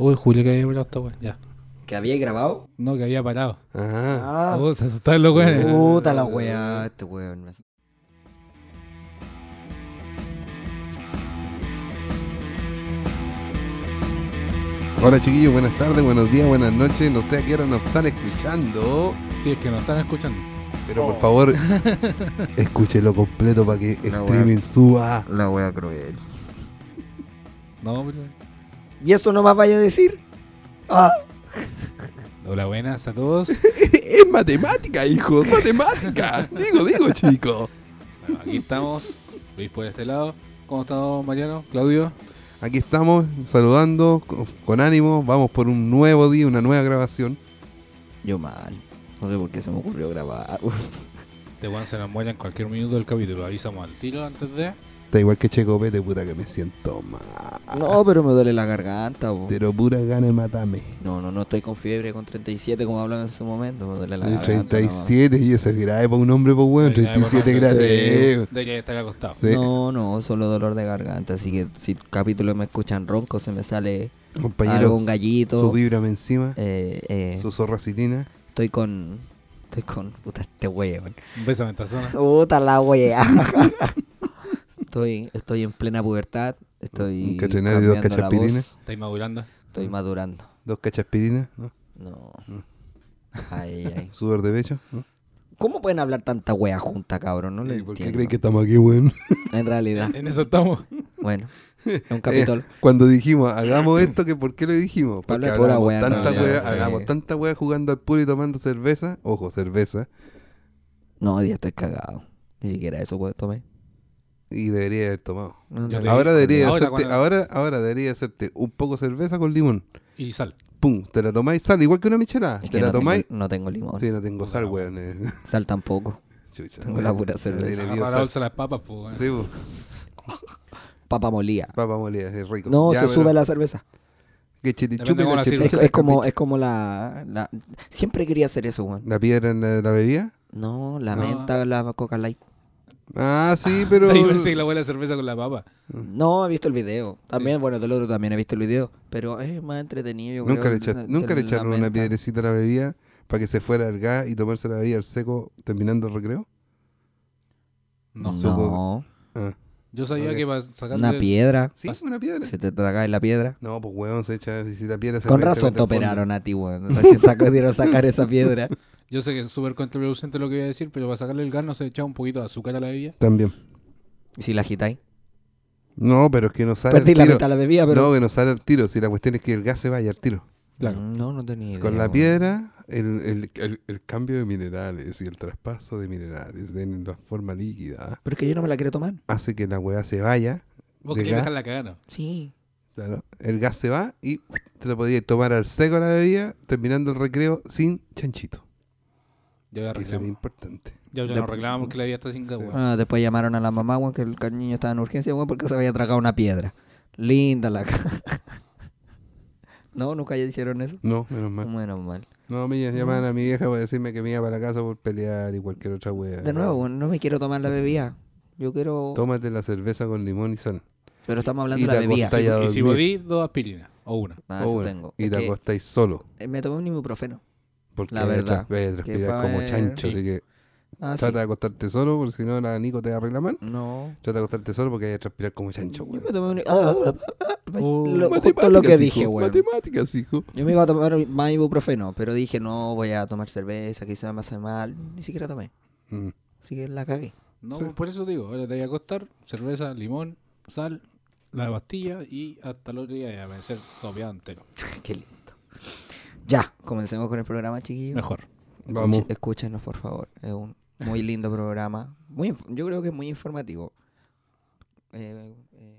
Uy, Julio que había parado esta weá. Ya. ¿Que había grabado? No, que había parado. Ah, Ah, Oh, se asustaron los weones. puta la weá, este weón. hola chiquillos, buenas tardes, buenos días, buenas noches. No sé a qué hora nos están escuchando, Sí, es que nos están escuchando. pero por favor, escúchelo completo para que La streaming suba. La weá cruel. No, pero... ¿Y eso no más vaya a decir? Ah, Hola, buenas a todos. es matemática, hijos, matemática. digo, digo, chico. Bueno, aquí estamos. Luis por este lado. ¿Cómo estamos, Mariano? Claudio. Aquí estamos saludando con, con ánimo. Vamos por un nuevo día, una nueva grabación. yo mal. No sé por qué se me ocurrió grabar. Este weón se nos muere en cualquier minuto del capítulo. Avisamos al tiro antes de. Está igual que Checo Pete, puta que me siento mal. No, pero me duele la garganta, po. Pero pura gana de matarme. No, no, no estoy con fiebre con 37 como hablaba en ese momento. Me duele la De garganta. 37 y eso es grave para un hombre, pues weón. Debería 37 haber grados. Debería estar acostado. Sí. No, no, solo dolor de garganta. Así que si capítulos me escuchan ronco, se me sale Compañeros, algún gallito. su víbrame encima, Eh, eh, su zorracitina. estoy con. Estoy con. Puta, este weón. Un beso zona. Puta la wea. estoy, estoy en plena pubertad. Estoy. Que tener dos Estáis madurando. Estoy madurando. Dos cachaspirinas, ¿no? No. Mm. Ay, ay. Sudor de pecho, ¿no? ¿Cómo pueden hablar tanta wea junta, cabrón? No lo ¿Y ¿Por qué creen que estamos aquí, weón? En realidad. En eso estamos. Bueno, es un capítulo. Cuando dijimos, hagamos esto, que ¿por qué lo dijimos? Porque Habla pura hablamos wea, tanta no, wea, ya, hablamos tanta wea jugando al pool y tomando cerveza. Ojo, cerveza. No, hoy día estoy cagado. Ni siquiera eso puedo tomar. Y debería haber tomado. No, no. Ahora debería Ahora, hacerte, cuando- ahora, ahora debería hacerte un poco cerveza con limón. Y sal. Pum, te la tomáis sal, igual que una michelada. Es te la no, tomáis. tengo, no tengo limón. Sí, no tengo sal, Puta, weón. eh. Sal tampoco. Chucha, Tengo la pura No cerveza. la sal. bolsa de las papas, pues. weón. Sí, po. Papa molía. papa molida, es rico. No, Ya, se pero sube la cerveza. Que chile- Depende chupe cómo la. Es, como, es como la, la- Siempre quería hacer eso, weón. ¿La piedra en la, la bebida? No, la No. menta, la coca light. Ah, sí, pero... Ahí pensé que la buena cerveza con la papa. No, he visto el video. También, bueno, del otro también he visto el video. Pero es más entretenido. yo Nunca creo, le, echa- nunca le echaron una piedrecita a la bebida para que se fuera el gas y tomarse la bebida al seco terminando el recreo. No. No, Ah. Yo sabía que para sacarle... una piedra. Sí, una piedra. Se te tragáis la piedra. No, pues huevón se echa, si la piedra se Con razón te operaron a ti, weón. Recién sacó- sacar esa piedra. Yo sé que es súper contraproducente lo que voy a decir, pero para sacarle el gas no se echaba un poquito de azúcar a la bebida. También. ¿Y si la agitáis? No, pero es que no sale Perdí al la tiro. mitad de la bebida, pero... No, que no sale al tiro. Si la cuestión es que el gas se vaya al tiro. Claro. Mm, No, no tenía idea. Con la piedra, el, el, el- el cambio de minerales y el traspaso de minerales en la forma líquida Pero es que yo no me la quiero tomar. hace que la weá se vaya. Vos ¿De querías gas? dejar la cagada. Sí. Claro. El gas se va y te lo podías tomar al seco la bebida, terminando el recreo sin chanchito. Ya voy a Que sería reclamar. importante. Ya, ya Ya, no reclamamos porque la bebida está sin gas. Ah, después llamaron a la mamá, weón, que el niño estaba en urgencia, weón, porque se había tragado una piedra. Linda la cara. No, nunca ya hicieron eso. No, menos mal. Menos mal. No, me llamaban a mi vieja para decirme que me iba para la casa por pelear y cualquier otra wea. De nuevo, no me quiero tomar la bebida. Yo quiero. Tómate la cerveza con limón y sal. Pero estamos hablando Y de la bebida. Y si dormir. podí, dos aspirinas. O una. Ah, O eso una. tengo. Y Es te acostáis solo. eh, me tomé un ibuprofeno. Porque La verdad, vaya a transpirar pa' como chancho. Sí. Así que Ah, sí. trata de acostarte solo, porque si no la Nico te va a reclamar. No. Trata de acostarte solo porque vaya a transpirar como chancho, Yo weón. me tomé un. ah, Oh. lo, justo lo que Matemáticas, dije, hijo, weón. Matemáticas, hijo. Yo me iba a tomar más ibuprofeno, pero dije, no, voy a tomar cerveza, quizás me hace mal. Ni siquiera tomé. Mm. Así que la cagué. No, Sí. por eso digo, ahora te voy a acostar, cerveza, limón, sal, la pastilla y hasta el otro día ya va a ser sopeado entero. Qué lindo. Ya, comencemos con el programa, chiquillos. Mejor. Vamos. Escúchenos, por favor. Es un muy lindo programa. Muy, yo creo que es muy informativo. Eh, eh,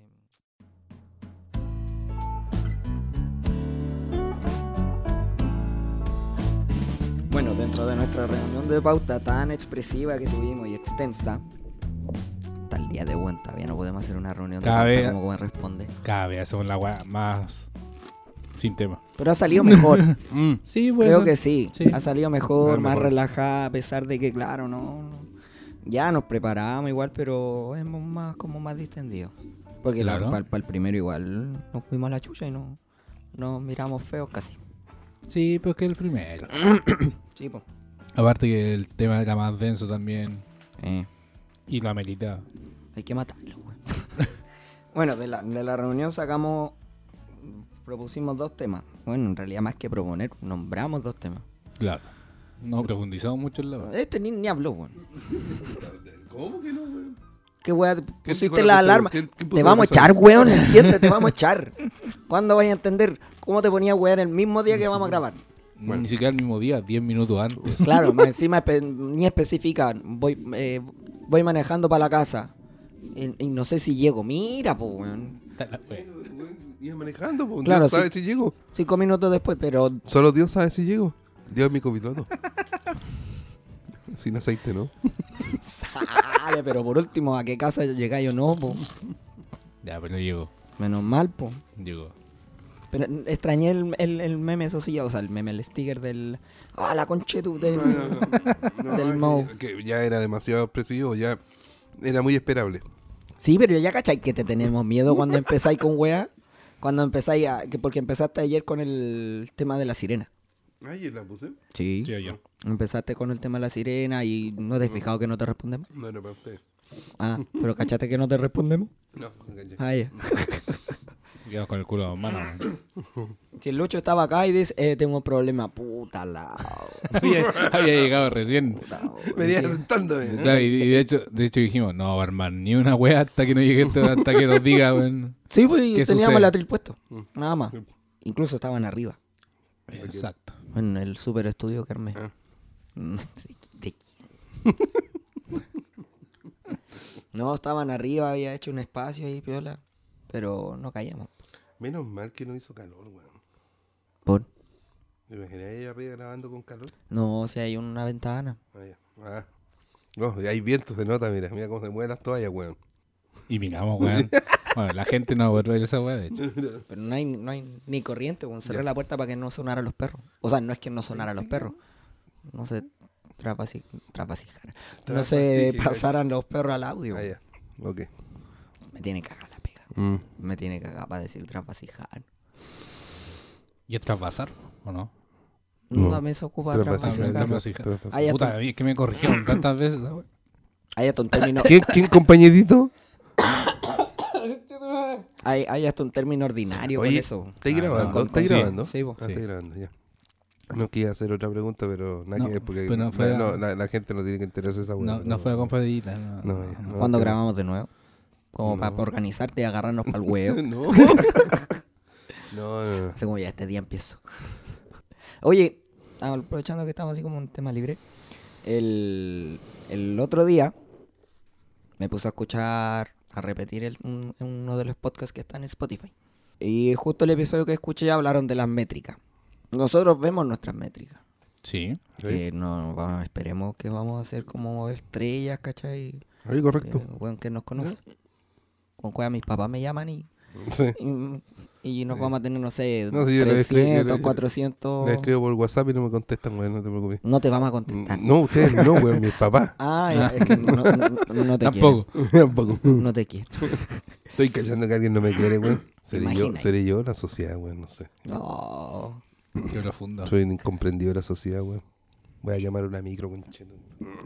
Bueno, dentro de nuestra reunión de pauta tan expresiva que tuvimos y extensa, hasta el día de hoy todavía no podemos hacer una reunión de pauta como corresponde. Cada vez hacemos la weá más sin tema. Pero ha salido mejor. Mm. Sí, pues. Creo que sí. Sí. Ha salido mejor, más mejor. relajada, a pesar de que, claro, no. Ya nos preparamos igual, pero es más como más distendido. Porque Claro. para el primero igual nos fuimos a la chucha y no. nos miramos feos casi. Sí, pero es que el primero. Sí, po. Aparte que el tema era más denso también. Eh, Y lo ameritaba. hay que matarlo, weón. bueno, de la, de la reunión sacamos. Propusimos dos temas. Bueno, en realidad, más que proponer, nombramos dos temas. Claro. No profundizamos mucho en la. Este ni, ni habló, weón. ¿Cómo que no, weón? ¿Qué weá? dijo Pusiste la alarma. ¿Quién- quién puso Te vamos a echar, weón, entiende, te vamos a echar. ¿Cuándo vais a entender cómo te ponía weón el mismo día que vamos a grabar? Ni siquiera el mismo día, 10 minutos antes. Claro, más encima espe- ni especifica, voy, eh, voy manejando para la casa. Y, y no sé si llego. Mira, pues, weón. Iba manejando, pues. Claro, Dios sabe si llego. Cinco minutos después, pero Solo Dios sabe si llego. Dios es mi copiloto. Sin aceite, ¿no? sale, pero por último, ¿a qué casa llegáis o no? po? Ya, pero llegó. Menos mal, po. Llegó. Pero extrañé el, el, el meme, eso sí, o sea, el meme, el sticker del. ¡Ah, la conche tu! Del, No, del que- Mau. que ya era demasiado expresivo, ya era muy esperable. Sí, pero ya cachai que te tenemos miedo cuando empezáis con wea. Cuando empezáis a. Que porque empezaste ayer con el tema de la sirena. Ayer la puse. Sí. Sí, ayer. Empezaste con el tema de la sirena y no te has fijado que no te respondemos. No era para usted. Ah, pero cachaste que no te respondemos. No, enganché. Ah, ya. Con el culo en mano. Si el Lucho estaba acá y dice, eh, tengo un problema, puta la. había, había llegado recién. Venía Sí. sentándome. Claro, y, y de hecho, de hecho dijimos, no armar ni una wea hasta que no llegue esto, hasta que nos diga, weón. Sí, pues ¿Qué teníamos sucede? el atril puesto. Nada más. Incluso estaban arriba. Exacto. En el super estudio que armé. Ah. No sé ¿De quién? no, estaban arriba, había hecho un espacio ahí, piola. Pero no caíamos. Menos mal que no hizo calor, weón. ¿Por? ¿Te imaginas ahí arriba grabando con calor? No, si hay una ventana. Ah, ya. Ah. No, y hay vientos de nota, mira. Mira cómo se mueven las toallas, weón. Y miramos, weón. Bueno, la gente no va a poder ver esa wea, de hecho. Pero no hay, no hay ni corriente, weón. Cerré la puerta para que no sonaran los perros. O sea, no es que no sonaran los perros. No se trapasi, trapasijaran. No se pasaran los perros al audio. Ah, ya. Ok. Me tiene pega. Mm. Me tiene cagada para decir trapasijar. ¿Y es traspasar o no? No, No. la mesa ocupa ya Puta, es que me corrigieron tantas veces. Hay hasta un término. ¿Quién, ¿Quién compañerito? Hay, hay hasta un término ordinario con Oye, eso. ¿estáis Ah, grabando? con- ¿Estáis sí, grabando? sí, po. Ah, Sí. grabando, ya. No quería hacer otra pregunta, pero nada No, que ver, porque no la, a- no, la- la gente no tiene que enterarse esa. No, no fue a compadrita. No, No, no, no. no. Cuando grabamos de nuevo. Como para organizarte y agarrarnos para el huevo. no. no, no. Así como ya este día empiezo. Oye, aprovechando que estamos así como un tema libre. El, el otro día me puse a escuchar, a repetir el- un- uno de los podcasts que están en Spotify. Y justo el episodio que escuché hablaron de las métricas. Nosotros vemos nuestras métricas. Sí. Sí. Que no vamos- esperemos que vamos a ser como estrellas, ¿cachai? Ahí, correcto. Eh, weón que nos conoce. Con cuál mis papás me llaman y, Sí. y, y nos vamos a tener, no sé, No, sí, yo le escribo- yo 300, le- 400. Le escribo por WhatsApp y no me contestan, weón, no te preocupes. No te vamos a contestar. No, ustedes no, weón, mis papás. Ah, es que no, no- no- te Tampoco. Tampoco. No te quiero. Estoy cachando que alguien no me quiere, weón. Seré yo, seré yo la sociedad, weón, no sé. No. Qué profundo. Soy un incomprendido de la sociedad, weón. Voy a llamar a una micro, weón.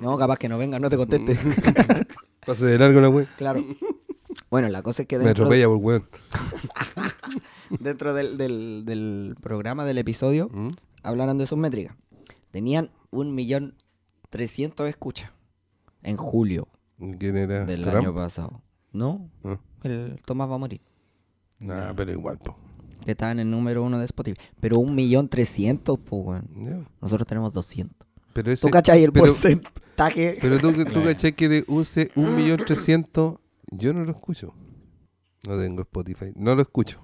No, capaz que no venga, no te conteste. Pase de largo la weón. claro. Bueno, la cosa es que Me dentro, atropella por weón. dentro del, del, del programa, del episodio, ¿Mm? hablaron de sus métricas. Tenían un millón trescientos escuchas en julio ¿Quién era? del ¿Trump? año pasado. No, Ah. el Tomás va a morir. Nah, pero igual, po. Que está en el número uno de Spotify. Pero un millón trescientos, pues, weón. Ya. Nosotros tenemos 200. Pero ese, ¿Tú cachai el pero- porcentaje? Pero tú, tú cachai que de use un millón trescientos, yo no lo escucho. No tengo Spotify, no lo escucho.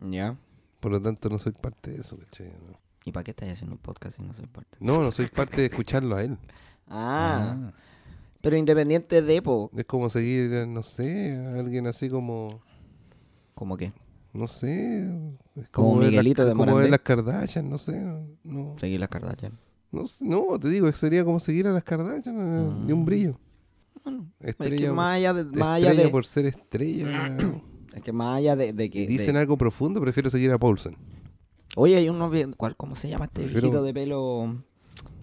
Ya. Por lo tanto, no soy parte de eso, ¿cachai? No, ¿Y para qué estás haciendo un podcast si no soy parte? no, no soy parte de escucharlo a él. Ah, Ah. pero independiente de, po, Es como seguir, no sé, a alguien así como, ¿cómo qué? no sé. Es Como las- Miguelito de Como ver Morandé. las Kardashian, no sé. No, no, Seguir las Kardashian. no, no, te digo, sería como seguir a las Kardashian, no, ni un brillo. Bueno, es Estrella, que más allá de, más allá estrella de, por ser estrella. Es que más allá de, de que... Dicen de- algo profundo, prefiero seguir a Paulsen. Oye, hay uno bien... ¿cuál, ¿Cómo se llama este Prefiero- viejito de pelo...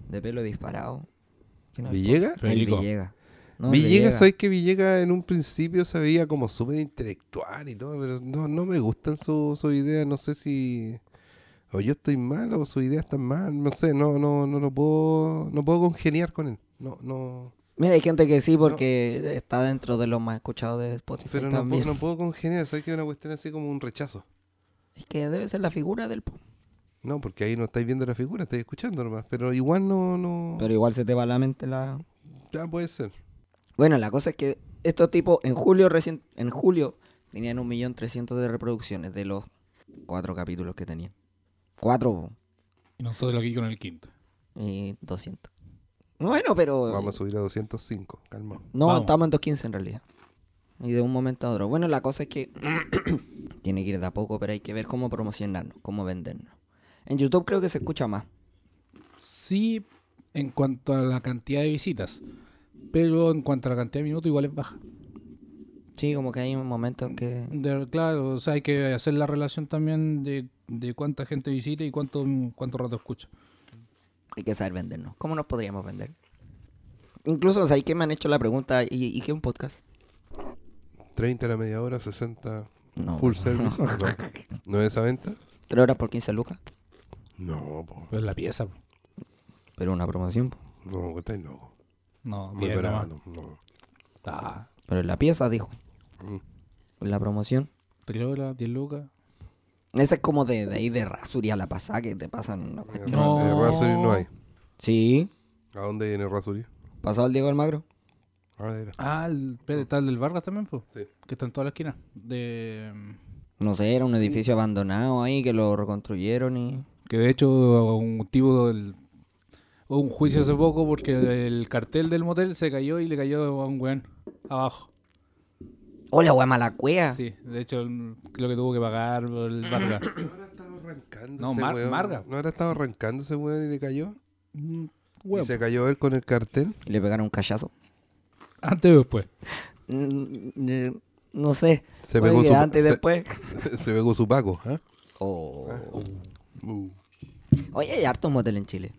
De pelo disparado? ¿Villegas? El Federico. Villegas. No, Villegas, ¿sabes que Villegas en un principio se veía como súper intelectual y todo? Pero no, no me gustan sus su ideas, no sé si... O yo estoy mal o sus ideas están mal, no sé, no, no, no lo puedo, no puedo congeniar con él. No, no, Mira, hay gente que sí porque está dentro de los más escuchados de Spotify pero no también. puedo, no puedo congeniar, ¿sabes que es una cuestión así como un rechazo? Es que debe ser la figura del... po. No, porque ahí no estáis viendo la figura, estáis escuchando nomás, pero igual no, no, Pero igual se te va a la mente la... ya puede ser. Bueno, la cosa es que estos tipos en julio recién, en julio tenían un millón trescientos de reproducciones de los cuatro capítulos que tenían. Cuatro po, Y nosotros aquí con el quinto. y 200. Bueno, pero Vamos a subir a 205, calma. no, Vamos. estamos en 215 en realidad. Y de un momento a otro. Bueno, la cosa es que tiene que ir de a poco, pero hay que ver cómo promocionarnos, cómo vendernos. En YouTube creo que se escucha más. Sí, en cuanto a la cantidad de visitas. Pero en cuanto a la cantidad de minutos, igual es baja. Sí, como que hay momentos que... De- claro, o sea, hay que hacer la relación también de, de cuánta gente visita y cuánto, cuánto rato escucha. Hay que saber vendernos. ¿Cómo nos podríamos vender? Incluso, o sea, hay que me han hecho la pregunta, ¿y, y qué es un podcast? 30 a la media hora, 60 No. full service. ¿no? ¿No es esa venta? ¿Tres horas por 15 lucas? No, po. Pues la pieza. po. Pero una promoción. po. no, que estáis loco. No, Muy 10 nomás. barato. No. Ah, Pero en la pieza, dijo. Mm. En la promoción. 3 horas, 10 lucas. Esa es como de, de ahí de Rasuri a la pasada que te pasan una cuestión. No. Eh, Rasuri no hay. Sí. ¿A dónde viene Rasuri? Pasado el Diego Almagro. Ah, era. Ah, el pedestal del Vargas también, pues. Sí. Que está en toda la esquina. De. No sé, era un edificio abandonado ahí que lo reconstruyeron y... Que de hecho, un tipo del. Hubo un juicio hace poco porque el cartel del motel se cayó y le cayó a un weón abajo. ¡Hola, ¡Oh, mala cuea! Sí, de hecho, lo que tuvo que pagar por el Vargas. ¿No habrá estado arrancando No, ese Mar- weón? Marga. ¿No habrá estado arrancando ese weón y le cayó? Mm, ¿Y se cayó él con el cartel? Y le pegaron un callazo. Antes o después. Mm, mm, No sé. Se Puede pegó su- antes y se- después. se pegó su paco, ¿ah? Oh. Uh. Oye, hay hartos moteles en Chile.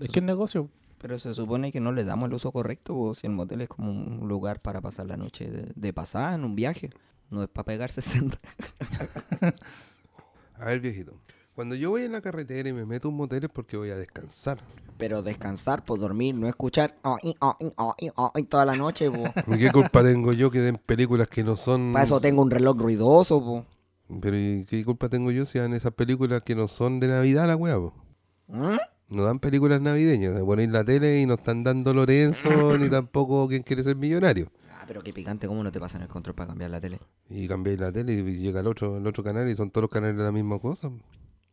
Es que el negocio. Pero se supone que no le damos el uso correcto, o si el motel es como un lugar para pasar la noche de, de pasada en un viaje. No es para pegar 60. A ver, viejito. Cuando yo voy en la carretera y me meto un motel es porque voy a descansar. Pero descansar, por dormir, no escuchar oh, oh, oh, oh, toda la noche, po. ¿Y qué culpa tengo yo que den películas que no son... Para eso tengo un reloj ruidoso, po. Pero ¿y qué culpa tengo yo si dan esas películas que no son de Navidad, la weá, po? ¿Mm? No dan películas navideñas. Se ponen la tele y no están dando Lorenzo ni tampoco quien quiere ser millonario. Ah, pero qué picante, ¿cómo no te pasan el control para cambiar la tele? Y cambiáis la tele y llega el otro, el otro canal y son todos los canales de la misma cosa.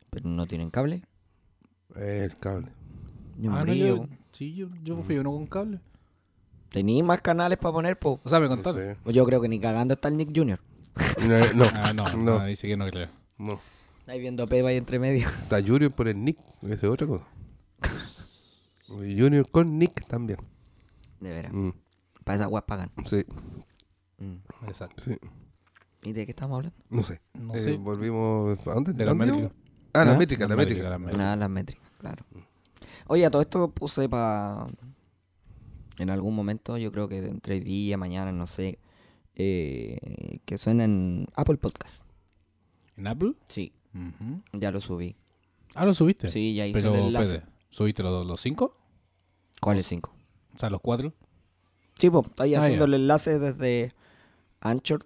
Pero no tienen cable. Es el cable. Yo Ah, no, yo, sí, yo, yo fui uno con cable. Tení más canales para poner, po. O sea, me No contaron. sé. Pues yo creo que ni cagando está el Nick Jr. Eh, No, Ah, no, no, no, dice que no creo. no. Ahí viendo Peba ahí entre medio. Está Junior por el Nick, esa es otra cosa. Junior con Nick también. De veras. Mm, Para esas guas pagan. sí, Mm. Exacto. sí. ¿Y de qué estamos hablando? No sé. No Eh, sé. Volvimos. ¿A dónde? De la ¿Dónde métrica. Ah, la ¿Ah? métrica, la, La métrica. métrica, la métrica. Nada, las métricas, claro. Oye, a todo esto puse para. En algún momento, yo creo que entre hoy día, mañana, no sé. eh, que suena en Apple Podcast. ¿En Apple? Sí, ya lo subí. Ah, lo subiste. Sí, ya hice Pero, el enlace. ¿Subiste los, los cinco? ¿Cuál es 5? O sea, los cuatro. Sí, pues, estoy Ah, haciendo ya. el enlace desde Anchor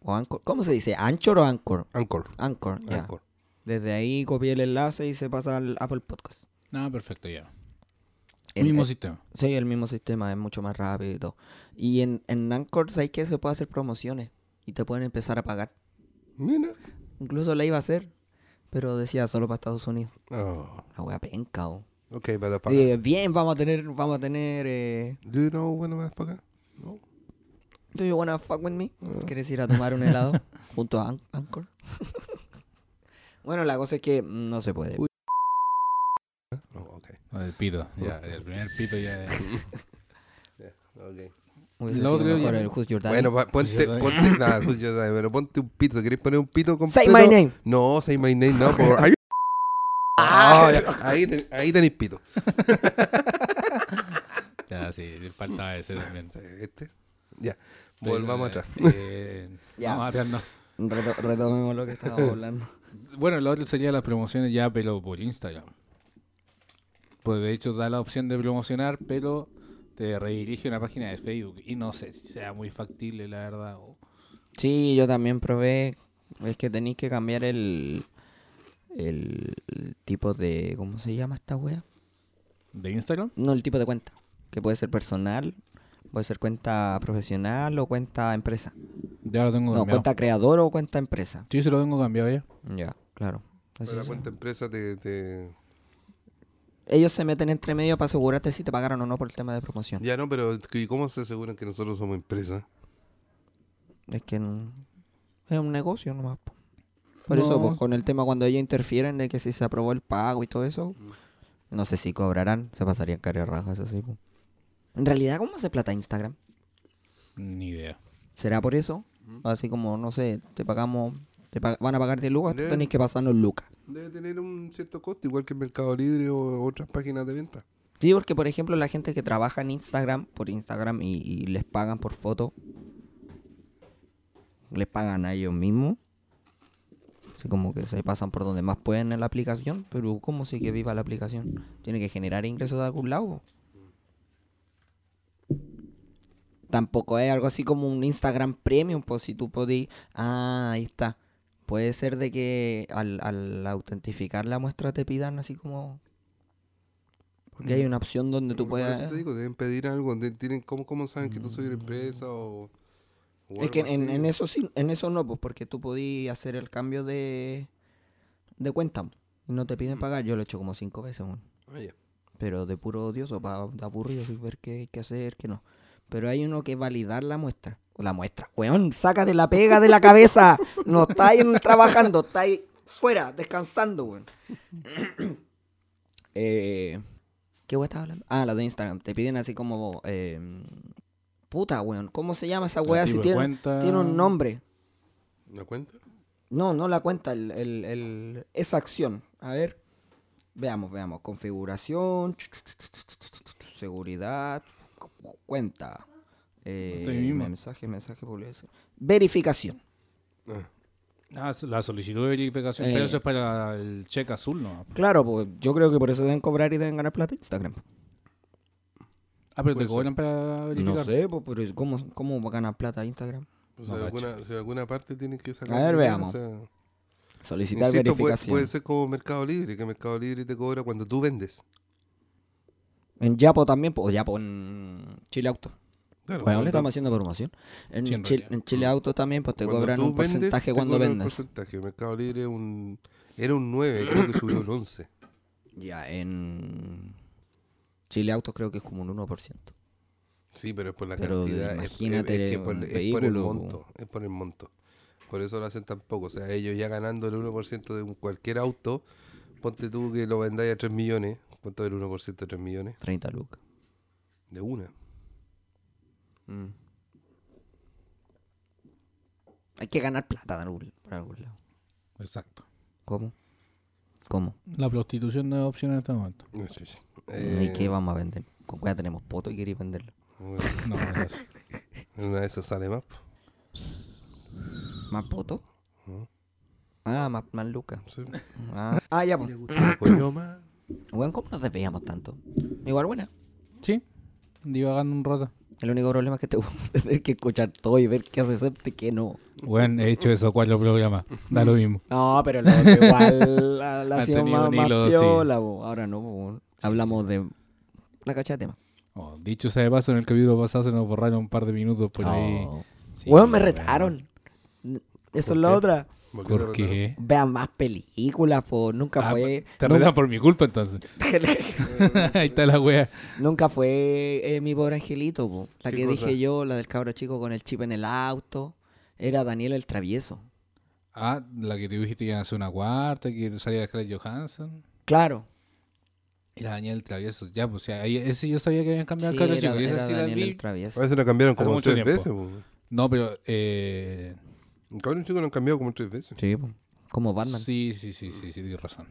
o Anchor. ¿Cómo se dice? ¿Anchor o Anchor? Anchor. Anchor, ya. Anchor. Desde ahí copié el enlace y se pasa al Apple Podcast. Ah, perfecto, ya. El- Mismo el- sistema. Sí, el mismo sistema, es mucho más rápido y todo. Y en, en Anchor, ¿sabes que Se puede hacer promociones y te pueden empezar a pagar. Mira. Incluso la iba a hacer, pero decía solo para Estados Unidos. Oh. La wea penca, o. Ok, para pagar. Dije, bien, vamos a tener, vamos a tener, eh, Do you know when a pagar? No. Do you wanna fuck with me? ¿Quieres ir a tomar un helado junto a An- Anchor? bueno, la cosa es que no se puede. Uy. No, ok. El pito, ya. El primer pito ya. Ok. Hubiese Lo otro mejor el Who's Your Daddy. Bueno, pa- ponte, ponte, nada, pues yo también, pero ponte un pito. ¿Querés poner un pito completo? Say my name. No, say my name, no. Por... Ah, ya, ahí, ten- ahí tenéis pito. Ya, sí, le faltaba ese también. Este. Ya, volvamos atrás. eh, Ya. Vamos atrás, no. Reto- retomemos lo que estábamos hablando. Bueno, lo otro sería las promociones ya, pero por Instagram. Pues de hecho da la opción de promocionar, pero te redirige a una página de Facebook. Y no sé si sea muy factible, la verdad. Sí, yo también probé. Es que tenéis que cambiar el, el, el tipo de. ¿Cómo se llama esta wea? ¿De Instagram? No, el tipo de cuenta. Que puede ser personal, puede ser cuenta profesional o cuenta empresa. Ya lo tengo No, cambiado. cuenta creador o cuenta empresa. Sí, se lo tengo cambiado ya. Ya, claro. Así Pero la es. cuenta empresa te, te- Ellos se meten entre medio para asegurarte si te pagaron o no por el tema de promoción. Ya no, pero ¿y cómo se aseguran que nosotros somos empresa? Es que no- es un negocio nomás. po. Por eso, pues, con el tema cuando ellos interfieren de que si se aprobó el pago y todo eso, no sé si cobrarán, se pasarían cara rajas así. po. En realidad, ¿cómo hace plata Instagram? Ni idea. ¿Será por eso? Así como, no sé, te pagamos, te van a pagar 10 lucas, tú Deben- tenés que pasarnos lucas. Debe tener un cierto costo, igual que el Mercado Libre o otras páginas de venta. Sí, porque por ejemplo la gente que trabaja en Instagram, por Instagram y, y les pagan por foto, les pagan a ellos mismos. Así como que se pasan por donde más pueden en la aplicación, pero ¿cómo sigue viva la aplicación? Tiene que generar ingresos de algún lado. Tampoco es algo así como un Instagram Premium, pues si tú podís... Ah, ahí está. Puede ser de que al, al autentificar la muestra te pidan así como... Porque hay una opción donde tú puedes... te digo, deben pedir algo. tienen, ¿cómo, ¿Cómo saben que tú soy una empresa o Es que en, en eso sí, en eso no, pues porque tú podías hacer el cambio de, de cuenta y no te piden pagar. Yo lo he hecho como cinco veces, weón. Ah, ya. pero de puro odioso, para de aburrido, sin ver qué hay que hacer, qué no. Pero hay uno que validar la muestra. La muestra, weón, sácate la pega de la cabeza. No estáis trabajando, estáis fuera, descansando, weón. eh, ¿Qué weón estaba hablando? Ah, la de Instagram. Te piden así como. eh, puta, weón. ¿Cómo se llama esa weá? Si tiene, cuenta- tiene un nombre. ¿La cuenta? No, no la cuenta, el, el- el- esa acción. A ver, veamos, veamos. Configuración, seguridad, cu- cuenta, eh, mensaje, mensaje, publicación. Verificación. Ah, Ah, la solicitud de verificación, Eh. pero eso es para el cheque azul, ¿no? Claro, pues yo creo que por eso deben cobrar y deben ganar plata Instagram. Ah, pero te cobran para verificar. No sé, pues, pero ¿cómo, ¿cómo va a ganar plata Instagram? pues No de cacho. alguna, parte tienen que sacar. A ver, dinero, veamos. o sea, Solicitar insisto, puede, verificación. puede ser como Mercado Libre, que Mercado Libre te cobra cuando tú vendes. En Yapo también, pues, o Yapo en Chile Auto. Claro, Bueno, le estamos haciendo promoción. En, Chile, realidad. en Chile Auto también, pues te cuando cobran un vendes, porcentaje te cuando un vendes. porcentaje. Mercado Libre un, era un 9, creo que subió un 11. Ya, en Chile Autos creo que es como un 1%. Sí, pero es por la Pero cantidad. es- imagínate es, que por, un es por el monto. Es por el monto. Por eso lo hacen tan poco. O sea, ellos ya ganando el 1% de un- cualquier auto, ponte tú que lo vendáis a 3 millones. ¿Cuánto es el 1% de 3 millones? 30 lucas. De una. Mm. Hay que ganar plata de algún- por algún lado. Exacto. ¿Cómo? ¿Cómo? La prostitución no es opción en este momento. No, sí, sí. ¿Y Eh, qué vamos a vender? ¿Con cuál tenemos poto y queréis venderlo? bueno, No, en una de esas sale más. ¿Más poto? Ah, más, más lucas. Sí. Ah, ah, ya, pues. Bueno, ¿cómo nos desviamos tanto? Igual buena. Sí, divagando un rato. El único problema es que te voy a tener que escuchar todo y ver qué hace Septe y qué no. Bueno, he hecho eso cuatro programas. Da lo mismo. No, pero lo igual la, la Ha hacíamos tenido más, más hilo, sí. piola, po. Ahora no, po. hablamos de la cacha de tema. Oh, dicho sea de paso, en el capítulo pasado se nos borraron un par de minutos por ahí. Oh. Sí, Weón, me bueno. retaron. Eso ¿Por es la otra. ¿Por ¿Por qué? Vean más películas, po. Nunca Ah, fue. Te nun- retan por mi culpa entonces. ahí está la wea. nunca fue eh, mi pobre angelito, po. La ¿Qué que cosa? dije yo, la del cabro chico con el chip en el auto. Era Daniel el travieso. Ah, la que te dijiste que iban a hacer una cuarta, que salía Scarlett Johansson. Claro. Y la Daniel Travieso, ya, pues, ahí, ese yo sabía que habían cambiado Sí, el cabro era- chico. Y esa era sí la Daniel vi. el Travieso. A veces la cambiaron como mucho tres tiempo. veces. po. No, pero. Eh, cabrón chico lo han cambiado como tres veces. Sí, po. como Batman. sí, sí, sí, sí, sí, tienes razón.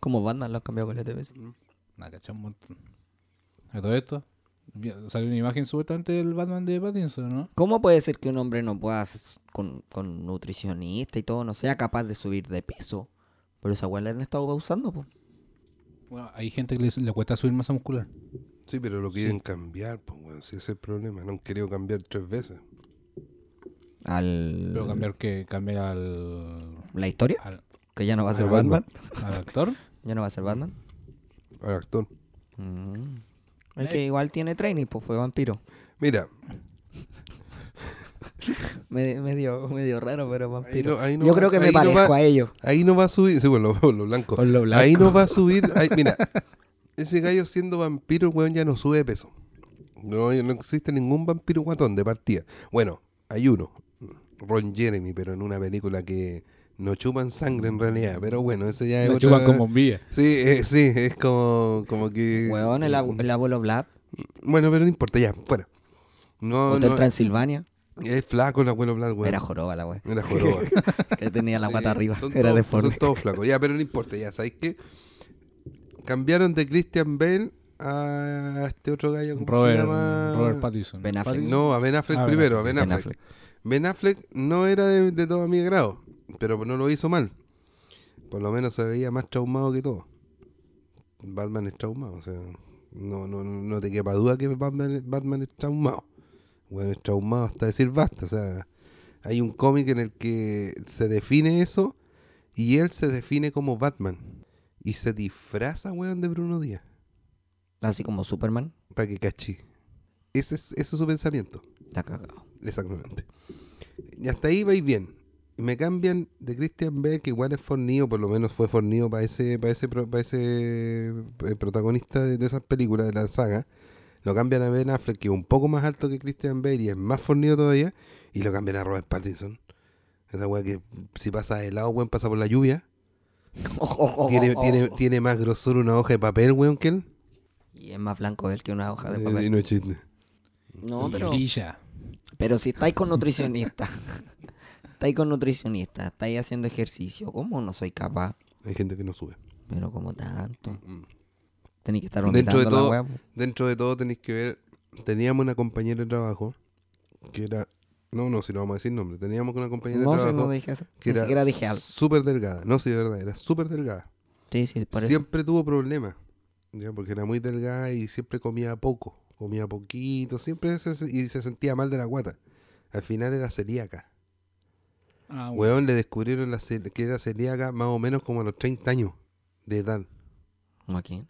Como Batman lo han cambiado con veces. Nada, cachai, un montón. A todo esto, salió una imagen supuestamente del Batman de Pattinson, ¿no? ¿Cómo puede ser que un hombre no pueda, s- con, con nutricionista y todo, no sea capaz de subir de peso? Pero esa weá la han estado usando, pues. Bueno, hay gente que le, le cuesta subir masa muscular. Sí, pero lo quieren cambiar, pues, weón. Si ese es el problema. No han querido cambiar tres veces. Al... Pero cambiar que cambiar al, ¿La historia? al, Que ya no va a ser Batman. Batman. al actor. Ya no va a ser Batman. Al actor. Mm. Es que igual tiene training, pues fue vampiro. Mira, Me- medio, medio raro, pero vampiro. no- ahí no Yo va- creo que me ahí no parezco va- a ellos. ahí no va a subir. Sí, bueno, lo, lo blanco. Con lo blanco. Ahí no va a subir. ahí- mira, ese gallo siendo vampiro, weón, ya no sube de peso. No, no existe ningún vampiro guatón de partida. Bueno, hay uno, Ron Jeremy, pero en una película que no chupan sangre en realidad. Pero bueno, ese ya es La otra- chupan con bombilla. Sí, eh, sí, es como, como que... Weón, el, abu- el abuelo Vlad. Bueno, pero no importa, ya, fuera. No, Hotel no, Transilvania. es flaco el abuelo Vlad, weón. Era joroba la wea. Era joroba. Que tenía la Sí, pata arriba. son Era todos- deforme. Son todos flacos. Ya, pero no importa, ya, ¿sabéis qué? Cambiaron de Christian Bale a este otro gallo, ¿cómo Robert, se llama? Robert Pattinson. Ben Affleck. No, a Ben Affleck Ah, primero, a Affleck. Ben Ben Affleck. Ben Affleck no era de, de todo mi agrado, pero no lo hizo mal. Por lo menos se veía más traumado que todo. Batman es traumado, o sea, no, no, no te quepa duda que Batman, Batman es traumado. Bueno, es traumado hasta decir basta, o sea, hay un cómic en el que se define eso y él se define como Batman y se disfraza, weón, de Bruno Díaz, Así como Superman. para que cachí. Ese es, ese es su pensamiento. Está cagado. Exactamente. Y hasta ahí vais bien. Me cambian de Christian Bale, que igual es fornido, por lo menos fue fornido para ese, para ese, pro- para ese eh, protagonista de, de esas películas de la saga. Lo cambian a Ben Affleck, que es un poco más alto que Christian Bale y es más fornido todavía. Y lo cambian a Robert Pattinson. Esa weá que si pasa de lado, weón, pasa por la lluvia. Tiene, tiene, tiene más grosor una hoja de papel, weón, que él. Y es más blanco él que una hoja de Eh, papel. y no es chiste. No, pero, Brilla. Pero si estáis con nutricionista, estáis con nutricionista, estáis haciendo ejercicio, ¿cómo no soy capaz? Hay gente que no sube. Pero como tanto. Mm. Tenéis que estar Dentro de todo, la po. dentro de todo tenéis que ver, teníamos una compañera de trabajo que era, no, no, si no vamos a decir nombre, teníamos una compañera No, de si trabajo no dije eso. que Ni era siquiera dije algo. súper delgada, no, sí, de verdad, era súper delgada. Sí, sí, por eso. siempre tuvo problemas, ya, porque era muy delgada y siempre comía poco, comía poquito, siempre se, y se sentía mal de la guata. Al final era celíaca. Ah, bueno. Weón, le descubrieron la cel- que era celíaca más o menos como a los 30 años de edad. ¿Cómo aquí?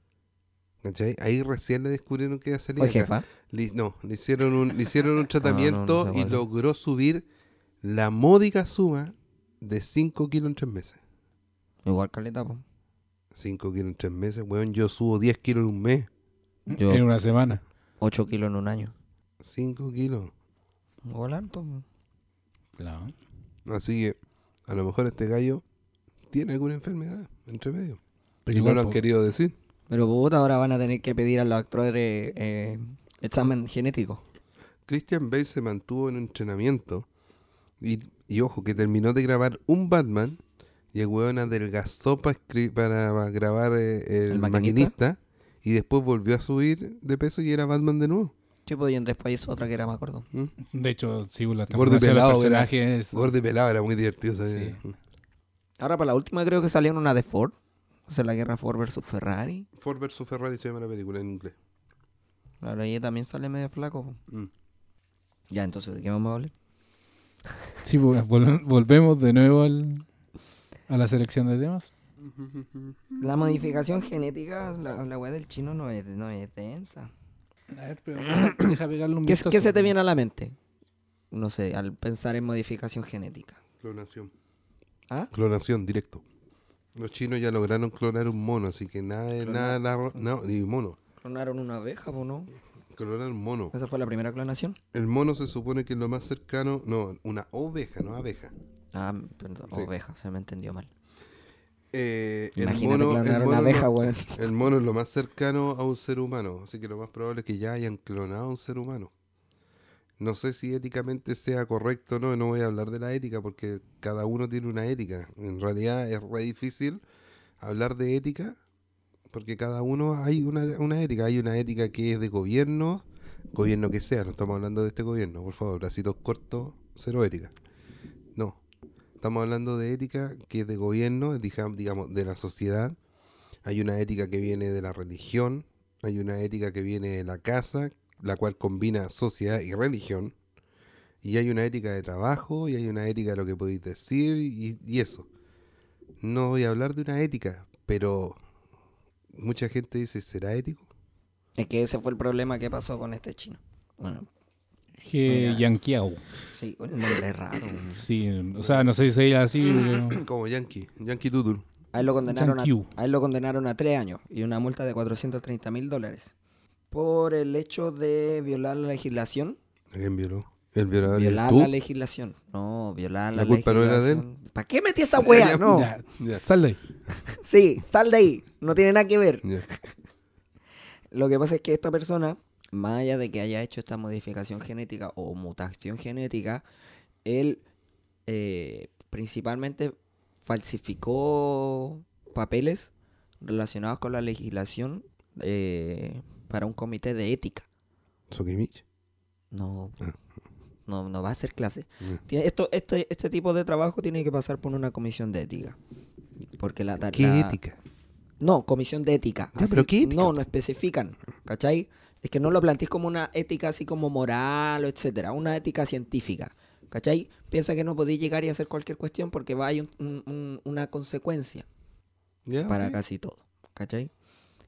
¿Cachai? Ahí recién le descubrieron que era Fue celíaca. jefa. Le- no, le hicieron un, le hicieron un tratamiento no y logró subir la módica suma de 5 kilos en 3 meses. Igual caleta, po. 5 kilos en 3 meses, weón, yo subo 10 kilos en un mes. Yo- En una semana. 8 kilos en un año. 5 kilos. Harto, po. Claro. Así que a lo mejor este gallo tiene alguna enfermedad entre medio. Pero y no igual, lo han querido decir. Pero puta, ahora van a tener que pedir a los actores eh, examen genético. Christian Bale se mantuvo en entrenamiento y, y ojo, que terminó de grabar un Batman y el weón adelgazó pa escri- para, grabar eh, el, ¿El maquinista? maquinista? Y después volvió a subir de peso y era Batman de nuevo. Sí, pues y después hizo otra que era, me acuerdo. ¿Mm? De hecho, sí, la Gordo pelado, era-. Gordo y pelado, era muy divertido. Ahora para la última creo que salió en una de Ford. O sea, la guerra Ford versus Ferrari. Ford vs Ferrari se llama la película en inglés. Claro, ahí también sale medio flaco. Mm. Ya, entonces, ¿de qué vamos a hablar? Sí, pues, vol- volvemos de nuevo al, a la selección de temas. La modificación genética, la, la weá del chino no es, no es densa. A ver, pero deja pegarle un ¿Qué, vistazo. qué se te viene a la mente? No sé, al pensar en modificación genética. Clonación. ¿Ah? Clonación, directo. Los chinos ya lograron clonar un mono, así que nada de nada, nada- no, ni mono. Clonaron una abeja, ¿o no? Clonar un mono. Esa fue la primera clonación. El mono se supone que es lo más cercano, no, una oveja, no abeja. Ah, perdón, Sí. oveja, se me entendió mal. Eh, el mono- el clonar mono una abeja, weón. El mono es lo más cercano a un ser humano, así que lo más probable es que ya hayan clonado a un ser humano. No sé si éticamente sea correcto o no, no voy a hablar de la ética porque cada uno tiene una ética. En realidad es re difícil hablar de ética porque cada uno hay una, una ética. Hay una ética que es de gobierno, gobierno que sea, no estamos hablando de este gobierno, por favor, bracitos cortos, cero ética. Estamos hablando de ética que es de gobierno, digamos, de la sociedad. Hay una ética que viene de la religión, hay una ética que viene de la casa, la cual combina sociedad y religión. Y hay una ética de trabajo, y hay una ética de lo que podéis decir, y eso. No voy a hablar de una ética, pero mucha gente dice, ¿será ético? Es que ese fue el problema que pasó con este chino. Bueno, He Mira. Yanquiao. sí, un nombre raro. Sí, o sea, no sé si se diga así, pero... Como Yankee, Yankee Doodle. A él lo condenaron a, Yankee. a él lo condenaron a tres años y una multa de 430 mil dólares por el hecho de violar la legislación. ¿A quién violó? El violador eres Violar tú. la legislación. No, violar la, La culpa no era de él. legislación. ¿Para qué metí esa wea? No. Ya, Ya, sal de ahí. Sí, sal de ahí. No tiene nada que ver. ya. Lo que pasa es que esta persona, más allá de que haya hecho esta modificación genética o mutación genética, él eh, principalmente falsificó papeles relacionados con la legislación eh, para un comité de ética. Sokimich. No, Ah. no, no va a ser clase. Tiene- Esto, este, este tipo de trabajo tiene que pasar por una comisión de ética. Porque la, ta- ¿Qué la- ética? No, comisión de ética. Pero ¿qué ética? No, no especifican, ¿cachai? Es que no lo plantees como una ética así como moral o etcétera, una ética científica, ¿cachai? Piensa que no podéis llegar y hacer cualquier cuestión porque va a haber un- un- un- una consecuencia para casi todo, ¿cachai?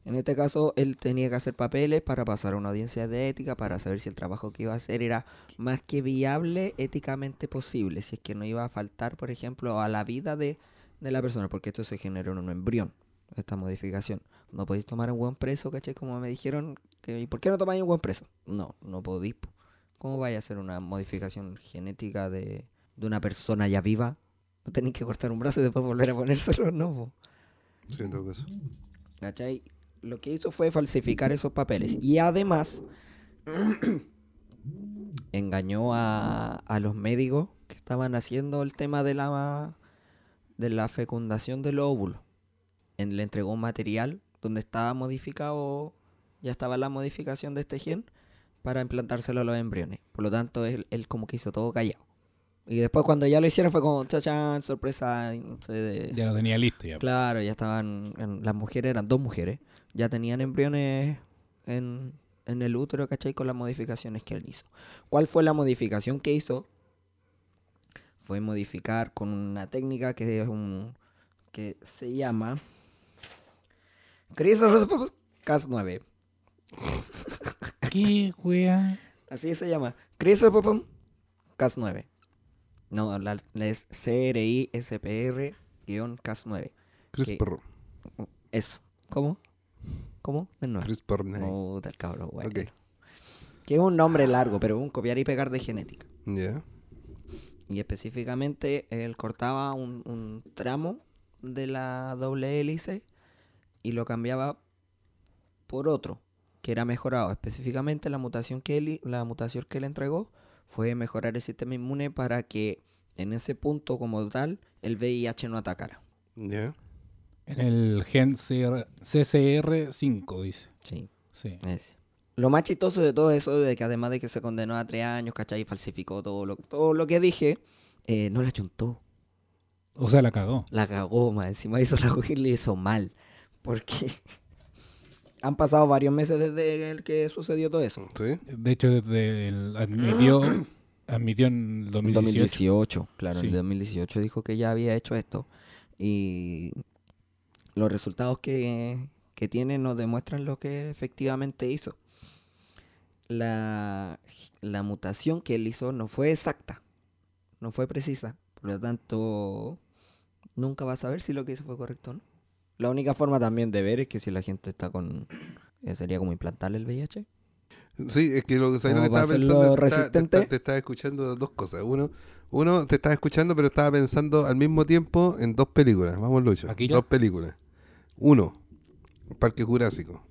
En este caso, él tenía que hacer papeles para pasar a una audiencia de ética para saber si el trabajo que iba a hacer era más que viable éticamente posible, si es que no iba a faltar, por ejemplo, a la vida de, de la persona, porque esto se generó en un embrión, esta modificación. No podéis tomar a un buen preso, ¿cachai? Como me dijeron, que, ¿y por qué no tomáis un buen preso? No, no podéis. po. ¿Cómo vais a hacer una modificación genética de, de una persona ya viva? No tenéis que cortar un brazo y después volver a ponérselo, no, po. Sí, en todo caso. ¿Cachai? Lo que hizo fue falsificar esos papeles. Y además, engañó a, a los médicos que estaban haciendo el tema de la, de la fecundación del óvulo. En- le entregó un material donde estaba modificado, ya estaba la modificación de este gen para implantárselo a los embriones. Por lo tanto, él, él como que hizo todo callado. Y después cuando ya lo hicieron fue como, chachán, sorpresa, no sé, de- Ya lo tenía listo ya. Claro, ya estaban, en- las mujeres eran dos mujeres, ya tenían embriones en, en el útero, ¿cachai? Con las modificaciones que él hizo. ¿Cuál fue la modificación que hizo? Fue modificar con una técnica que es un que se llama CRISPR-Cas9. ¿Qué, wea? Así se llama. CRISPR-Cas9. No, la, la es CRISPR-Cas9. CRISPR. Eso. ¿Cómo? ¿Cómo? De nuevo. CRISPR. nine. Oh, del cabrón, bueno. Ok. Que es un nombre largo, pero un copiar y pegar de genética. Ya. Y específicamente él cortaba un, un tramo de la doble hélice y lo cambiaba por otro que era mejorado. Específicamente la mutación que él, la mutación que él entregó fue mejorar el sistema inmune para que en ese punto como tal el VIH no atacara. Ya. En el gen CR CCR5, dice. Sí. Sí. Lo más chistoso de todo eso, de que además de que se condenó a tres años, ¿cachai? Y falsificó todo lo, todo lo que dije, eh, no la chuntó. O sea, la cagó. La cagó, más encima hizo la y le hizo mal. Porque han pasado varios meses desde el que sucedió todo eso. Sí. De hecho, desde el admitió, admitió en el 2018. 2018, claro, en Sí. el 2018 dijo que ya había hecho esto. Y los resultados que, que tiene nos demuestran lo que efectivamente hizo. La, la mutación que él hizo no fue exacta, no fue precisa. Por lo tanto, nunca va a saber si lo que hizo fue correcto o no. La única forma también de ver es que si la gente está con... eh, sería como implantarle el VIH. Sí, es que lo, ¿sabes lo que estaba pensando? Te estaba- te, resistente. estaba- te estaba escuchando dos cosas. Uno, uno te estaba escuchando, pero estaba pensando al mismo tiempo en dos películas. Vamos, Lucho. ¿Akira? Dos películas. Uno, Parque Jurásico.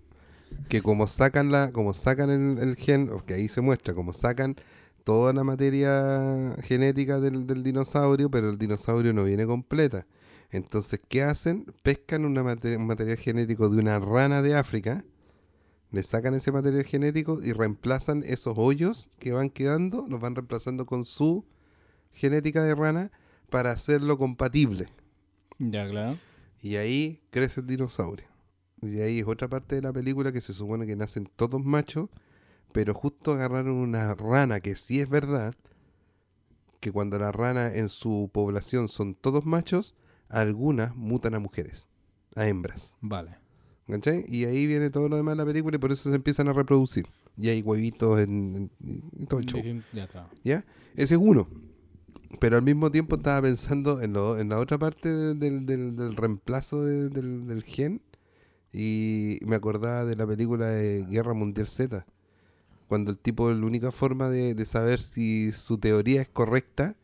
Que como sacan la, como sacan el, el gen, que ahí se muestra, como sacan toda la materia genética del, del dinosaurio, pero el dinosaurio no viene completa. Entonces, ¿qué hacen? Pescan una un material genético de una rana de África, le sacan ese material genético y reemplazan esos hoyos que van quedando, los van reemplazando con su genética de rana para hacerlo compatible. Ya, claro. Y ahí crece el dinosaurio. Y ahí es otra parte de la película que se supone que nacen todos machos, pero justo agarraron una rana que sí es verdad, que cuando la rana en su población son todos machos, algunas mutan a mujeres, a hembras. Vale. ¿Cachai? Y ahí viene todo lo demás de la película y por eso se empiezan a reproducir. Y hay huevitos en, en- en todo el show. Ya, claro. ¿Ya? Ese es uno. Pero al mismo tiempo estaba pensando en, lo- en la otra parte de- del, del- del reemplazo de- del, del gen. Y me acordaba de la película de Guerra Mundial Z. Cuando el tipo, la única forma de, de saber si su teoría es correcta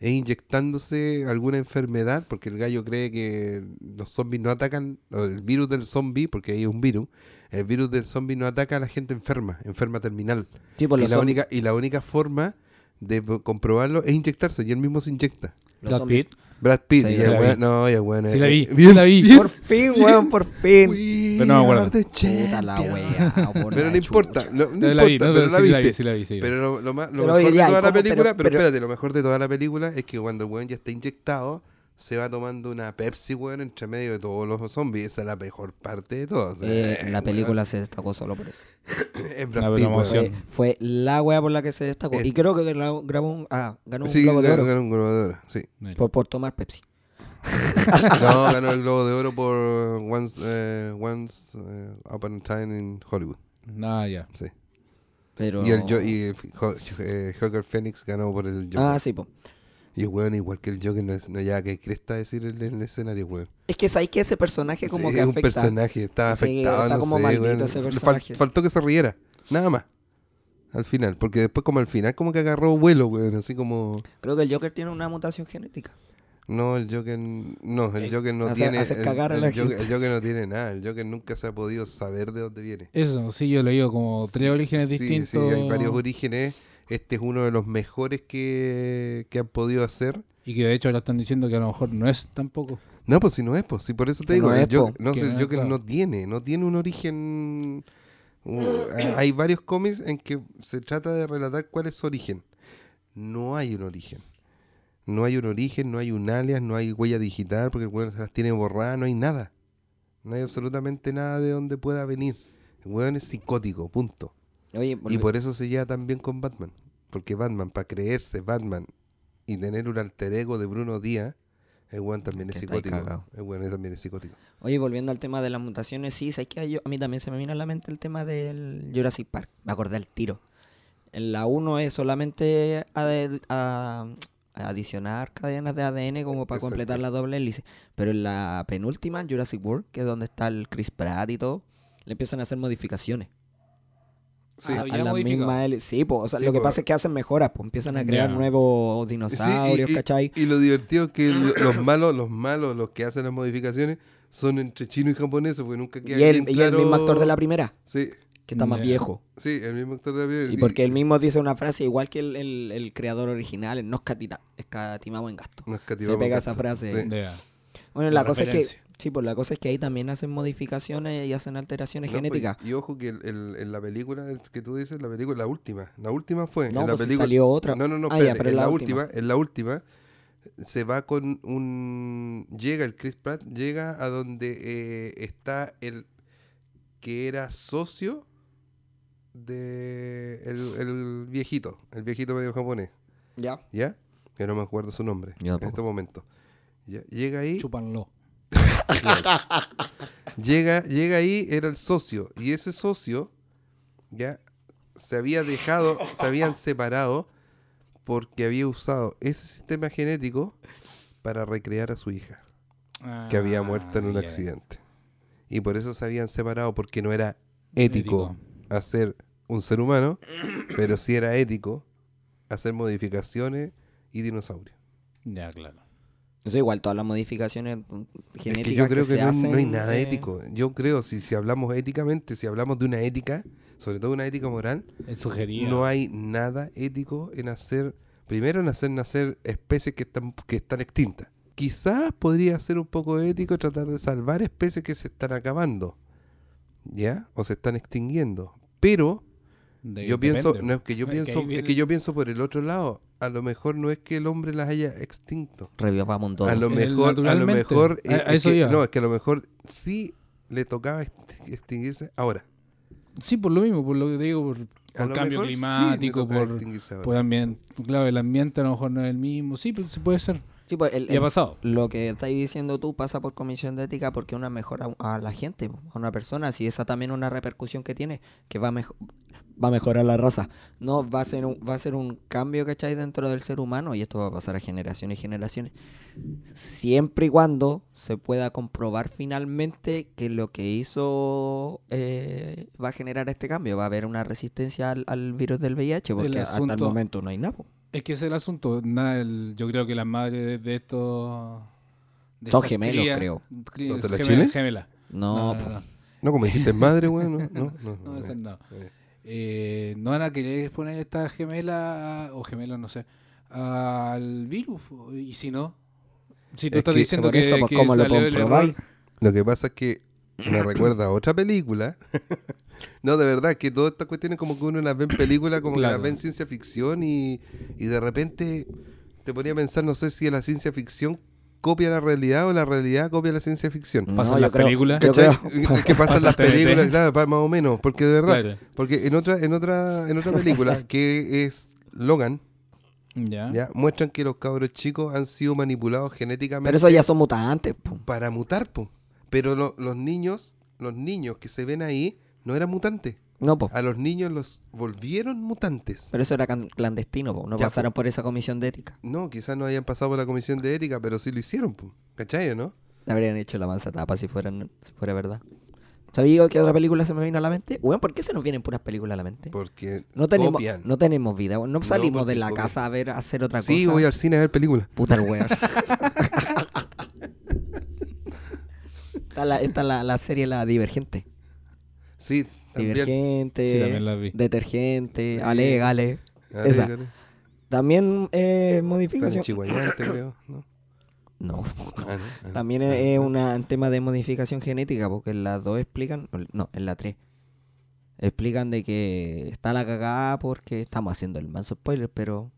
es inyectándose alguna enfermedad, porque el gallo cree que los zombies no atacan, o el virus del zombie, porque ahí es un virus, el virus del zombie no ataca a la gente enferma, enferma terminal. Sí, pues Y la, única, y la única forma de comprobarlo es inyectarse y él mismo se inyecta. los zombies-. Brad Pitt, Sí, y el la weón- vi. no, y el weón Sí la vi. eh, sí bien, la vi. bien. Por fin, weón, por fin. We Pero no me acuerdo. Puta la wea. Pero la no importa, no, no No la vi, importa, no, pero la sí viste. vi, sí la vi, sí. Pero lo, lo más- lo Pero, mejor oye, de ya, toda ¿y la película, Pero- pero, pero- espérate, lo mejor de toda la película es que cuando el weón ya está inyectado, se va tomando una Pepsi, weón, entre medio de todos los zombies. Esa es la mejor parte de todo. o sea, Eh, la weón, película se destacó solo por eso. es La Brad Pitt. Fue, fue la wea por la que se destacó. Es- Y creo que gra- grabó un, ah, ganó un Sí, Globo de ganó, Oro ganó un globo de oro, sí. por, por tomar Pepsi. No, ganó el Globo de Oro por Once, eh, once eh, Upon a Time in Hollywood. Ah, ya. Sí. Pero... Y el y eh, Joker Phoenix ganó por el Joker. Ah, sí, po. Y weón, igual que el Joker, no, es, no ya que cresta decir en el, escenario, weón. Es que sabéis que ese personaje como Sí, que es un afecta. personaje, estaba Sí, afectado, está no como sé, weón. ese fal- faltó que se riera, nada más. Al final, porque después como al final como que agarró vuelo, weón, así como... Creo que el Joker tiene una mutación genética. No, el Joker, no, el Eh, Joker no hace- tiene... hace el, cagar a el la Joker, gente. el Joker no tiene nada, el Joker nunca se ha podido saber de dónde viene. Eso, sí, yo lo digo como tres orígenes Sí, distintos. Sí, hay varios orígenes. Este es uno de los mejores que, que han podido hacer. Y que de hecho ahora están diciendo que a lo mejor no es tampoco. No, pues si no es, pues si por eso te Que digo, no el es. Joker, no, Que el no es, Joker claro. no tiene, no tiene un origen. uh, hay varios cómics en que se trata de relatar cuál es su origen. No hay un origen. No hay un origen, no hay un alias, no hay huella digital, porque el weón las tiene borradas, no hay nada. No hay absolutamente nada de donde pueda venir. El weón es psicótico, punto. Oye, Y por eso se lleva tan bien con Batman. Porque Batman, para creerse Batman y tener un alter ego de Bruno Díaz, el weón también es psicótico. El weón también es psicótico. Oye, volviendo al tema de las mutaciones, sí, sabes que yo- a mí también se me viene a la mente el tema del Jurassic Park. Me acordé al tiro. En la 1 es solamente a- a adicionar cadenas de ADN como para Exacto. completar la doble hélice. Pero en la penúltima, Jurassic World, que es donde está el Chris Pratt y todo, le empiezan a hacer modificaciones. Sí. a, Ah, a mismas hélices. Sí, pues, o sea, Sí, lo que po. pasa es que hacen mejoras, pues empiezan a crear nuevos Sí, dinosaurios, y- y, ¿cachai? y lo divertido es que lo- los malos, los malos, los que hacen las modificaciones, son entre chino y japonés, porque nunca queda Y el, bien y el mismo claro- actor de la primera, Sí, que está más viejo. sí, el mismo actor de la primera. Y porque él mismo dice una frase igual que el, el- el creador original, el no escatimamos en gasto. nos Se cativamos pega gasto. esa frase. Bueno, La la, cosa es que. Sí, pues la cosa es que ahí también hacen modificaciones y hacen alteraciones No, pues, genéticas. y ojo que el- el- en la película el que tú dices, la película, la última, la última fue. No, en la pues si salió otra. No, no, no, Ah, ya, pero en la última, última. en la última se va con un llega el Chris Pratt, llega a donde eh, está el que era socio de el, el viejito, el viejito medio japonés, Ya. ¿ya? Que no me acuerdo su nombre en este momento. Ya, Llega ahí, Chúpanlo. Llega, llega ahí, era el socio. Y ese socio, ya, se había dejado, se habían separado porque había usado ese sistema genético para recrear a su hija, que había muerto en un Ah, accidente. Y por eso se habían separado, porque no era ético, Ético. hacer un ser humano, pero sí era ético hacer modificaciones y dinosaurios. Ya, claro. Eso igual, todas las modificaciones mm, Es genéticas que yo creo que, no, hacen, no hay nada eh, ético. Yo creo, si, si hablamos éticamente, si hablamos de una ética, sobre todo una ética moral, no hay nada ético en hacer, primero en hacer nacer especies que están, que están extintas. Quizás podría ser un poco ético tratar de salvar especies que se están acabando, ¿ya? O se están extinguiendo. Pero De- yo pienso, depende. no es que yo Es que pienso, es que yo pienso por el otro lado. A lo mejor no es que el hombre las haya extinto. Revivamos todo. A lo El mejor, a lo mejor, A- eh, a es eso que- iba. no, es que a lo mejor sí le tocaba exti- extinguirse ahora. Sí, por lo mismo, por lo que te digo, por, por cambio mejor sí climático, tocaba por, por ambiente. Claro, el ambiente a lo mejor no es el mismo. Sí, pero sí puede ser. Sí, pues, el- Y ha pasado. lo que estáis diciendo tú pasa por comisión de ética porque una mejora a la gente, a una persona. Si esa también es una repercusión que tiene, que va a, mejo- va a mejorar la raza. No, va a ser un, va a ser un cambio, ¿cachai? Dentro del ser humano y esto va a pasar a generaciones y generaciones. Siempre y cuando se pueda comprobar finalmente que lo que hizo eh, va a generar este cambio. Va a haber una resistencia al, al virus del VIH porque hasta el momento no hay nada. Es que ese es el asunto. Nada, el- yo creo que las madres de, de estos. de Son gemelos, creo. crías- ¿Los de la Chile? gemelas. No, no, no. No, como dijiste madre, weón. No, no, no. No, no. eh. Eh, no van a querer exponer esta gemela o gemelos, no sé, al virus. Y si no, si tú Es estás que diciendo que, eso, pues, que ¿cómo lo error, Lo que pasa es que me recuerda a otra película. no, de verdad, que todas estas cuestiones como que uno las ve en película, como que Claro. las ve en ciencia ficción y, y de repente te ponía a pensar, no sé si la ciencia ficción copia la realidad o la realidad copia la ciencia ficción. Pasan No, las creo- películas. Es que pasan Pasa las películas, claro, más o menos, porque de verdad, Claro. porque en otra, en otra, en otra película que es Logan, Ya. ya muestran que los cabros chicos han sido manipulados genéticamente Pero eso ya son mutantes. po. para mutar, po. Pero lo- los niños, los niños que se ven ahí no eran mutantes. No, po. A los niños los volvieron mutantes. Pero eso era clandestino, po. No Ya, pasaron por esa comisión de ética. No, quizás no hayan pasado por la comisión de ética, pero sí lo hicieron, po. ¿cachai, no? Habrían hecho la mansa tapa si, fueran, si fuera verdad. ¿Sabía qué otra película se me vino a la mente? Weón, ¿por qué se nos vienen puras películas a la mente? Porque No tenemos, copian. no tenemos vida, no salimos de la copian. casa a ver a hacer otra Sí, cosa. voy al cine a ver películas. Puta el weón. está la, está la, la serie La Divergente. Sí, también. Divergente, Sí, también la vi. Detergente, Sí. Ale. Ah, Esa. dígale. También eh, modificación. Chihuayante, creo. ¿no? No. Ah, no, ah, También ah, es ah. una- un tema de modificación genética, porque en las dos explican, no, en la tres, explican de que está la cagada porque estamos haciendo el manso spoiler, pero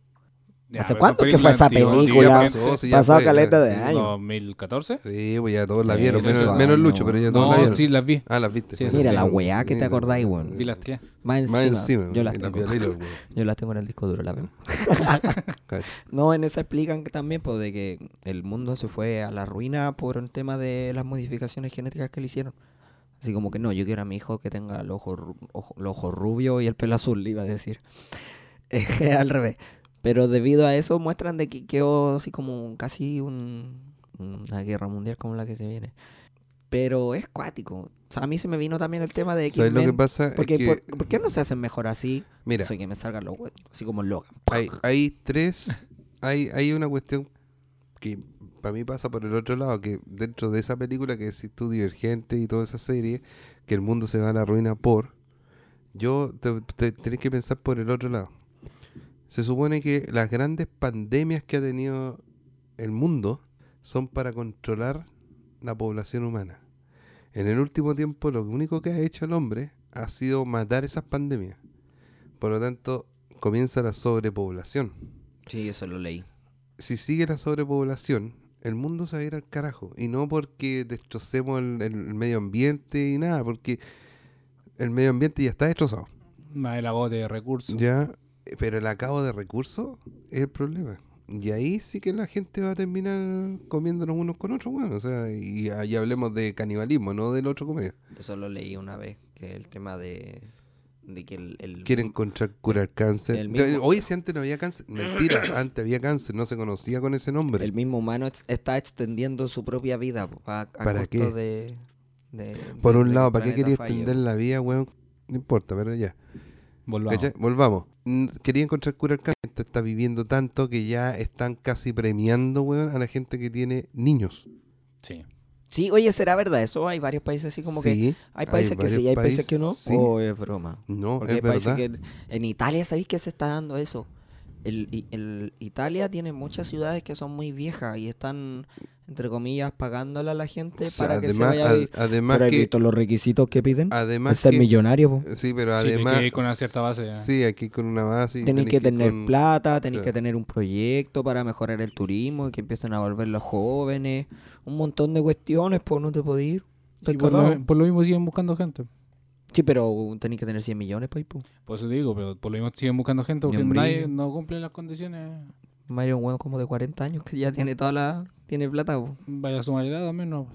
Ya, ¿Hace cuánto que fue esa película? pasó, sí, pasado fue, caleta ya, de sí. años. 2014. Sí, pues ya todos la vieron. Menos, sí, menos no. Lucho, pero ya todos la No, vieron. sí, las vi. Ah, las viste. Mira sí, la weá que te acordáis, weón. Vi las tres. Más encima, Más encima. yo las tengo. weón. Yo las tengo en el disco duro, la veo. No, en esa explican que también pues, de que el mundo se fue a la ruina por el tema de las modificaciones genéticas que le hicieron. Así como que no, yo quiero a mi hijo que tenga el ojo, ojo- los ojos rubios y el pelo azul, le iba a decir. Eh, Al revés. Pero debido a eso muestran de que quedó así como casi un, una guerra mundial como la que se viene. Pero es cuático. O sea, a mí se me vino también el tema de ¿Sabes lo que pasa? Es Porque, que, por, ¿por qué no se hacen mejor así? mira, que me salgan los huevos, así como Logan. hay, hay tres, hay, hay una cuestión que para mí pasa por el otro lado, que dentro de esa película que decís tú, Divergente y toda esa serie, que el mundo se va a la ruina por, yo te, te- tenés que pensar por el otro lado. Se supone que las grandes pandemias que ha tenido el mundo son para controlar la población humana. En el último tiempo lo único que ha hecho el hombre ha sido matar esas pandemias. Por lo tanto, comienza la sobrepoblación. Sí, eso lo leí. Si sigue la sobrepoblación, el mundo se va a ir al carajo. Y no porque destrocemos el, el medio ambiente y nada, porque el medio ambiente ya está destrozado. Más el agote de recursos. Ya, pero el acabo de recursos es el problema. Y ahí sí que la gente va a terminar comiéndonos unos con otros, bueno, o sea, y ahí hablemos de canibalismo, no del otro comer. Eso lo leí una vez, que el tema de, de que el... el- Quieren encontrar curar cáncer. mismo- Oye, si antes no había cáncer, mentira, antes había cáncer, no se conocía con ese nombre. el mismo humano está extendiendo su propia vida a, a ¿Para costo qué? de, de- Por un lado, ¿para qué quería extender la vida, weón? No importa, pero ya. Volvamos. ¿Cachai? Volvamos. Quería encontrar cura al cáncer. Está viviendo tanto que ya están casi premiando, weón, a la gente que tiene niños. Sí. Sí, oye, ¿será verdad eso? Hay varios países así como que... Sí, Hay países que sí, hay países que no. sí. ¿O es broma? No, Porque es hay países verdad. que... En Italia, ¿sabéis que se está dando eso? El, el- Italia tiene muchas ciudades que son muy viejas y están, entre comillas, pagándole a la gente O sea, para que además, se vaya a vivir. Pero ¿has que, visto los requisitos que piden? además Es ser que- millonario, po. Sí, pero Sí, hay que además. ir con una cierta base, ya. Sí, hay que ir con una base. Tenéis que tener con- plata, tenéis que tener un proyecto para mejorar el turismo y que empiecen a volver los jóvenes. Un montón de cuestiones, pues no te podés ir. Estoy Y por, cagado. lo, por lo mismo siguen buscando gente. Sí, pero tenéis que tener 100 millones, pues. pues. Por eso te digo, pero por lo mismo siguen buscando gente porque nadie no cumple las condiciones. Mario un weón como de 40 años que ya tiene toda la... Tiene plata, po. Vaya a su edad también, no.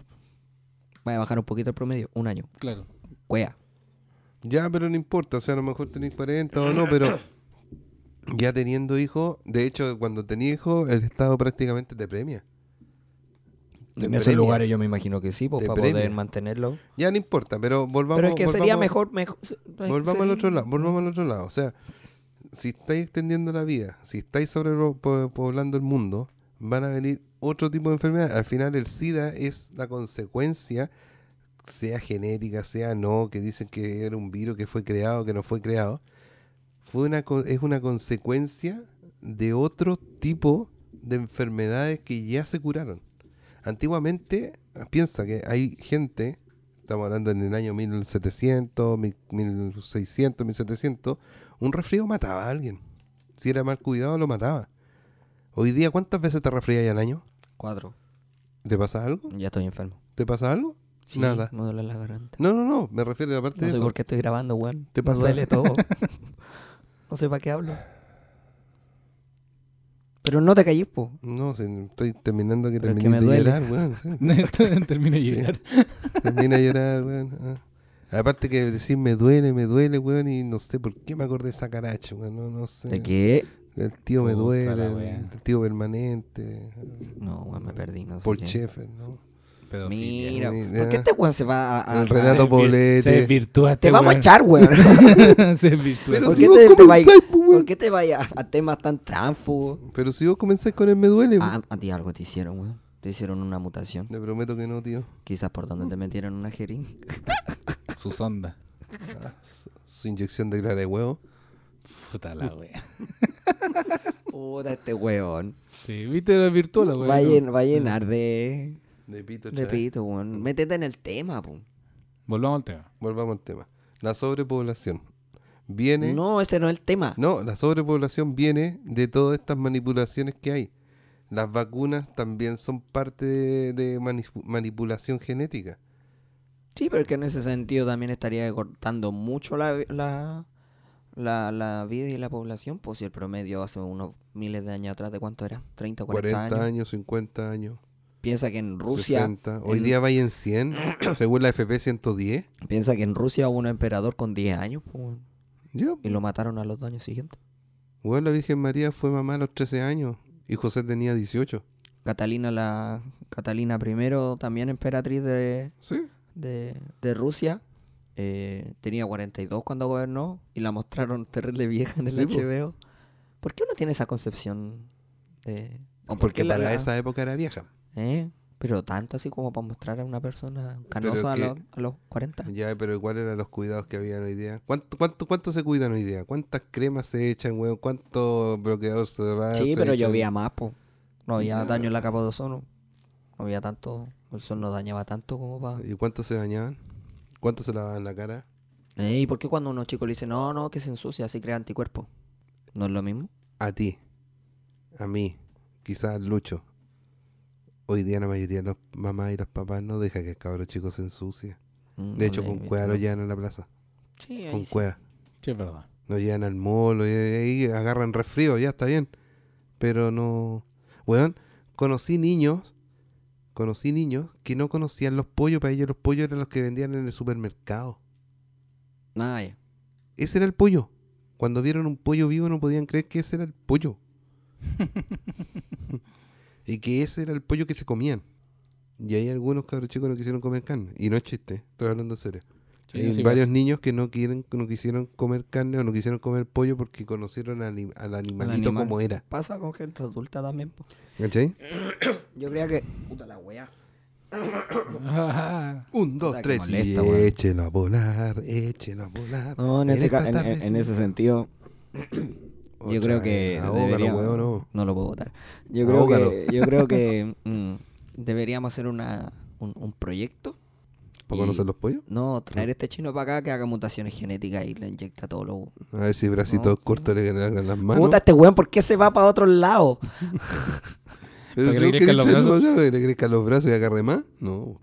Vaya a bajar un poquito el promedio. Un año. Claro. Cuea. Ya, pero no importa. O sea, a lo mejor tenéis 40 o no, pero. Ya teniendo hijos. De hecho, cuando tenía hijos, el Estado prácticamente te premia. En esos premia. lugares yo me imagino que sí, pues, para poder mantenerlo. Ya no importa, pero volvamos. pero es que sería volvamos- mejor... mejor Volvamos al otro lado, volvamos al otro lado. O sea, si estáis extendiendo la vida, si estáis sobrepoblando el mundo, van a venir otro tipo de enfermedades. Al final el SIDA es la consecuencia, sea genética, sea no, que dicen que era un virus que fue creado, que no fue creado. Fue una, es una consecuencia de otro tipo de enfermedades que ya se curaron. Antiguamente, piensa que hay gente, estamos hablando en el año 1700, mil- 1600, 1700, un resfrío mataba a alguien. Si era mal cuidado, lo mataba. Hoy día, ¿cuántas veces te resfrías al año? Cuatro. ¿Te pasa algo? Ya estoy enfermo. ¿Te pasa algo? Sí, Nada. Me duele la garganta. No, no, no, me refiero a la parte No de sé eso. por qué estoy grabando, weón. ¿Te Me pasa? duele todo. no sé para qué hablo. Pero no te callís, po. No, si estoy terminando que Pero es que terminé de duele. llorar, weón. sí. Termina de llegar. Termina de llorar, weón. ah. Aparte que decir me duele, me duele, weón, y no sé por qué me acordé de esa caracha, weón. No, no sé. ¿De qué? El tío me duele, el, tío permanente, No, weón, me perdí. No sé Paul. Sheffer, ¿no? Pedofilia. Mira, Sí, ¿por qué ya. este weón se va a... a- El Renato Poblete. Se desvirtúa este Te vamos a echar, weón. se desvirtúa. Pero ¿Por si qué vos te, te vais- comenzáis, pues, weón. ¿Por qué te vayas a temas tan tránfugos? Pero si vos comenzáis con el me duele, Ah, a ti algo te hicieron, weón. Te hicieron una mutación. te prometo que no, tío. Quizás por donde te metieron una jeringa. Su sonda. Su inyección de clara de huevo. Puta la wea. Puta, este weón. Sí, viste la virtual, weón. Va a, llen- va a llenar de, De pito, de pito, weón. Métete en el tema, po. Volvamos al tema. Volvamos al tema. La sobrepoblación. Viene. No, ese no es el tema. No, la sobrepoblación viene de todas estas manipulaciones que hay. Las vacunas también son parte de, de manipu- manipulación genética. Sí, pero que en ese sentido también estaría cortando mucho la, la, la, la vida y la población. Pues si el promedio hace unos miles de años atrás, ¿de cuánto era? ¿30, 40, 40 años? años, 50 años, Piensa que en Rusia... 60. Hoy en- día va en 100, según la FP 110. Piensa que en Rusia hubo un emperador con 10 años, po, y lo mataron a los dos años siguientes. bueno, la Virgen María fue mamá a los 13 años y José tenía 18. Catalina la Catalina I, también emperatriz de, Sí. de, de Rusia, eh, tenía 42 cuando gobernó y la mostraron terrible vieja en el Sí, po. HBO. ¿Por qué uno tiene esa concepción de... o por Porque qué para la- esa época era vieja. ¿eh? Pero tanto así como para mostrar a una persona canosa a, los, a los 40. Ya, pero ¿cuáles eran los cuidados que habían hoy día? ¿Cuánto, cuánto, cuánto se cuidan hoy día? ¿Cuántas cremas se echan, weón? ¿Cuántos bloqueadores solar Sí, se pero echan? llovía más, po. No había Ya. daño en la capa de ozono. No había tanto... El sol no dañaba tanto como para... ¿Y cuántos se bañaban? ¿Cuántos se lavaban la cara? ¿Y por qué cuando unos chicos le dicen, no, no, que se ensucia, así crea anticuerpos? ¿No es lo mismo? A ti, a mí, quizás Lucho. Hoy día la mayoría de los mamás y los papás no dejan que el cabro chico se ensucie. Mm, De hecho, con cueva lo llevan a la plaza. Sí, Con sí. cueva. Sí, es verdad. Lo llevan al molo y ahí agarran resfrío, ya está bien. Pero no. Weón, conocí niños, conocí niños que no conocían los pollos, para ellos los pollos eran los que vendían en el supermercado. Ah, ya. Ese era el pollo. Cuando vieron un pollo vivo no podían creer que ese era el pollo. y que ese era el pollo que se comían. Y hay algunos cabros chicos que no quisieron comer carne. Y no es chiste, estoy hablando en serio. Sí, Hay sí varios niños que no quieren, no quisieron comer carne o no quisieron comer pollo porque conocieron al, ani- al animalito animal. como era. Pasa con gente adulta también. po. ¿Cachai? Yo creía que. Puta la wea. Un, dos, tres molesta, y weón. échelo a volar, échelo a volar. No, en, en- en ese sentido. Otra Yo creo que ahógalo, deberíamos- weón, no. no lo puedo votar. Yo creo que, yo creo que mm, deberíamos hacer una, un, un proyecto. ¿Para conocer los pollos? No, traer este chino para acá que haga mutaciones genéticas y le inyecta todo lo. A ver si bracitos No, cortos le ganan las manos. Puta, este weón, ¿por qué se va para otro lado? Pero que le no crezcan los brazos. traerlo acá, ¿Le crezcan los brazos y agarre más? No.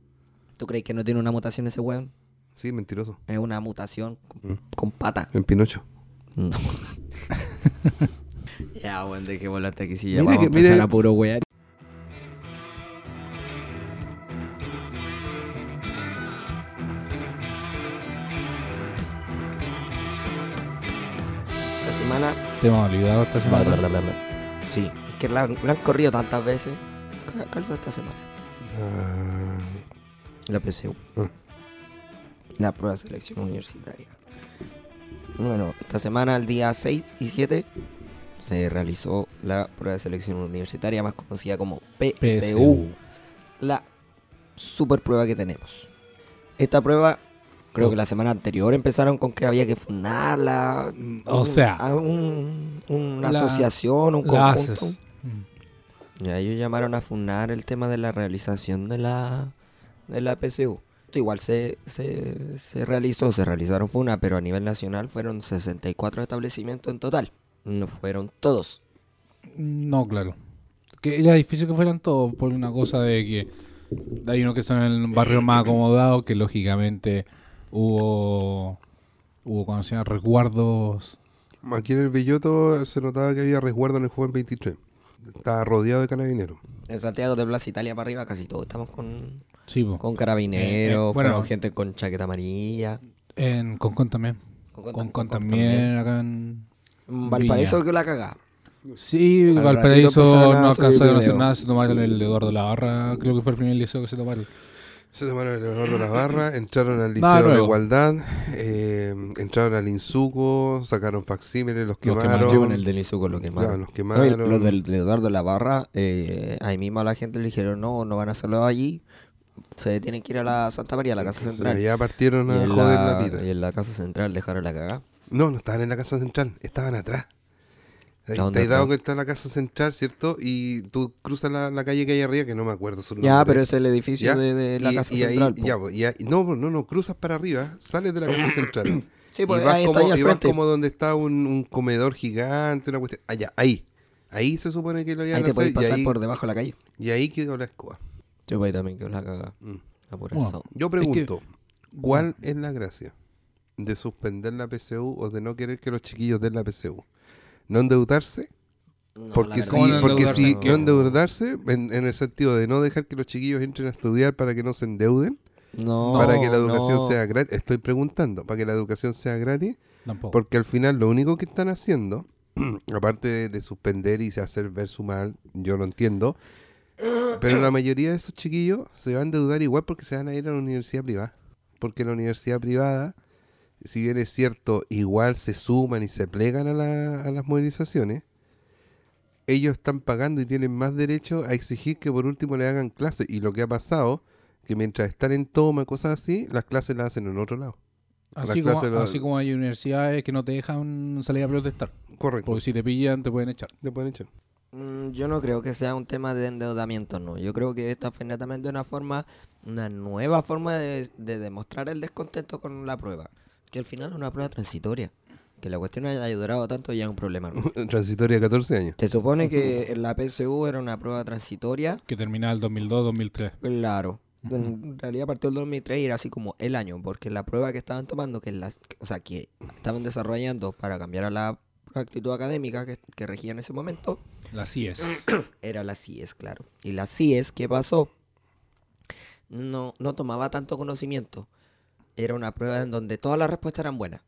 ¿Tú crees que no tiene una mutación ese weón? Sí, mentiroso. Es una mutación con, Mm. con pata. En Pinocho. No. ya, weón, de que volaste aquí si ya Mira vamos que- a empezar mira- a puro wear. La semana Te hemos olvidado esta semana. Sí, es que la, la han corrido tantas veces. Cal- Calza esta semana. Ah, La PSU. Ah. La prueba de selección universitaria. Bueno, esta semana, el día 6 y 7, se realizó la prueba de selección universitaria, más conocida como PSU, PSU. la super prueba que tenemos. Esta prueba, creo que la semana anterior empezaron con que había que fundarla. O un- sea, a un- una la- asociación, un La conjunto. haces. Ya ellos llamaron a funar el tema de la realización de la, de la PSU. Esto igual se, se, se realizó, se realizaron funas, pero a nivel nacional fueron 64 establecimientos en total. No fueron todos. No, claro. Que era difícil que fueran todos por una cosa de que hay unos que son en el barrio más acomodado, que lógicamente hubo, hubo como se resguardos. Aquí en el Belloto se notaba que había resguardo en el juego 23. Estaba rodeado de carabineros. En Santiago de Plaza Italia para arriba casi todos estamos con, Sí, po. con carabineros, Eh, eh, bueno. fueron gente con chaqueta amarilla. En Concon también. Concon- Concon Concon también, acá en... En Valparaíso Viña. que la cagá. Sí, Al Valparaíso no alcanzaron a hacer nada, se tomaron el Eduardo Lavarra, creo que fue el primer liceo que se tomaron. Se tomaron el de la barra, entraron al Liceo de la. Igualdad, eh, entraron al Insuco, sacaron facsímiles, los quemaron. quemaron. Sí, con el del Izuco lo Claro, quemaron. los No, quemaron. los del de Eduardo Lavarra, eh, ahí mismo a la gente le dijeron, no, no van a hacerlo allí. Se tienen que ir a la Santa María, a la Casa Central. ya partieron y, a en joder la, la, vida. y en la Casa Central dejaron la cagada. No, no estaban en la casa central, estaban atrás. Ahí ¿A dónde Te has dado que está la casa central, ¿cierto? Y tú cruzas la, la calle que hay arriba, que no me acuerdo su Ya, nombre. pero es el edificio ¿Ya? de, de la Y- Casa y Central. ya, y ahí- no, no, no, cruzas para arriba, sales de la casa central. Sí, pues y vas, ahí está como, y vas como donde está un, un comedor gigante, una cuestión. Allá, ahí. Ahí se supone que lo iban Ahí te hacer. y, pasar ahí, por debajo de la calle. y ahí quedó la escoba. Pues ahí también quedó la cagada. Mm. La pura Bueno. zona. Yo pregunto, ¿cuál es la gracia de suspender la PCU o de no querer que los chiquillos den la PCU? ¿No endeudarse? No, Porque si, verdad ¿Cómo no porque endeudarse? si no endeudarse, en, en el sentido de no dejar que los chiquillos entren a estudiar para que no se endeuden, No, para que la educación no. sea gratis, estoy preguntando, para que la educación sea gratis, Tampoco. porque al final lo único que están haciendo, aparte de, de suspender y hacer ver su mal, yo lo entiendo, pero la mayoría de esos chiquillos se van a endeudar igual porque se van a ir a la universidad privada. Porque la universidad privada, si bien es cierto, igual se suman y se plegan a, la- a las movilizaciones, ellos están pagando y tienen más derecho a exigir que por último le hagan clases. Y lo que ha pasado, que mientras están en toma, cosas así, las clases las hacen en otro lado. Así como, así como hay universidades que no te dejan salir a protestar. Correcto. Porque si te pillan, te pueden echar. Le pueden echar. Mm, Yo no creo que sea un tema de endeudamiento, no. Yo creo que esta fue netamente una forma, una nueva forma de, de demostrar el descontento con la prueba. Que al final es una prueba transitoria. Que la cuestión haya durado tanto ya es un problema. ¿no? Transitoria 14 años. Se supone que la PSU era una prueba transitoria. Que terminaba el 2002-2003. Claro. En realidad partió el 2003 y era así como el año, porque la prueba que estaban tomando, que las, o sea, que estaban desarrollando para cambiar a la actitud académica que, que regía en ese momento, La CIES. era la CIES, claro. Y la CIES, ¿qué pasó? No, no tomaba tanto conocimiento. Era una prueba en donde todas las respuestas eran buenas.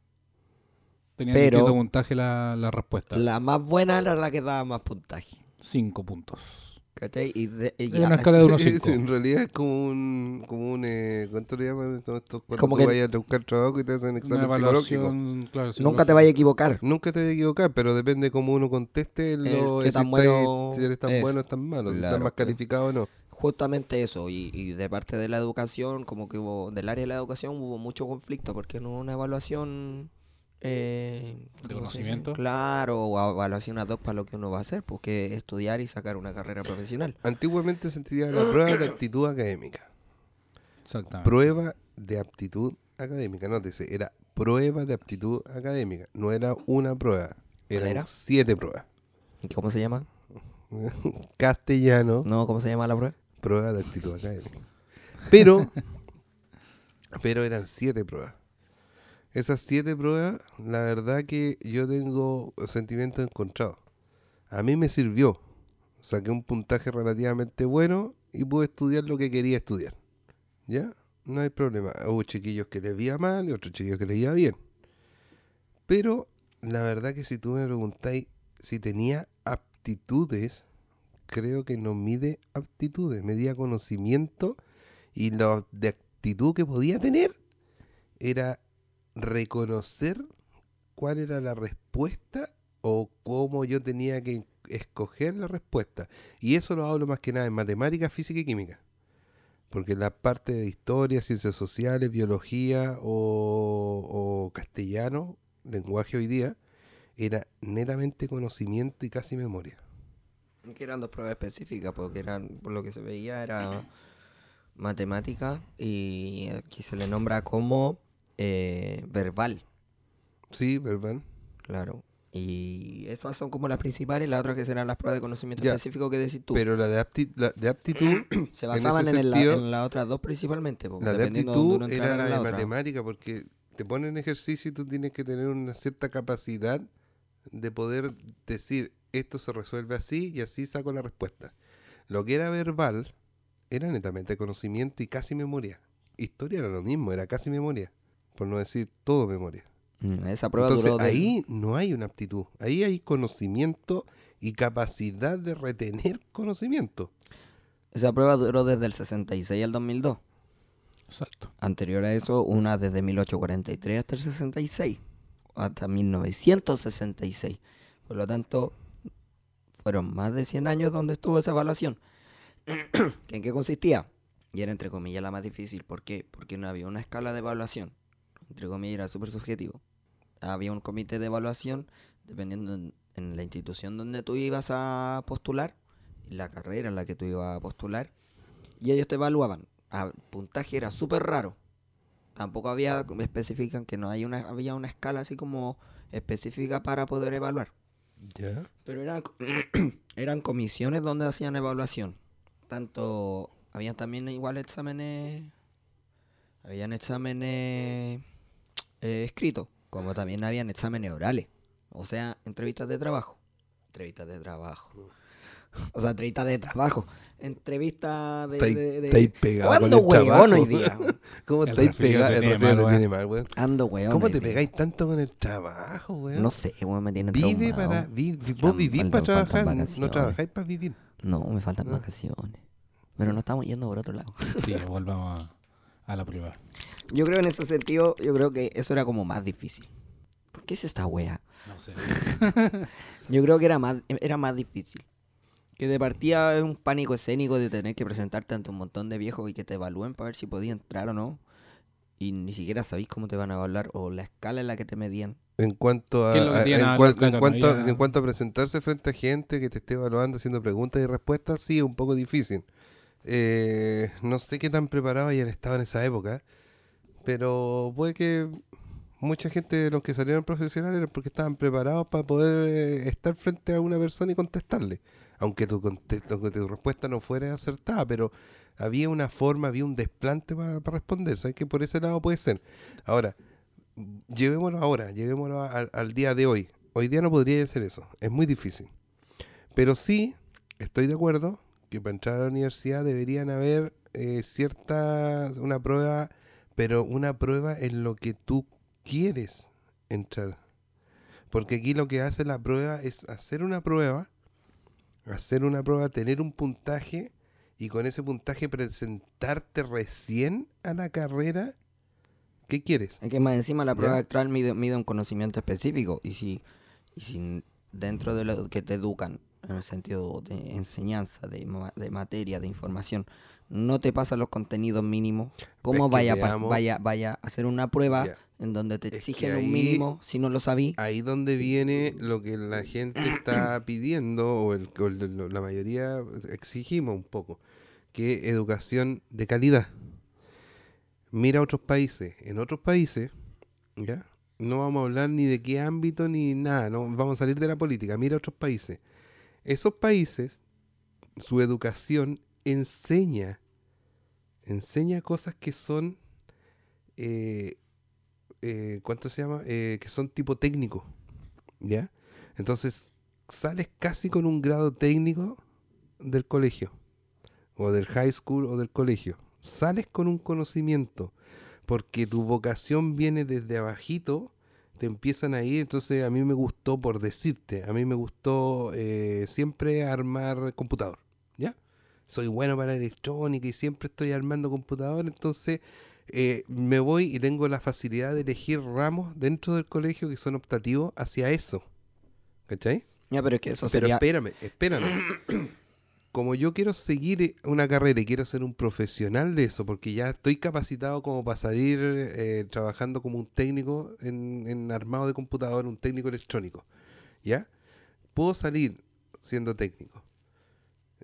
Tenía Pero- puntaje la, la respuesta. La más buena era la que daba más puntaje. Cinco puntos. ¿Cachai? Y, de- y Es ya, una escala de así- unos Sí, cinco. sí, en realidad es como un, como un eh, ¿cuánto le llaman estos? estos- Cuando Como tú que- vayas a buscar trabajo y te hacen examen psicológico. claro, Nunca te vayas a equivocar. Nunca te voy a equivocar, pero depende cómo uno conteste lo, qué si, tan estáis- bueno si eres tan es. bueno o tan malo, si Claro, estás más calificado o no. Justamente eso, y, y de parte de la educación, como que hubo, del área de la educación hubo mucho conflicto, porque no hubo una evaluación eh, ¿De conocimiento? Claro, o evaluación ad hoc para lo que uno va a hacer, porque estudiar y sacar una carrera profesional. Antiguamente se entendía la prueba de actitud académica. Exactamente. Prueba de aptitud académica, nótese, era prueba de aptitud académica, no era una prueba, eran era? siete pruebas. ¿Y cómo se llama? Castellano, No, ¿cómo se llama la prueba? prueba de actitud académica. Pero, pero eran siete pruebas. Esas siete pruebas, la verdad que yo tengo sentimientos encontrados. A mí me sirvió. Saqué un puntaje relativamente bueno y pude estudiar lo que quería estudiar. ¿Ya? No hay problema. Hubo chiquillos que les iba mal y otros chiquillos que les iba bien. Pero la verdad que si tú me preguntáis si tenía aptitudes, creo que no mide aptitudes, medía conocimiento y lo de actitud que podía tener era reconocer cuál era la respuesta o cómo yo tenía que escoger la respuesta. Y eso lo hablo más que nada en matemática, física y química. Porque la parte de historia, ciencias sociales, biología o, o castellano, lenguaje hoy día, era netamente conocimiento y casi memoria. Que eran dos pruebas específicas, porque eran, por lo que se veía, era matemática y aquí se le nombra como eh, verbal, Sí, ¿verdad? claro. Y esas son como las principales, las otras que serán las pruebas de conocimiento Ya, específico que decís tú. Pero la de, apti- la de aptitud, se en basaban ese en, el- en las otras dos principalmente. porque la de aptitud era la en de matemática porque te ponen ejercicio y tú tienes que tener una cierta capacidad de poder decir esto se resuelve así y así saco la respuesta. Lo que era verbal era netamente conocimiento y casi memoria. Historia era lo mismo, era casi memoria, por no decir todo memoria. Mm, Esa prueba Entonces duró de- ahí no hay una aptitud, ahí hay conocimiento y capacidad de retener conocimiento. esa prueba duró desde el 66 al 2002. Exacto. Anterior a eso, una desde 1843 hasta el 66, hasta 1966. Por lo tanto, fueron más de 100 años donde estuvo esa evaluación. ¿En qué consistía? Y era entre comillas la más difícil. ¿Por qué? Porque no había una escala de evaluación. Entre comillas era súper subjetivo. Había un comité de evaluación dependiendo en, en la institución donde tú ibas a postular, la carrera en la que tú ibas a postular, y ellos te evaluaban. El puntaje era súper raro. Tampoco había, especifican que no hay una, había una escala así como específica para poder evaluar. ¿Ya? Pero eran, eran comisiones donde hacían evaluación. Tanto, habían también igual exámenes, habían exámenes eh, escritos, como también habían exámenes orales. O sea, entrevistas de trabajo. Entrevistas de trabajo. O sea, entrevistas de trabajo. Entrevistas de... De, de- estáis pegado con Ando el huevón trabajo. hoy día. ¿Cómo El estáis resfriado pegados? te El tiene tiene mal, weón. Ando. ¿Cómo te pegáis tanto con el trabajo, weón? No sé, weón, me tienen Vive traumado. para. vi- vos vivís para trabajar, no trabajáis para vivir. No, me faltan No. vacaciones. Pero no estamos yendo por otro lado. Sí, volvamos a, a la prueba. Yo creo en ese sentido, yo creo que eso era como más difícil. ¿Por qué es esta wea? No sé. Yo creo que era más, era más difícil. Que de partida es un pánico escénico de tener que presentarte ante un montón de viejos y que te evalúen para ver si podías entrar o no. Y ni siquiera sabéis cómo te van a evaluar o la escala en la que te medían. En cuanto a, ¿Qué es lo que a- tiene en, cuanto, no, en cuanto a presentarse frente a gente que te esté evaluando, haciendo preguntas y respuestas, sí, es un poco difícil. Eh, no sé qué tan preparado hayan estado en esa época, pero puede que mucha gente de los que salieron profesionales era porque estaban preparados para poder eh, estar frente a una persona y contestarle. Aunque tu, conte- aunque tu respuesta no fuera acertada, pero había una forma, había un desplante para responder. ¿Sabes que por ese lado puede ser? Ahora, llevémoslo ahora, llevémoslo al, día de hoy. Hoy día no podría hacer eso, es muy difícil. Pero sí, estoy de acuerdo que para entrar a la universidad deberían haber eh, cierta, una prueba, pero una prueba en lo que tú quieres entrar. Porque aquí lo que hace la prueba es hacer una prueba hacer una prueba, tener un puntaje y con ese puntaje presentarte recién a la carrera. ¿Qué quieres? Es que más encima la prueba Ya. actual mide, mide un conocimiento específico y si, y si dentro de lo que te educan en el sentido de enseñanza, de, de materia, de información, no te pasan los contenidos mínimos, ¿cómo Es vaya, vaya, vaya a hacer una prueba en donde te exigen ahí- un mínimo si no lo sabí? Ahí donde viene lo que la gente está pidiendo, o, el, o el- la mayoría exigimos un poco, que educación de calidad. Mira otros países. En otros países, ¿ya? No vamos a hablar ni de qué ámbito ni nada, no vamos a salir de la política. Mira otros países. Esos países, su educación enseña, enseña cosas que son, eh, eh, ¿cuánto se llama? Eh, que son tipo técnico, ¿ya? Entonces, sales casi con un grado técnico del colegio, o del high school o del colegio. Sales con un conocimiento, porque tu vocación viene desde abajito, te empiezan ahí, entonces a mí me gustó, por decirte, a mí me gustó eh, siempre armar computador, ¿ya? Soy bueno para electrónica y siempre estoy armando computador, entonces eh, me voy y tengo la facilidad de elegir ramos dentro del colegio que son optativos hacia eso. ¿Cachai? Ya, pero es que eso Pero sería... espérame, espérame. Como yo quiero seguir una carrera y quiero ser un profesional de eso, porque ya estoy capacitado como para salir eh, trabajando como un técnico en, en armado de computador, un técnico electrónico, ¿ya? Puedo salir siendo técnico.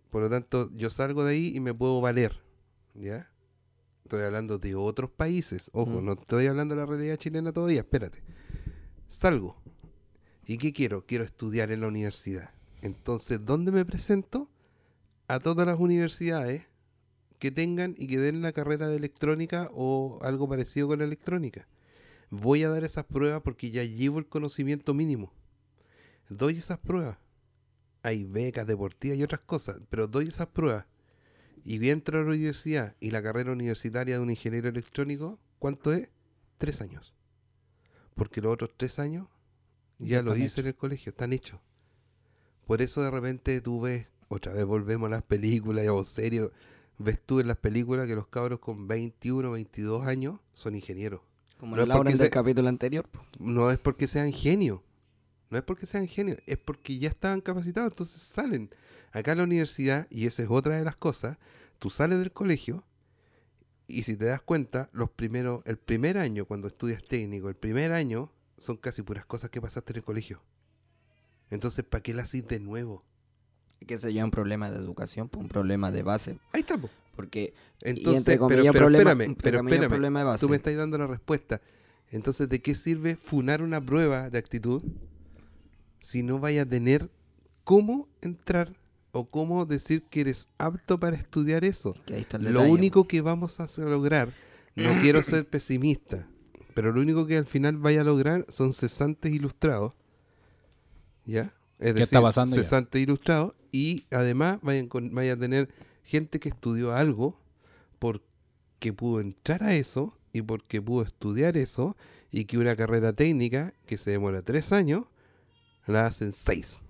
Por lo tanto, yo salgo de ahí y me puedo valer, ¿ya? Estoy hablando de otros países. Ojo, Mm. no estoy hablando de la realidad chilena todavía, espérate. Salgo. ¿Y qué quiero? Quiero estudiar en la universidad. Entonces, ¿dónde me presento? A todas las universidades que tengan y que den la carrera de electrónica o algo parecido con la electrónica. Voy a dar esas pruebas porque ya llevo el conocimiento mínimo. Doy esas pruebas. Hay becas deportivas y otras cosas, pero doy esas pruebas. Y voy a entrar a la universidad y la carrera universitaria de un ingeniero electrónico, ¿cuánto es? Tres años. Porque los otros tres años ya Ya lo hice en el colegio, están hechos. Por eso de repente tú ves, otra vez volvemos a las películas o series, ves tú en las películas que los cabros con 21, 22 años son ingenieros. Como no el es porque Lauren del capítulo anterior. No es porque sean genios, no es porque sean genios, es porque ya estaban capacitados, entonces salen. Acá en la universidad, y esa es otra de las cosas, tú sales del colegio y si te das cuenta, los primeros, el primer año cuando estudias técnico, el primer año son casi puras cosas que pasaste en el colegio. Entonces, ¿para qué las haces de nuevo? Que ese ya es un problema de educación, po, un problema de base. Ahí estamos. Porque Entonces, entre pero, comillas, pero problema- espérame, pero espérame. problema de base. Tú me estás dando la respuesta. Entonces, ¿de qué sirve funar una prueba de actitud si no vaya a tener cómo entrar o cómo decir que eres apto para estudiar eso? que ahí está el Lo único que vamos a lograr, no quiero ser pesimista, pero lo único que al final vaya a lograr son cesantes ilustrados. ¿Ya? Es ¿Qué está pasando ya? cesantes ilustrados y además vayan, con, vaya a tener gente que estudió algo porque pudo entrar a eso y porque pudo estudiar eso y que una carrera técnica que se demora tres años la hacen seis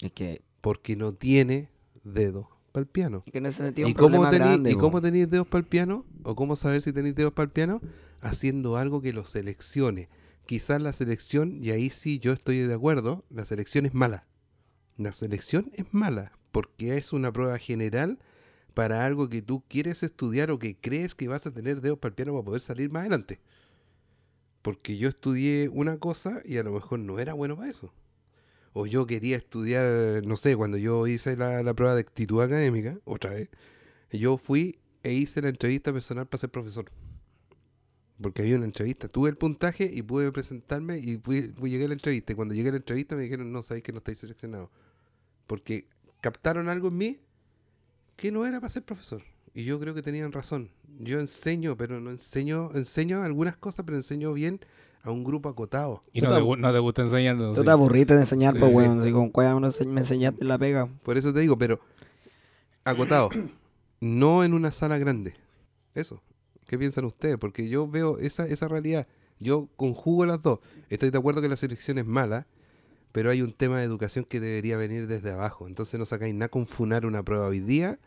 Es que, porque no tiene dedos para el piano. es que en ese sentido ¿Y cómo, problema tení- grande. ¿Y po. cómo tenéis dedos para el piano? ¿O cómo saber si tenéis dedos para el piano? Haciendo algo que lo seleccione. Quizás la selección, y ahí sí yo estoy de acuerdo, la selección es mala. La selección es mala porque es una prueba general para algo que tú quieres estudiar o que crees que vas a tener dedos para el piano para poder salir más adelante. Porque yo estudié una cosa y a lo mejor no era bueno para eso. O yo quería estudiar, no sé, cuando yo hice la, la prueba de actitud académica, otra vez, yo fui e hice la entrevista personal para ser profesor. Porque había una entrevista. Tuve el puntaje y pude presentarme y fui- llegué a la entrevista. Y cuando llegué a la entrevista me dijeron, no, sabéis que no estáis seleccionados. Porque captaron algo en mí que no era para ser profesor. Y yo creo que tenían razón. Yo enseño, pero no enseño, enseño algunas cosas, pero enseño bien a un grupo acotado. Y no te te, gu- no te gusta enseñarlo. Tú sí. te aburriste de enseñar, Sí, pues, sí. weón. Si con cuál me enseñaste la pega. Por eso te digo, pero acotado. no en una sala grande. Eso. ¿Qué piensan ustedes? Porque yo veo esa, esa realidad. Yo conjugo las dos. Estoy de acuerdo que la selección es mala, pero hay un tema de educación que debería venir desde abajo. Entonces no sacáis nada con funar una prueba hoy día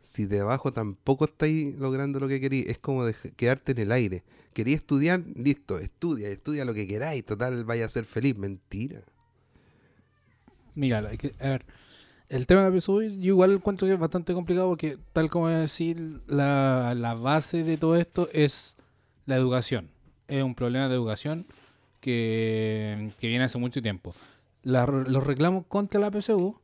si de abajo tampoco estáis logrando lo que queréis. Es como dej- quedarte en el aire. Quería estudiar, listo, estudia, estudia lo que queráis, total vaya a ser feliz. Mentira. Que- a ver, el tema de la PSU yo igual encuentro que es bastante complicado porque tal como decir, la, la base de todo esto es la educación. Es un problema de educación que, que viene hace mucho tiempo. La- los reclamos contra la PSU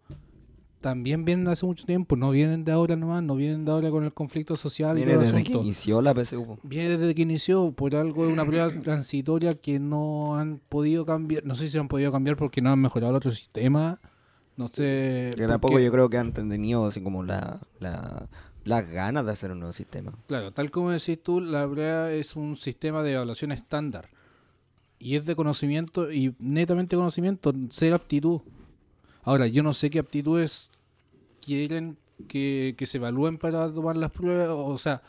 también vienen hace mucho tiempo, no vienen de ahora nomás, no vienen de ahora con el conflicto social y Viene todo el desde que inició la PSU. Viene desde que inició, por algo de una prueba transitoria que no han podido cambiar. No sé si han podido cambiar porque no han mejorado el otro sistema. No sé. Que tampoco yo creo que han tenido así como la, la- las ganas de hacer un nuevo sistema. Claro, tal como decís tú, la prueba es un sistema de evaluación estándar. Y es de conocimiento y netamente conocimiento, ser aptitud. Ahora, yo no sé qué aptitudes quieren que, que se evalúen para tomar las pruebas. O sea,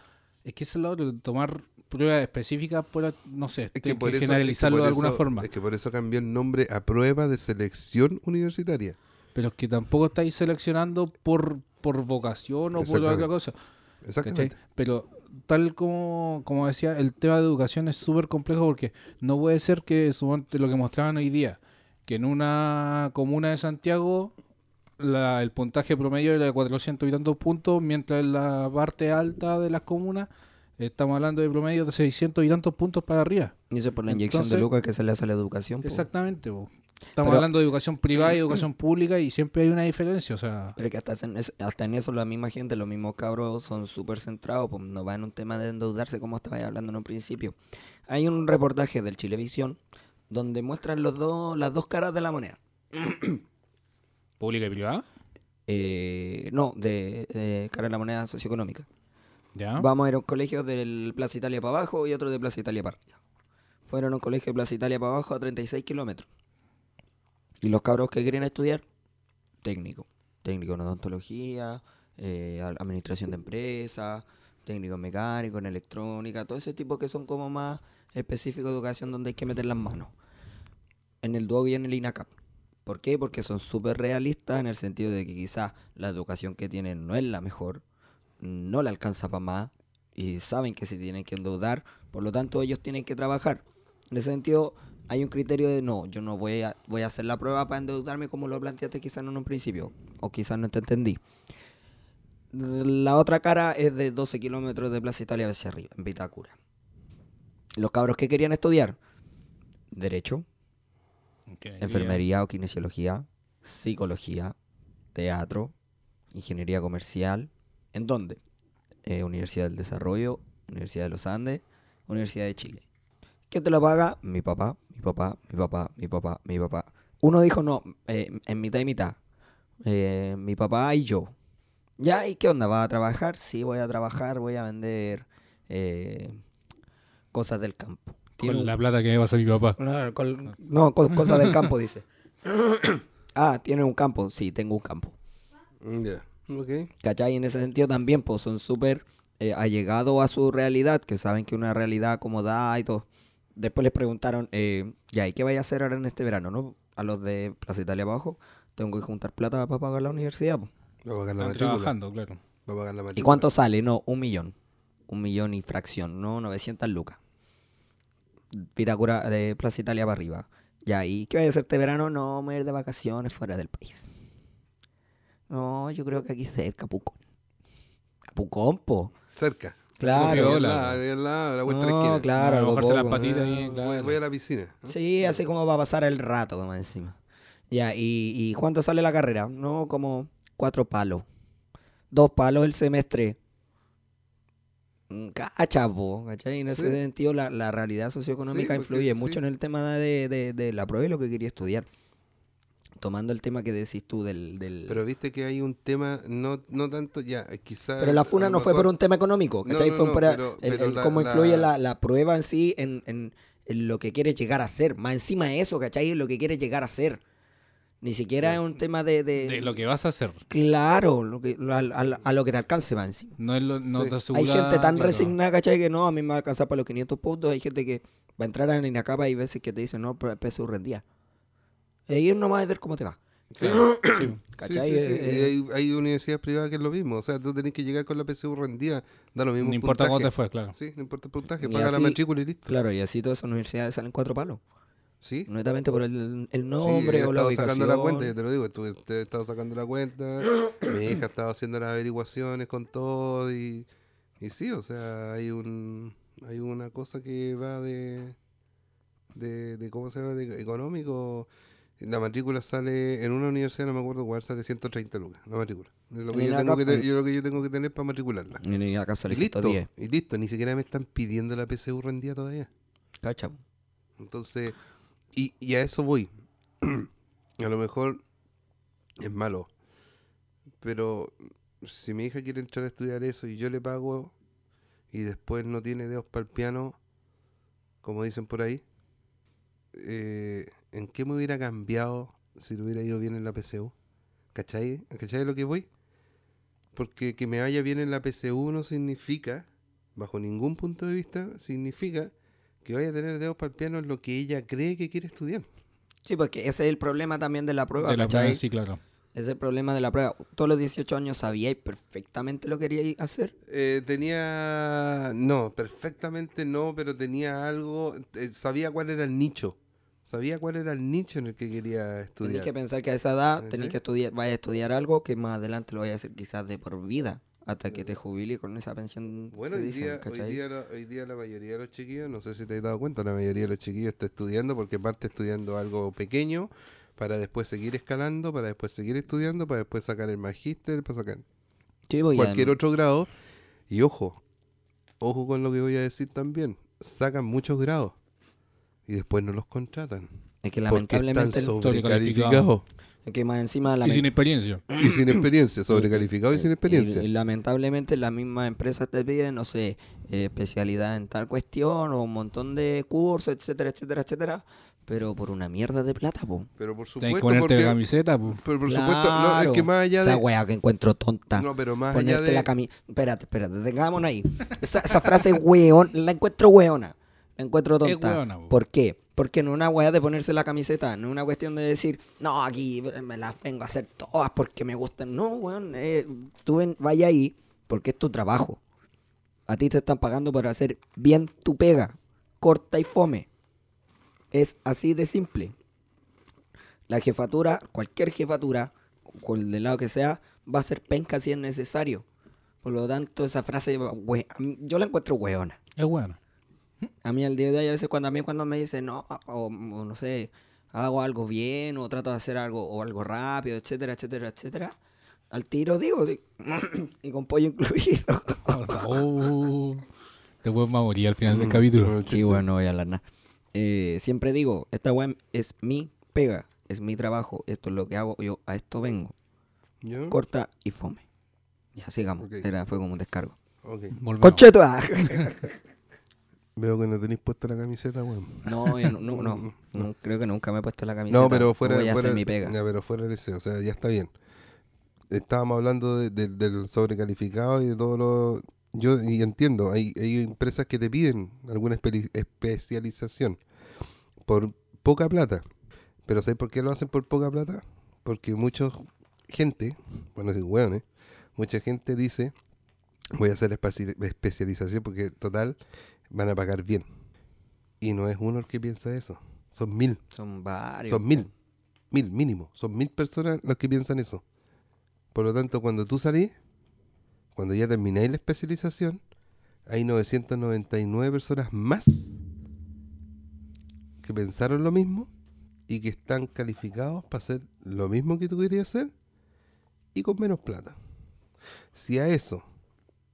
es que es lo otro, tomar pruebas específicas, por, no sé, Es que tienen por que eso, es que generalizarlo por de alguna eso- forma. Es que por eso cambió el nombre a prueba de selección universitaria. Pero es que tampoco estáis seleccionando por, por vocación o por otra cosa. ¿cachai? Exactamente. Pero tal como, como decía, el tema de educación es súper complejo porque no puede ser que lo que mostraban hoy día, que en una comuna de Santiago la- el puntaje promedio era de 400 y tantos puntos, mientras en la parte alta de las comunas estamos hablando de promedio de 600 y tantos puntos para arriba. Y eso es por la inyección de Entonces- lucas que se le hace a la educación. po. Exactamente. po. Estamos Pero- hablando de educación privada y educación pública y siempre hay una diferencia. O sea, Pero que hasta en, es- hasta en eso la misma gente, los mismos cabros son súper centrados, pues no va en un tema de endeudarse como estaba hablando en un principio. Hay un reportaje del Chilevisión donde muestran los dos, las dos caras de la moneda. pública y privada. Eh, no, de, de cara de la moneda socioeconómica. Vamos a ir a un colegio del Plaza Italia para abajo y otro de Plaza Italia para arriba. Fueron a un colegio de Plaza Italia para abajo a 36 kilómetros. Y los cabros que querían estudiar, técnico. Técnico en odontología, eh, administración de empresas, técnico mecánico, en electrónica, todo ese tipo que son como más específicos de educación donde hay que meter las manos. En el DUOC y en el INACAP. ¿Por qué? Porque son súper realistas en el sentido de que quizás la educación que tienen no es la mejor, no le alcanza para más y saben que se tienen que endeudar, por lo tanto ellos tienen que trabajar. En ese sentido hay un criterio de no, yo no voy a, voy a hacer la prueba para endeudarme como lo planteaste quizás en un principio, o quizás no te entendí. La otra cara es de 12 kilómetros de Plaza Italia hacia arriba, en Vitacura. Los cabros que querían estudiar, derecho, enfermería o kinesiología, psicología, teatro, ingeniería comercial. ¿En dónde? Eh, Universidad del Desarrollo, Universidad de los Andes, Universidad de Chile. ¿Quién te lo paga? Mi papá, mi papá, mi papá, mi papá, mi papá. Uno dijo no, eh, en mitad y mitad. Eh, mi papá y yo. ¿Ya? ¿Y qué onda? ¿Va a trabajar? Sí, voy a trabajar, voy a vender eh, cosas del campo. Tiene Con un- la plata que me pasa mi papá. No, co- cosas del campo, dice. ah, tiene un campo. Sí, tengo un campo. Ya. Ok. ¿Cachai? En ese sentido también, pues son súper eh, allegados a su realidad, que saben que una realidad acomodada y todo. Después les preguntaron, eh, ya, ¿y qué vais a hacer ahora en este verano? no A los de Plaza Italia abajo, tengo que juntar plata para pagar la universidad. po". Va a pagar la Están matrícula. trabajando, claro. Va a pagar la ¿Y cuánto sale? No, un millón. Un millón y fracción, no 900 lucas. Pitacura de Plaza Italia para arriba. Ya, ¿y qué voy a hacer este verano? No, me voy a ir de vacaciones fuera del país. No, yo creo que aquí cerca, Pucón. Pucón, po. Cerca. Claro. Ahí al Piola. lado, ahí al lado, a la vuelta la No, esquina. claro, las patitas ahí, Ah, voy, claro. voy a la piscina. ¿no? Sí, así como va a pasar el rato, más encima. Ya, ¿y, ¿y cuánto sale la carrera? No, como cuatro palos. Dos palos el semestre. Mm, Cacha, po, ¿cachai? En ese Sí. sentido, la, la realidad socioeconómica Sí, porque influye sí. mucho en el tema de, de- de la prueba y lo que quería estudiar. Tomando el tema que decís tú del... del... Pero viste que hay un tema, no, no tanto, ya, quizás. Pero la funa no fue por un tema económico, No, ¿cachai? no, fue no, por pero- el, pero el la- cómo influye la, la prueba en sí en, en- en lo que quiere llegar a ser. Más encima de eso, ¿cachai? En lo que quiere llegar a ser. Ni siquiera es un tema de... de- De lo que vas a hacer. Claro, lo que, lo- al- al- a, lo que te alcance más encima. No, es lo, no Sí. te asegura, Hay gente tan claro. resignada, ¿cachai? Que no, a mí me va a alcanzar para los 500 puntos. Hay gente que va a entrar en Inacapa y veces que te dicen, no, pero el peso rendía. Es ir nomás y ver cómo te va. Sí, Sí. ¿Cachai? Sí, sí, sí. Eh, Y hay, hay universidades privadas que es lo mismo. O sea, tú tenés que llegar con la PSU rendida. Da lo mismo. No importa cómo te fue, claro. Sí, no importa el puntaje. Y Paga la matrícula y listo. Claro, y así todas esas universidades salen cuatro palos. Sí. Netamente por el, nombre o la ubicación. sacando la cuenta, yo te lo digo, tú te he estado sacando la cuenta, mi hija ha estado haciendo las averiguaciones con todo y, y sí, o sea, hay un hay una cosa que va de, de, de ¿cómo se llama? De económico. La matrícula sale, en una universidad, no me acuerdo cuál, sale 130 lucas, la matrícula. Lo que, yo la tengo que, capa- te- yo lo que yo tengo que tener para matricularla. Y acá sale Y listo, 110. y listo, ni siquiera me están pidiendo la PSU rendida todavía. Cacha. Entonces, y, y a eso voy. a lo mejor es malo. Pero si mi hija quiere entrar a estudiar eso y yo le pago y después no tiene dedos para el piano, como dicen por ahí, eh, ¿en qué me hubiera cambiado si le hubiera ido bien en la PCU? ¿Cachai? ¿Cachai de lo que voy? Porque que me vaya bien en la PCU no significa, bajo ningún punto de vista, significa que vaya a tener dedos para el piano en lo que ella cree que quiere estudiar. Sí, porque ese es el problema también de la prueba, De la ¿cachai? prueba, sí, claro. Ese es el problema de la prueba. Todos los 18 años sabíais perfectamente lo que queríais hacer. Eh, tenía, no, perfectamente no, pero tenía algo, eh, sabía cuál era el nicho, sabía cuál era el nicho en el que quería estudiar. que pensar que a esa edad ¿Sí? que estudiar, vaya a estudiar algo que más adelante lo vaya a hacer quizás de por vida, hasta que te jubiles con esa pensión. Bueno, hoy dicen, día, hoy, día la, hoy día la mayoría de los chiquillos, no sé si te has dado cuenta, la mayoría de los chiquillos está estudiando porque parte estudiando algo pequeño para después seguir escalando, para después seguir estudiando, para después sacar el magíster, para sacar Sí, pues, cualquier otro grado. Y ojo, ojo con lo que voy a decir también, sacan muchos grados y después no los contratan. Es que Porque están lamentablemente, el- sobrecalificados es que más encima la Y sin experiencia. y sin experiencia, sobrecalificados y sin experiencia. Y, y lamentablemente las mismas empresas te piden, no sé, eh, especialidad en tal cuestión o un montón de cursos, etcétera, etcétera, etcétera, pero por una mierda de plata, po. Pero por supuesto, que ponerte porque, la camiseta, pues. pero por supuesto, no, es que más allá Esa de... weá que encuentro tonta. No, pero más allá Ponerte de... la camiseta. Espérate, espérate, tengámonos ahí. Esa, esa frase weón, la encuentro weona. La encuentro tonta. weona, po. ¿Por qué? Porque no es una weá de ponerse la camiseta, no es una cuestión de decir, no, aquí me las vengo a hacer todas porque me gustan. No, weón, eh, tú ven, vaya ahí porque es tu trabajo. A ti te están pagando por hacer bien tu pega, corta y fome. Es así de simple. La jefatura, cualquier jefatura, con del lado que sea, va a ser penca si es necesario. Por lo tanto, esa frase, we- yo la encuentro weona. Es bueno. A mí al día de hoy, a veces cuando a mí cuando me dicen, no, o, o no sé, hago algo bien, o trato de hacer algo, o algo rápido, etcétera, etcétera, etcétera, al tiro digo, sí, y con pollo incluido. Oh, te puedes morir al final del Mm, capítulo. Sí, bueno, no voy a hablar nada. Eh, siempre digo, esta web es mi pega, es mi trabajo, esto es lo que hago, yo a esto vengo. ¿Ya? Corta y fome. Ya, sigamos. Ok. Era, fue como un descargo. Ok. Volvemos. ¡Concheto! Veo que no tenéis puesta la camiseta, weón. No, yo no, no, no, no, creo que nunca me he puesto la camiseta. No, pero fuera, Voy a fuera, hacer mi pega. ya, pero fuera de ese, o sea, ya está bien. Estábamos hablando de- de- del sobrecalificado y de todo lo... Yo y entiendo, hay, hay empresas que te piden alguna espe- especialización por poca plata. Pero ¿sabes por qué lo hacen por poca plata? Porque mucha gente, bueno, sí, hueones, mucha gente dice, voy a hacer espaci- especialización porque total van a pagar bien. Y no es uno el que piensa eso, son mil. Son varios. Son mil. Mil, mínimo. Son mil personas las que piensan eso. Por lo tanto, cuando tú salís, cuando ya termináis la especialización, hay 999 personas más que pensaron lo mismo y que están calificados para hacer lo mismo que tú querías hacer y con menos plata. Si a eso,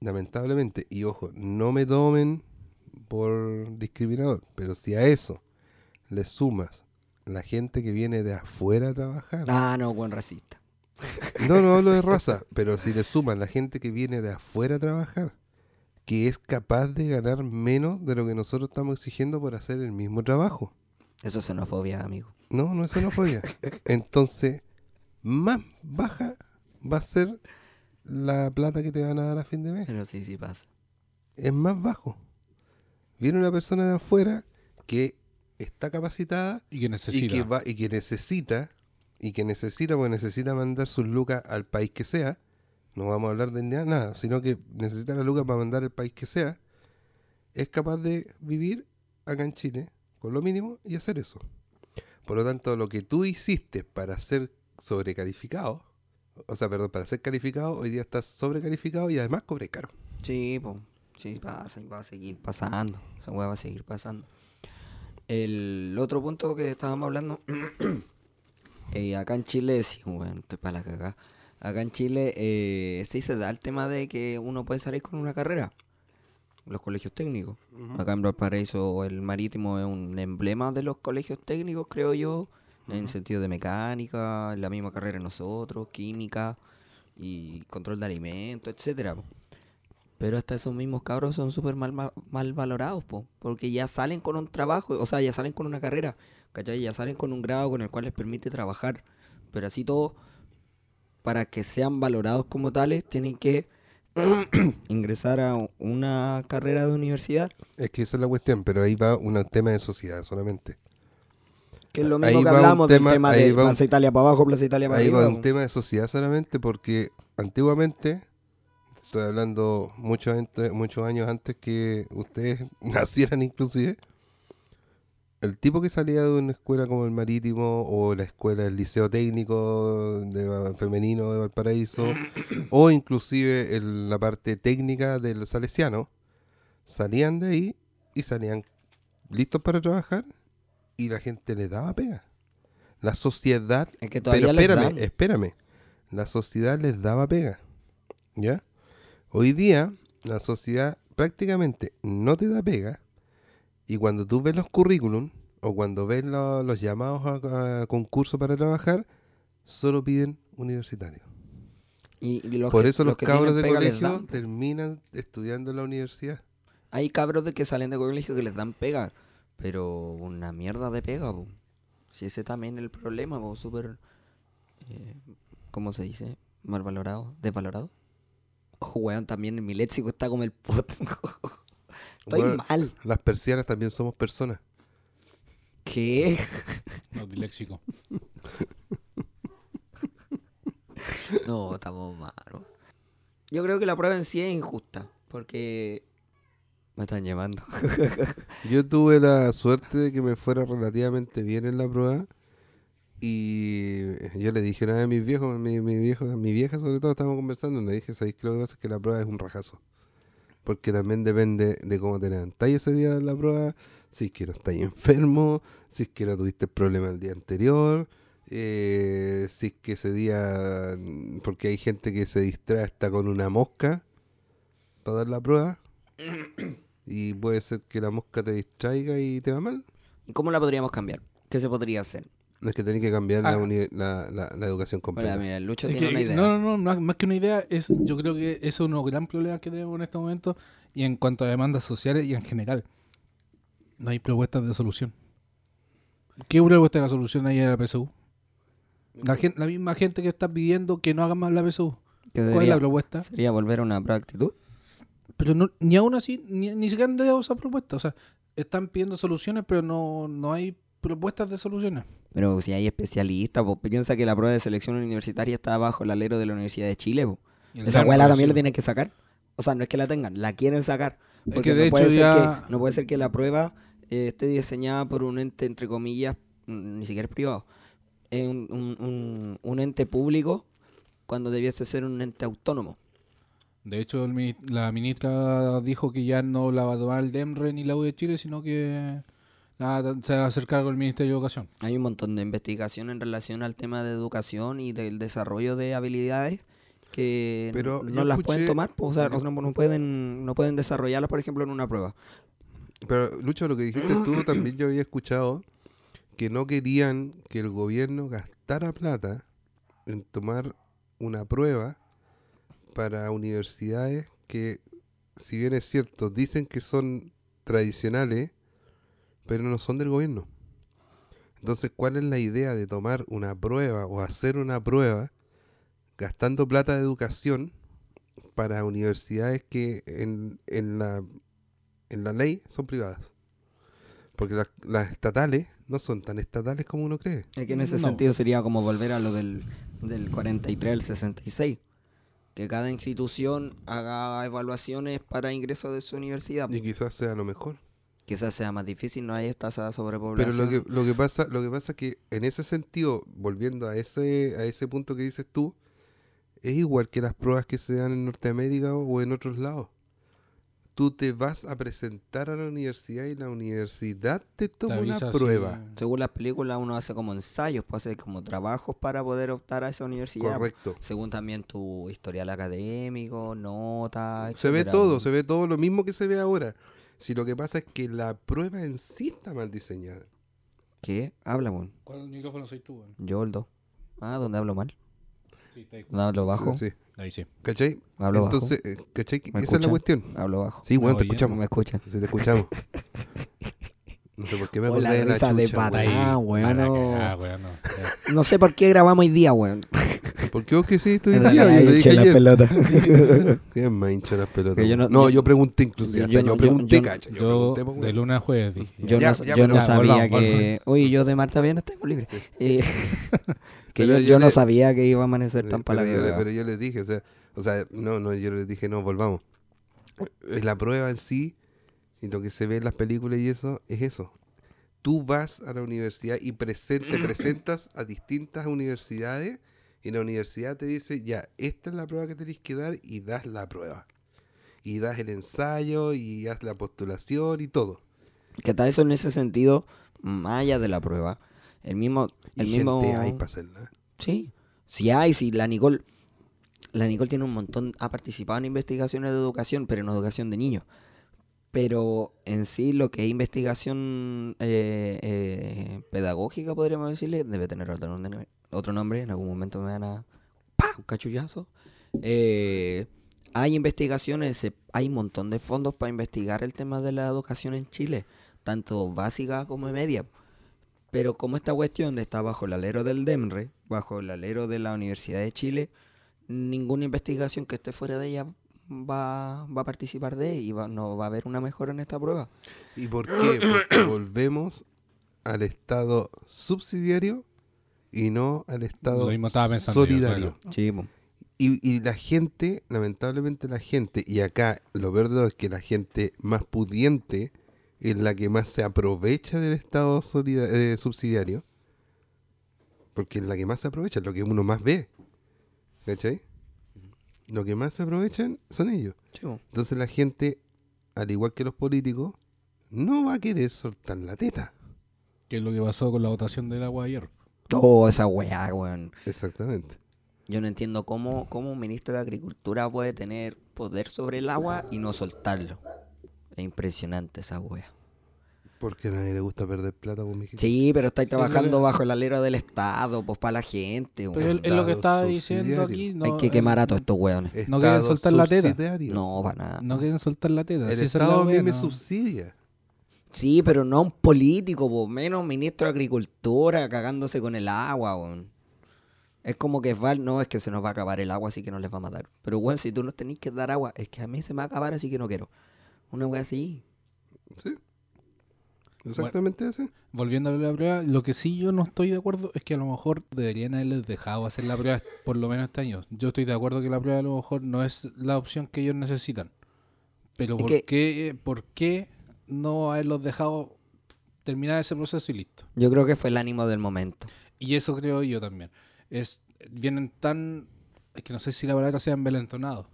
lamentablemente, y ojo, no me tomen por discriminador, pero si a eso le sumas la gente que viene de afuera a trabajar. Ah, no, buen racista. No, no hablo de raza, pero si le suman la gente que viene de afuera a trabajar, que es capaz de ganar menos de lo que nosotros estamos exigiendo por hacer el mismo trabajo. Eso es xenofobia, amigo. No, no es xenofobia. Entonces, más baja va a ser la plata que te van a dar a fin de mes. Pero sí, sí pasa. es más bajo. Viene una persona de afuera que está capacitada Y que y necesita. que, va, y que necesita, y que necesita, porque necesita mandar sus lucas al país que sea, no vamos a hablar de nada, nada, sino que necesita la lucas para mandar al país que sea, es capaz de vivir acá en Chile con lo mínimo y hacer eso. Por lo tanto, lo que tú hiciste para ser sobrecalificado, o sea, perdón, para ser calificado, hoy día estás sobrecalificado y además cobre caro. Sí, pues. Sí, pasa y va a seguir pasando. Esa weá va a seguir pasando. El otro punto que estábamos hablando. eh, acá en Chile, sí, bueno, estoy para la cagada. Acá en Chile eh, sí se da el tema de que uno puede salir con una carrera. Los colegios técnicos. Acá en Valparaíso el marítimo es un emblema de los colegios técnicos, creo yo. En sentido de mecánica, la misma carrera nosotros, química y control de alimentos, etcétera. Pero hasta esos mismos cabros son súper mal, ma- mal valorados, po, porque ya salen con un trabajo, o sea, ya salen con una carrera, ¿cachai? Ya salen con un grado con el cual les permite trabajar. Pero así todo, para que sean valorados como tales, tienen que ingresar a una carrera de universidad, Es que esa es la cuestión, pero ahí va un tema de sociedad solamente. que es lo Ahí mismo que hablamos tema- del tema de un- Plaza Italia para abajo, Plaza Italia para Ahí va arriba. un tema de sociedad solamente porque antiguamente, estoy hablando muchos antes- muchos años antes que ustedes nacieran inclusive, el tipo que salía de una escuela como el Marítimo o la escuela del Liceo Técnico de Femenino de Valparaíso o inclusive el- la parte técnica del Salesiano, salían de ahí y salían listos para trabajar y la gente les daba pega. La sociedad Es que pero espérame, espérame. La sociedad les daba pega. ¿Ya? Hoy día, la sociedad prácticamente no te da pega. Y cuando tú ves los currículum o cuando ves lo- los llamados a, a concurso para trabajar, solo piden universitarios. Y, y los Por que- eso los, cabros de colegio terminan estudiando en la universidad. Hay cabros de que salen de colegio que les dan pega, pero una mierda de pega, po. Si ese también es el problema, súper, eh, ¿cómo se dice? Mal valorado, desvalorado. Oh, weón, también en mi léxico está como el pot. Estoy Bueno, mal. Las persianas también somos personas. ¿Qué? No, diléxico. No, estamos mal. ¿no? Yo creo que la prueba en sí es injusta, porque me están llamando. Yo tuve la suerte de que me fuera relativamente bien en la prueba. Y yo le dije una vez a mis viejos, mi, mi viejo, mi vieja sobre todo, estábamos conversando, le dije, ¿sabéis que lo que pasa es que la prueba es un rajazo? Porque también depende de cómo te levantáis ese día de la prueba, si es que no estáis enfermo, si es que no tuviste problema el día anterior, eh, si es que ese día, porque hay gente que se distrae hasta con una mosca para dar la prueba. Y puede ser que la mosca te distraiga y te va mal. ¿Cómo la podríamos cambiar? ¿Qué se podría hacer? No es que tenés que cambiar la, Ah. uni- la, la- la educación completa. Mira, mira, el Lucho Es tiene que- una idea. No, no, no, más, que una idea, es, yo creo que ese es uno de los gran problemas que tenemos en este momento y en cuanto a demandas sociales y en general. No hay propuestas de solución. ¿Qué propuesta de la solución hay en la PSU? La, gen- la misma gente que está pidiendo que no hagan más la PSU. ¿Cuál es la propuesta? Sería volver a una actitud. Pero no, ni aún así, ni, ni siquiera han dado esa propuesta. O sea, están pidiendo soluciones, pero no, no hay propuestas de soluciones. Pero si hay especialistas, pues piensa que la prueba de selección universitaria está bajo el alero de la Universidad de Chile. Esa abuela también la tienen que sacar. O sea, no es que la tengan, la quieren sacar. Es Porque que de no, puede hecho ser ya- que, no puede ser que la prueba eh, esté diseñada por un ente, entre comillas, ni siquiera es privado. Es un, un- un- un ente público cuando debiese ser un ente autónomo. De hecho, el la ministra dijo que ya no la va a tomar el DEMRE ni la U de Chile, sino que la- se va a hacer cargo el Ministerio de Educación. Hay un montón de investigación en relación al tema de educación y del desarrollo de habilidades que Pero no las escuché- pueden tomar, pues, o sea, no, no pueden no pueden desarrollarlas, por ejemplo, en una prueba. Pero, Lucho, lo que dijiste tú también yo había escuchado que no querían que el gobierno gastara plata en tomar una prueba para universidades que, si bien es cierto, dicen que son tradicionales, pero no son del gobierno. Entonces, ¿cuál es la idea de tomar una prueba o hacer una prueba gastando plata de educación para universidades que en, en la, en la ley son privadas? Porque las, las estatales no son tan estatales como uno cree. Es que en ese No. sentido sería como volver a lo del, del 43 al 66. Que cada institución haga evaluaciones para ingreso de su universidad. Y quizás sea lo mejor. Quizás sea más difícil, no hay tasa de Pero sobrepoblación. lo que, lo que pasa, lo que pasa es que en ese sentido, volviendo a ese, a ese punto que dices tú, es igual que las pruebas que se dan en Norteamérica o en otros lados. Tú te vas a presentar a la universidad y la universidad te toma una prueba. Según las películas, uno hace como ensayos, pues hace como trabajos para poder optar a esa universidad. Correcto. Según también tu historial académico, notas. Se ve todo, se ve todo lo mismo que se ve ahora. Si lo que pasa es que la prueba en sí está mal diseñada. ¿Qué? Habla, weón. ¿Cuál micrófono soy tú? weón? Yo, el 2. Ah, ¿dónde hablo mal? Sí, está ahí. ¿Dónde hablo bajo? Sí, sí. Ahí sí. ¿Cachai? Hablo bajo. Entonces, eh, ¿cachai? ¿Me Esa es la escuchan? cuestión. Hablo bajo. Sí, bueno, te Oye, No escuchamos. me escuchan. Sí, te escuchamos. No sé por qué me Hola, acordé de la risa de chucha, pata. weón. Ah, weón, no. No sé por qué grabamos hoy día, weón. ¿Por qué vos que sí estoy En la día? Yo le dije ayer. pelotas. ¿Quién me hincha las pelotas? Yo no- no, yo- pregunté inclusive. yo hasta Yo, no- yo- pregunté, yo- cacha. Yo, Yo pregunté, pues, de lunes a jueves dije. Yo, Ya, no, ya, yo no sabía volvamos, que. Oye, yo de Marta bien tengo libre. Eh, que Pero yo, no sabía que iba a amanecer tan para pero, la pero yo les dije, o sea, o sea, no, no, yo les dije, no, volvamos. Es La prueba en sí y lo que se ve en las películas y eso, es eso. Tú vas a la universidad y presen- te presentas a distintas universidades y la universidad te dice, ya, esta es la prueba que tenéis que dar y das la prueba. Y das el ensayo y haz la postulación y todo. Que tal eso en ese sentido, más allá de la prueba. El mismo. El y mismo gente hay para hacerla. Sí, sí hay, sí, la Nicole, la Nicole tiene un montón, ha participado en investigaciones de educación, pero en educación de niños. Pero en sí lo que es investigación eh, eh, pedagógica, podríamos decirle, debe tener otro otro nombre, en algún momento me van a... ¡Pah! Un cachullazo. Eh, hay investigaciones, hay un montón de fondos para investigar el tema de la educación en Chile, tanto básica como media. Pero como esta cuestión está bajo el alero del DEMRE, bajo el alero de la Universidad de Chile, ninguna investigación que esté fuera de ella va, va a participar de y va- no va a haber una mejora en esta prueba. ¿Y por qué? Porque volvemos al Estado subsidiario y no al Estado Lo mismo estaba pensando yo, solidario. claro. Sí. Y, y la gente, lamentablemente la gente, y acá lo verdad es que la gente más pudiente es la que más se aprovecha del Estado eh, subsidiario, porque es la que más se aprovecha, es lo que uno más ve. ¿Cachai? Lo que más se aprovechan son ellos. Entonces la gente, al igual que los políticos, no va a querer soltar la teta. ¿Qué es lo que pasó con la votación del agua ayer? Oh, esa weá, weón. Exactamente. Yo no entiendo cómo, cómo un ministro de Agricultura puede tener poder sobre el agua y no soltarlo. Es impresionante esa weá. Porque a nadie le gusta perder plata con mi Sí, pero estáis Sí, trabajando bajo el alero del Estado, pues para la gente. Pero weón. es es lo que estaba diciendo aquí. No, Hay que quemar a todos estos weones. No quieren soltar la teta. subsidiario. No, para nada. No quieren soltar la teta. El si esa es la Estado a mí wea, me no. subsidia. Sí, pero no un político, po, menos ministro de Agricultura cagándose con el agua, weón. Es como que va, no, es que se nos va a acabar el agua, así que no les va a matar. Pero, weón, si tú nos tenés que dar agua, es que a mí se me va a acabar, así que no quiero. Una weá así. Sí. Exactamente así. Volviendo a la prueba, lo que sí yo no estoy de acuerdo es que a lo mejor deberían haberles dejado hacer la prueba por lo menos este año. Yo estoy de acuerdo que la prueba a lo mejor no es la opción que ellos necesitan. Pero ¿por, que- qué, ¿por qué no haberlos dejado terminar ese proceso y listo? Yo creo que fue el ánimo del momento. Y eso creo yo también. Es, vienen tan, es que no sé si la palabra sea envalentonados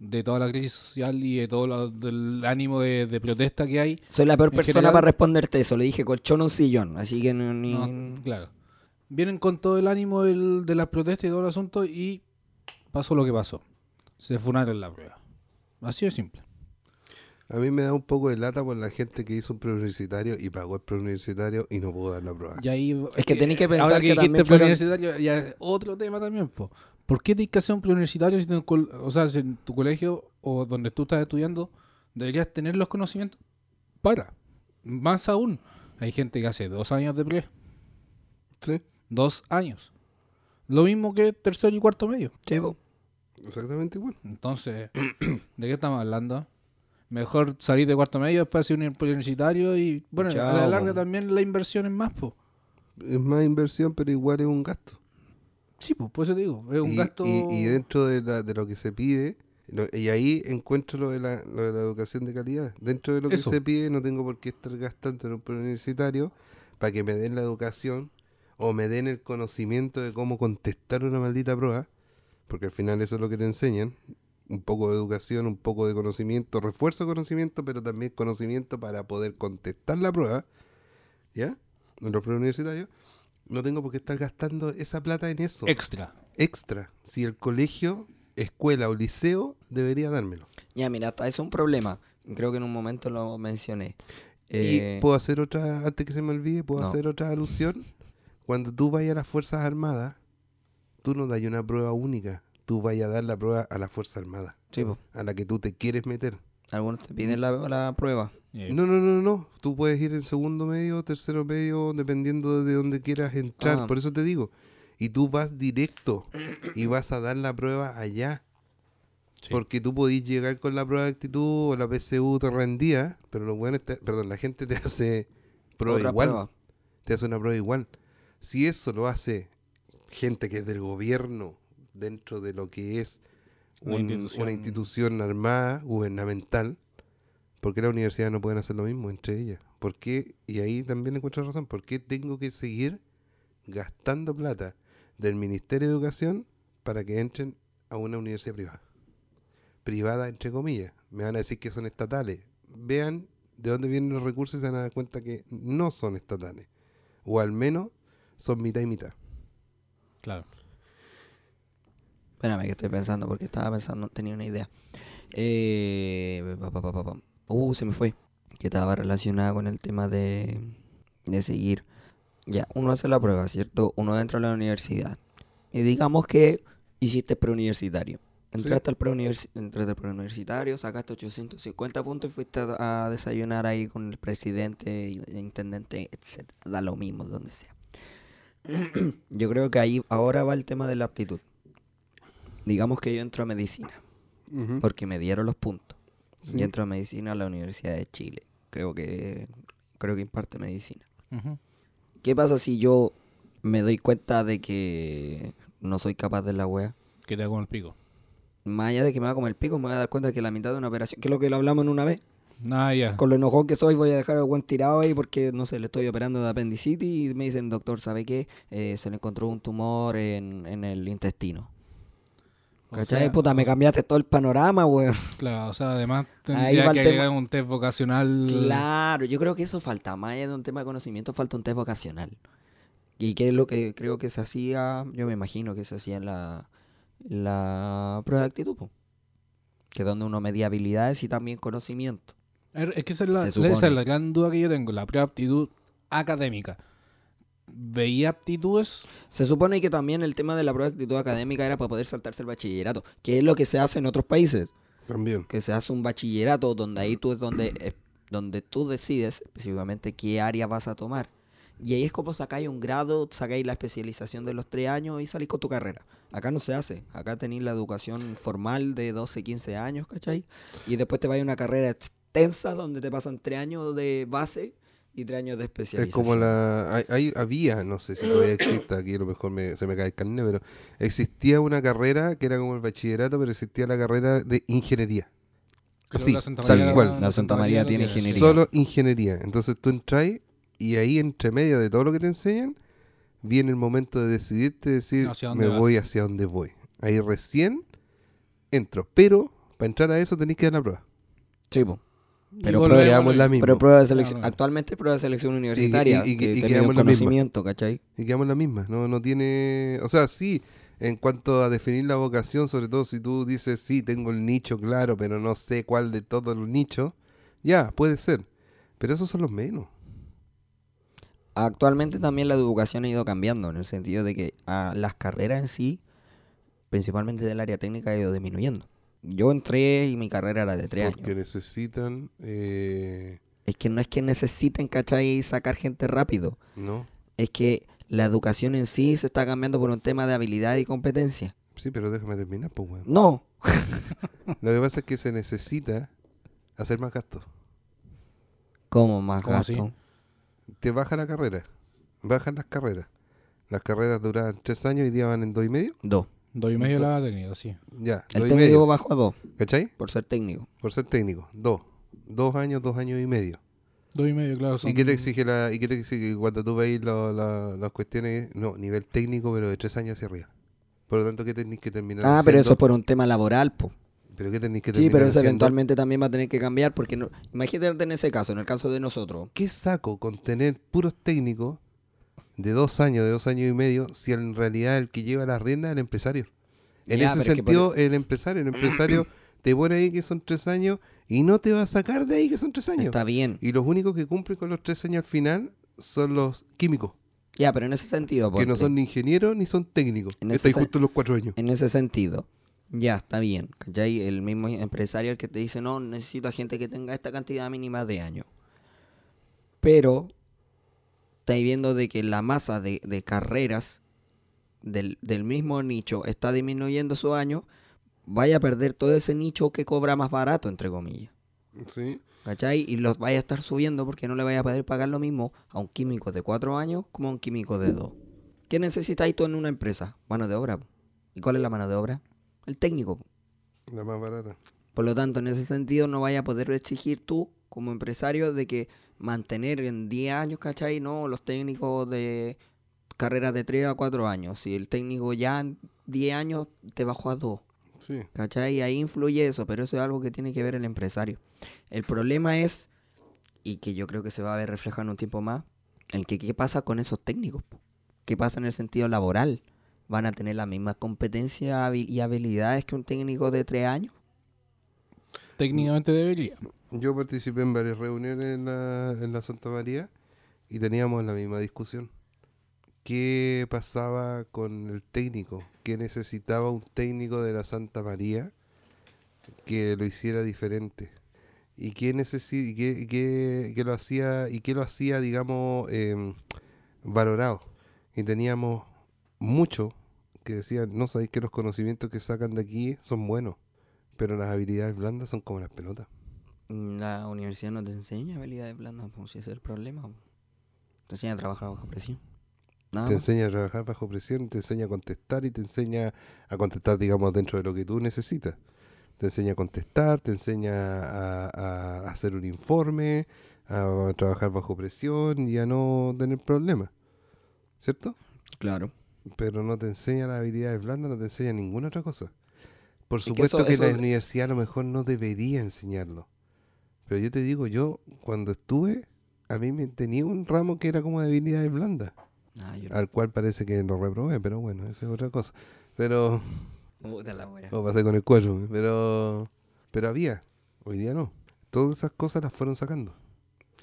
de toda la crisis social y de todo lo- del ánimo de, de protesta que hay. Soy la peor persona general- para responderte eso. Le dije colchón o un sillón, así que no, ni... No, claro. Vienen con todo el ánimo del- de las protestas y todo el asunto y pasó lo que pasó. Se funaron la prueba. Así de simple. A mí me da un poco de lata por la gente que hizo un preuniversitario y pagó el preuniversitario y no pudo dar la prueba. Y ahí, Es que tenéis que pensar ahora que que, también dijiste fueron- preuniversitario, ya es otro tema también, po. ¿Por qué tienes que hacer un preuniversitario si, o sea, si en tu colegio o donde tú estás estudiando deberías tener los conocimientos para? Más aún, hay gente que hace dos años de pre, Sí, dos años. Lo mismo que tercero y cuarto medio. Po. exactamente igual. Entonces, ¿de qué estamos hablando? Mejor salir de cuarto medio, después hacer un universitario y, bueno, a la larga po. también la inversión es más, pues. Es más inversión, pero igual es un gasto. Sí, pues, por eso te digo, es un y, gasto... y- y dentro de, la- de lo que se pide, lo- y ahí encuentro lo de, la, lo de la educación de calidad. Dentro de lo que Eso. se pide, no tengo por qué estar gastando en un preuniversitario para que me den la educación o me den el conocimiento de cómo contestar una maldita prueba, porque al final eso es lo que te enseñan. Un poco de educación, un poco de conocimiento, refuerzo de conocimiento, pero también conocimiento para poder contestar la prueba, ¿ya? En los preuniversitarios. No tengo por qué estar gastando esa plata en eso Extra. extra si el colegio, escuela o liceo debería dármelo. Ya, mira, hasta eso es un problema. Creo que en un momento lo mencioné. Eh, Y puedo hacer otra, antes que se me olvide, puedo No. hacer otra alusión. Cuando tú vayas a las Fuerzas Armadas, tú no das una prueba única. Tú vayas a dar la prueba a la Fuerza Armada, sí, po. a la que tú te quieres meter. algunos te piden la, la prueba. Eh, No, no, no, no. Tú puedes ir en segundo medio, tercero medio, dependiendo de dónde quieras entrar. Ah. Por eso te digo. Y tú vas directo y vas a dar la prueba allá. sí. Porque tú podís llegar con la prueba de actitud o la PSU te rendía, pero los buenos te- perdón, la gente te hace prueba Otra igual. prueba. Te hace una prueba igual. Si eso lo hace gente que es del gobierno dentro de lo que es Una un- institución. una institución armada, gubernamental, ¿por qué las universidades no pueden hacer lo mismo entre ellas? ¿Por qué? Y ahí también encuentro razón. ¿Por qué tengo que seguir gastando plata del Ministerio de Educación para que entren a una universidad privada? Privada, entre comillas. Me van a decir que son estatales. Vean de dónde vienen los recursos y se van a dar cuenta que no son estatales. O al menos son mitad y mitad. Claro. Espérame, que estoy pensando, porque estaba pensando, tenía una idea. Eh, pa, pa, pa, pa, pa. Uh, se me fue. Que estaba relacionada con el tema de, de seguir. Ya, uno hace la prueba, ¿cierto? Uno entra a la universidad. Y digamos que hiciste preuniversitario. Entraste al preuniversi- entraste al preuniversitario, sacaste 850 puntos y fuiste a, a desayunar ahí con el presidente, el intendente, etc. Da lo mismo, donde sea. Yo creo que ahí ahora va el tema de la aptitud. Digamos que yo entro a medicina, porque me dieron los puntos. Sí. Y entro a medicina a la Universidad de Chile. Creo que creo que imparte medicina. ¿Qué pasa si yo me doy cuenta de que no soy capaz de la wea? Que te hago el pico. Más allá de que me va a comer el pico, me voy a dar cuenta que la mitad de una operación, que es lo que lo hablamos en una vez, Ah, con lo enojón que soy, voy a dejar el buen tirado ahí porque, no sé, le estoy operando de apendicitis y me dicen, doctor, ¿sabe qué? Eh, se le encontró un tumor en, en el intestino. ¿Cachai? sea, Puta, me cambiaste todo el panorama, weón. Claro, o sea, además tendría que agregar un test vocacional. Claro, yo creo que eso falta. Más allá de un tema de conocimiento, falta un test vocacional. Y que es lo que creo que se hacía, yo me imagino que se hacía en la, la prueba de actitud, po. que es donde uno medía habilidades y también conocimiento. Er, Es que esa es la, esa es la gran duda que yo tengo, la prueba de aptitud académica. ¿Veía aptitudes? Se supone que también el tema de la prueba de actitud académica era para poder saltarse el bachillerato, que es lo que se hace en otros países, También. que se hace un bachillerato donde ahí tú es donde, eh, donde tú decides específicamente qué área vas a tomar. Y ahí es como sacáis un grado, sacáis la especialización de los tres años y salís con tu carrera. Acá no se hace. Acá tenéis la educación formal de 12, 15 años, ¿cachai? Y después te vais a una carrera extensa donde te pasan tres años de base y tres años de Es especialización. como la. hay- hay- había, no sé si todavía existe, aquí a lo mejor me- se me cae el carnet, pero existía una carrera que era como el bachillerato, pero existía la carrera de ingeniería. Creo Así, la Santa tal María- cual. La Santa María tiene ingeniería. Solo ingeniería. Entonces tú entras y ahí entre medio de todo lo que te enseñan, viene el momento de decidirte, decir, me vas. voy hacia donde voy. Ahí recién entro. Pero para entrar a eso tenéis que dar la prueba. Sí, po. Pero a en la misma. Pero prueba de selección, Claro. actualmente prueba de selección universitaria, y- y- que y te quedamos la misma. Y quedamos en la misma. No, no tiene. O sea, sí, en cuanto a definir la vocación, sobre todo si tú dices, sí, tengo el nicho claro, pero no sé cuál de todos los nichos, ya, puede ser. Pero esos son los menos. Actualmente también la educación ha ido cambiando, en el sentido de que ah, las carreras en sí, principalmente del área técnica, ha ido disminuyendo. Yo entré y mi carrera era de tres Porque años. necesitan. eh, Es que no es que necesiten, ¿cachai? Sacar gente rápido. no. Es que la educación en sí se está cambiando por un tema de habilidad y competencia. Sí, pero déjame terminar, pues, weón. No. Lo que pasa es que se necesita hacer más gastos. ¿Cómo más ¿Cómo gasto? así? Te baja la carrera. Bajan las carreras. Las carreras duran tres años y día van en dos y medio. Dos. Dos y medio la ha tenido, sí. Ya, El dos y técnico medio. bajó a dos, ¿Cachai? por ser técnico. Por ser técnico. Dos. Dos años, dos años y medio. Dos y medio, claro. Son... ¿Y qué te exige la, y qué te exige cuando tú veis la- las cuestiones? No, nivel técnico, pero de tres años hacia arriba. Por lo tanto, ¿qué tenéis que terminar Ah, pero eso es por un tema laboral, po. ¿Pero qué tenéis que Sí, terminar pero eso haciendo? eventualmente también va a tener que cambiar porque no... imagínate en ese caso, en el caso de nosotros. ¿Qué saco con tener puros técnicos de dos años, de dos años y medio, si en realidad el que lleva la rienda es el empresario? En Ya, ese pero es que sentido, el empresario, el empresario te pone ahí que son tres años y no te va a sacar de ahí que son tres años. Está bien. Y los únicos que cumplen con los tres años al final son los químicos, Ya, pero en ese sentido, que no son ni ingenieros ni son técnicos. Estáis justo en los cuatro años. en ese sentido, ya, está bien. ¿Cachai? El mismo empresario el que te dice, no, necesito a gente que tenga esta cantidad mínima de años. Pero, estáis viendo de que la masa de, de carreras del, del mismo nicho está disminuyendo su año, vaya a perder todo ese nicho que cobra más barato, entre comillas. Sí. ¿Cachai? Y los vaya a estar subiendo porque no le vaya a poder pagar lo mismo a un químico de cuatro años como a un químico de dos. ¿Qué necesitáis tú en una empresa? Mano de obra. ¿Y cuál es la mano de obra? El técnico. La más barata. Por lo tanto, en ese sentido no vaya a poder exigir tú como empresario de que mantener en 10 años, ¿cachai? No, los técnicos de carreras de 3 a 4 años. Si el técnico ya en 10 años te bajó a 2. Sí. ¿Cachai? Ahí influye eso, pero eso es algo que tiene que ver el empresario. El problema es, y que yo creo que se va a ver reflejado en un tiempo más, el que qué pasa con esos técnicos. ¿Qué pasa en el sentido laboral? ¿Van a tener la misma competencia y habilidades que un técnico de tres años? Técnicamente debería. Yo participé en varias reuniones en la, en la Santa María y teníamos la misma discusión. ¿Qué pasaba con el técnico? ¿Qué necesitaba un técnico de la Santa María que lo hiciera diferente? ¿Y qué, lo hacía, y qué lo hacía digamos, em, valorado? Y teníamos mucho que decían, no sabéis que los conocimientos que sacan de aquí son buenos, pero las habilidades blandas son como las pelotas. La universidad no te enseña habilidades blandas, pues si ese es el problema. Te enseña a trabajar bajo presión. Nada te más. enseña a trabajar bajo presión, te enseña a contestar y te enseña a contestar, digamos, dentro de lo que tú necesitas. Te enseña a contestar, te enseña a, a hacer un informe, a trabajar bajo presión y a no tener problemas. ¿Cierto? Claro. Pero no te enseña las habilidades blandas, no te enseña ninguna otra cosa. Por Es que supuesto eso- que, eso- la universidad a lo mejor no debería enseñarlo. Pero yo te digo, yo cuando estuve, a mí me tenía un ramo que era como de habilidades blandas Ah, yo al cual parece que lo reprobé, pero bueno, eso es otra cosa. Pero, Puta la o pasé con el cuero, pero, pero había, hoy día no. Todas esas cosas las fueron sacando.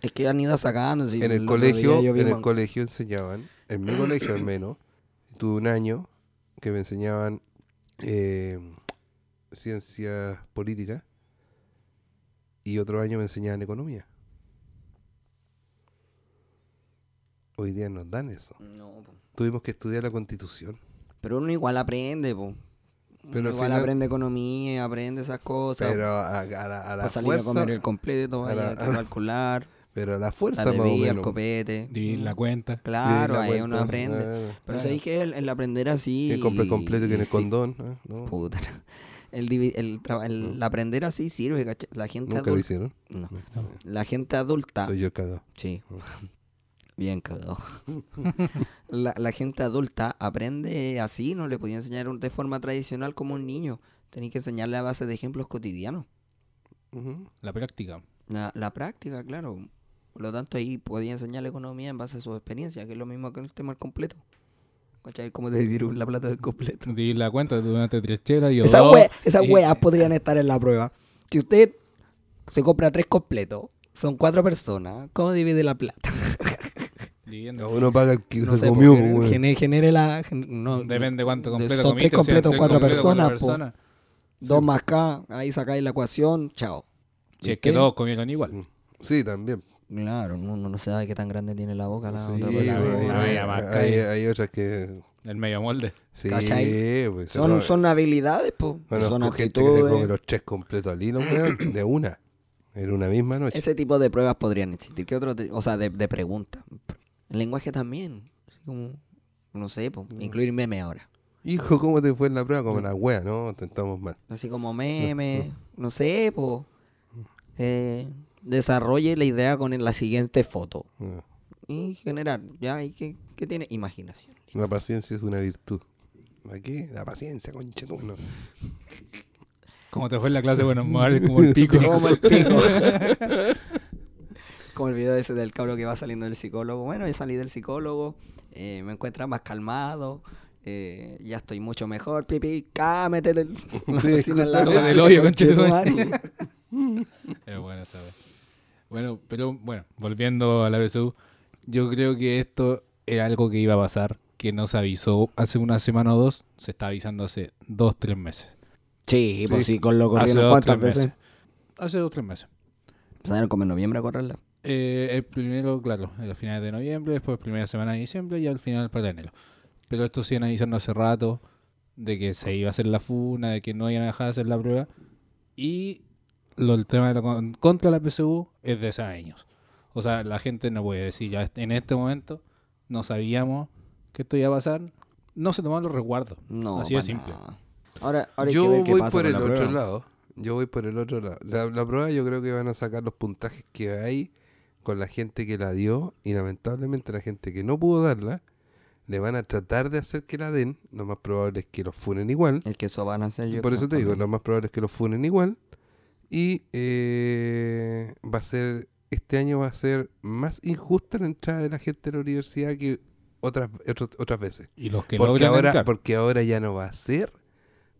Es que han ido sacando. si en el colegio, en el man- colegio enseñaban, en mi colegio al menos, tuve un año que me enseñaban eh, ciencias políticas y otro año me enseñaban economía. Hoy día nos dan eso. No, po. Tuvimos que estudiar la constitución. Pero uno igual aprende, po. Pero al igual final- aprende economía, aprende esas cosas. Pero a, a la, a la para salir fuerza, a comer el completo, a la- que calcular, pero a la la fuerza o bebida, el copete. Dividir la cuenta. Claro, la ahí cuenta, uno aprende. Pero claro. sabéis que el, el aprender así. Que compre completo y que en el sí- condón. ¿eh? No, Puta. El, el, el aprender así sirve, ¿cachai? La gente nunca lo adulta. hicieron. No. La gente adulta. Soy yo cagado. Sí. Bien cagado. la, la gente adulta aprende así, no le podía enseñar un- de forma tradicional como un niño. Tenía que enseñarle a base de ejemplos cotidianos. La práctica. La, la práctica, claro. Por lo tanto, ahí podía enseñarle economía en base a su experiencia, que es lo mismo que el tema completo. ¿Cachai? Como dividir la plata del completo. Dividir la cuenta durante tres chelas y Esas dos, we- esas y- weas podrían estar en la prueba. Si usted se compra tres completos, son cuatro personas, ¿cómo divide la plata? dividiendo. Uno paga el que No se sé, comió, pues, genere la... gen- no, Depende cuánto de- completo Son comiste, tres o sea, completos, cuatro personas, cuatro po. personas. Dos más K, ahí sacáis la ecuación, chao. Si es ¿Viste? que todos comieron igual. Sí, también. Claro, uno no sabe qué tan grande tiene la boca la Sí, otra pues, persona. hay, no, hay- más hay- hay otras que... El medio molde. Sí, ¿Cachai? pues. Son, son habilidades, po. Bueno, son con gente que come actitudes. los tres completos al hilo, weón, de una. En una misma noche. Ese tipo de pruebas podrían existir. ¿Qué otro? te- o sea, de, de preguntas. El lenguaje también. Así como, no sé, po, incluir meme ahora. Hijo, ¿cómo te fue en la prueba? Como la wea, ¿no? Tentamos mal. Así como meme, no sé, po. Eh, desarrolle la idea con la siguiente foto. Ah. Y generar, ya, ¿y qué, qué tiene? Imaginación. La paciencia es una virtud. ¿A qué? La paciencia, concha tú, no. Como te fue en la clase, bueno, modales como el pico. Como el pico. Como el video ese del cabro que va saliendo del psicólogo. Bueno, yo salí del psicólogo, eh, me encuentro más calmado, eh, ya estoy mucho mejor. Pipi, cá, métele el, Sí, la del hoyo, madre. Es bueno saber. Bueno, pero bueno, volviendo a la BSU, yo creo que esto era algo que iba a pasar, que no se avisó hace una semana o dos, se está avisando hace dos, tres meses. Sí, pues Sí. sí, con lo dos, cuántas tres veces. meses. Hace dos, tres meses. ¿Saben como en noviembre a correrla? Eh, el primero, claro, a finales de noviembre, después primera semana de diciembre y al final para enero. Pero esto se iban avisando hace rato de que se iba a hacer la funa, de que no iban a dejar de hacer la prueba. Y lo, el tema de la con- contra la PSU es de hace años. O sea, la gente no puede decir ya en este momento no sabíamos que esto iba a pasar. No se tomaron los resguardos. No, Así de simple. nada. Ahora, ahora Yo ver qué voy pasa por el la otro prueba. lado. Yo voy por el otro lado. La, la prueba yo creo que van a sacar los puntajes que hay con la gente que la dio y lamentablemente la gente que no pudo darla le van a tratar de hacer que la den. Lo más probable es que los funen igual. Es que eso van a hacer yo. Por eso te digo, lo más probable es que los funen igual. Y eh, va a ser, este año va a ser más injusta la entrada de la gente a la universidad que otras otros- otras veces. Y los que Porque ahora, entrar. porque ahora ya no va a ser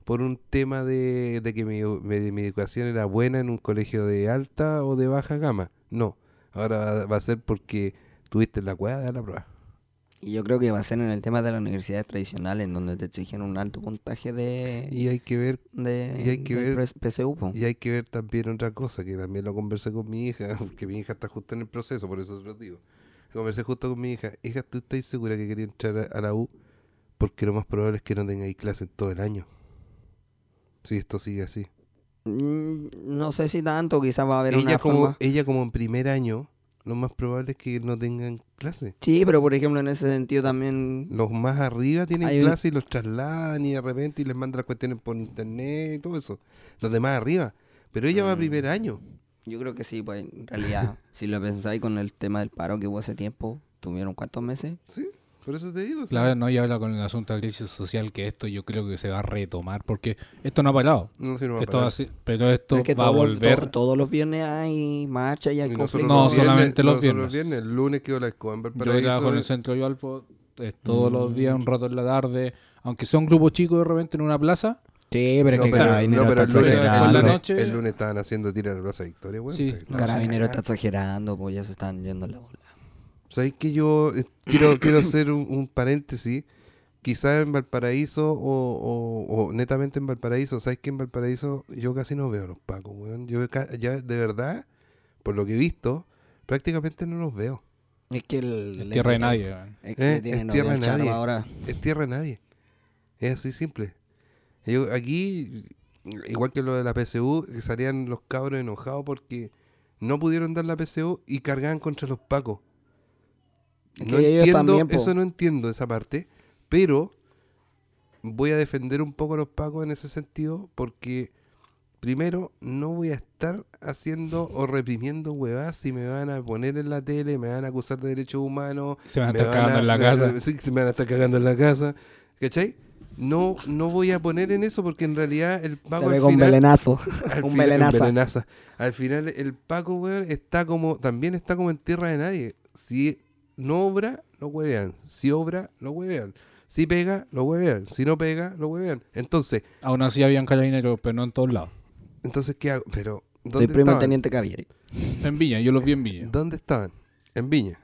por un tema de, de que mi, mi- mi educación era buena en un colegio de alta o de baja gama. No, ahora va, va a ser porque tuviste la cueva de dar la prueba. Y yo creo que va a ser en el tema de las universidades tradicionales, en donde te exigen un alto puntaje de, Y hay que ver de, y hay que ver- po. y hay que ver también otra cosa, que también lo conversé con mi hija, porque mi hija está justo en el proceso, por eso se lo digo. Conversé justo con mi hija, hija, ¿tú estás segura que quería entrar a, a la U? Porque lo más probable es que no tengáis clases todo el año. Si esto sigue así. Mm, No sé si tanto, quizás va a haber ella una como, forma. ella como en primer año, lo más probable es que no tengan clases. Sí, pero por ejemplo en ese sentido también... Los más arriba tienen Hay un- clases y los trasladan y de repente y les mandan las cuestiones por internet y todo eso. Los demás arriba. Pero ella va a Mm. primer año. Yo creo que sí, pues en realidad, si lo pensáis con el tema del paro que hubo hace tiempo, ¿tuvieron cuántos meses? ¿Sí? Por eso te digo. Claro, no, y habla con el asunto de crisis social que esto yo creo que se va a retomar porque esto no ha parado. no, si no va a Esto va parar. a ser- pero esto Es que va a todos los- volver. to- todos los viernes hay marcha y hay Y conflicto. No, los viernes- solamente los no solo viernes. El lunes quedó la escoba en Yo trabajo en el centro de Valpo eh, todos los días, un rato en la tarde. Aunque sea un grupo chico de repente en una plaza, Sí, pero es No, que pero, Carabinero no, pero está el, lunes, exagerando. el En la lunes- noche- el lunes estaban haciendo tira en la Plaza Victoria, güey. Sí, no, Carabinero está exagerando, pues ya se están yendo a la bola. ¿Sabéis que yo eh, quiero, quiero hacer un, un paréntesis? Quizás en Valparaíso o, o- o netamente en Valparaíso. ¿Sabéis que en Valparaíso yo casi no veo a los pacos, weón? Yo ya de verdad, por lo que he visto, prácticamente no los veo. Es que el... es tierra de nadie. weón. Es que Eh, le tienen es tierra de nadie. ahora. Es tierra de nadie. Es así simple. Yo, aquí, igual que lo de la PSU, que salían los cabros enojados porque no pudieron dar la PSU y cargaban contra los pacos. Es No entiendo, también, eso no entiendo esa parte, pero voy a defender un poco a los pacos en ese sentido porque primero no voy a estar haciendo o reprimiendo huevadas si me van a poner en la tele, me van a acusar de derechos humanos, Se van a me estar cagando en la me- casa. sí, se me van a estar cagando en la casa. ¿Cachai? No, no voy a poner en eso porque en realidad el Paco Se al ve con final- belenazo. al un final- belenaza. belenaza. Al final el Paco, weón, está como, también está como en tierra de nadie. Si no obra, lo huevean. Si obra, lo huevean. Si pega, lo huevean. Si no pega, lo huevean. Entonces, Aún así habían carabineros, pero no en todos lados. entonces ¿qué hago? Pero, Soy ¿dónde primo estaban? teniente Cavieri. En Viña, yo los vi en Viña. ¿Dónde estaban? En Viña.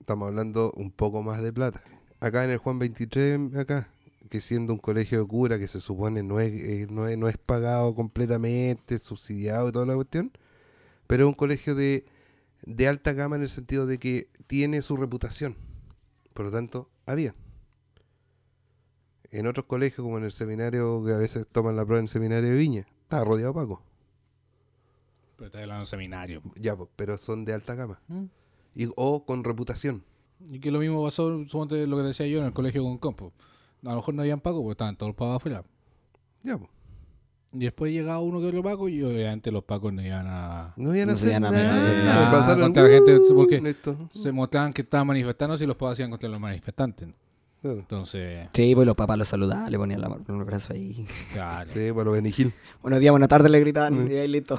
Estamos hablando un poco más de plata. Acá en el Juan 23, acá, que siendo un colegio de cura que se supone no es, eh, no es, no es pagado completamente, subsidiado y toda la cuestión, pero es un colegio de, de alta gama en el sentido de que tiene su reputación. Por lo tanto, había. En otros colegios, como en el seminario, que a veces toman la prueba en el seminario de Viña, estaba rodeado de Paco. Pero está hablando de un seminario. Ya, pues, pero son de alta gama. ¿Mm? Y, o con reputación. Y que lo mismo pasó, suponte lo que decía yo, en el colegio con compo. A lo mejor no habían pagos porque estaban todos los pagos afuera. Ya, pues. Y después llegaba uno que otro paco y obviamente los pacos no iban a... No iban a No hacer iban a nada. Nada, Pasaron, contra la gente, porque- listo. Se mostraban que estaban manifestándose y los pagos hacían contra los manifestantes. Claro. Entonces, Sí, pues los papás los saludaban, le ponían la mano el brazo ahí. claro, Sí, para los Benigil. Buenos días, buenas tardes, le gritaban y ahí listo.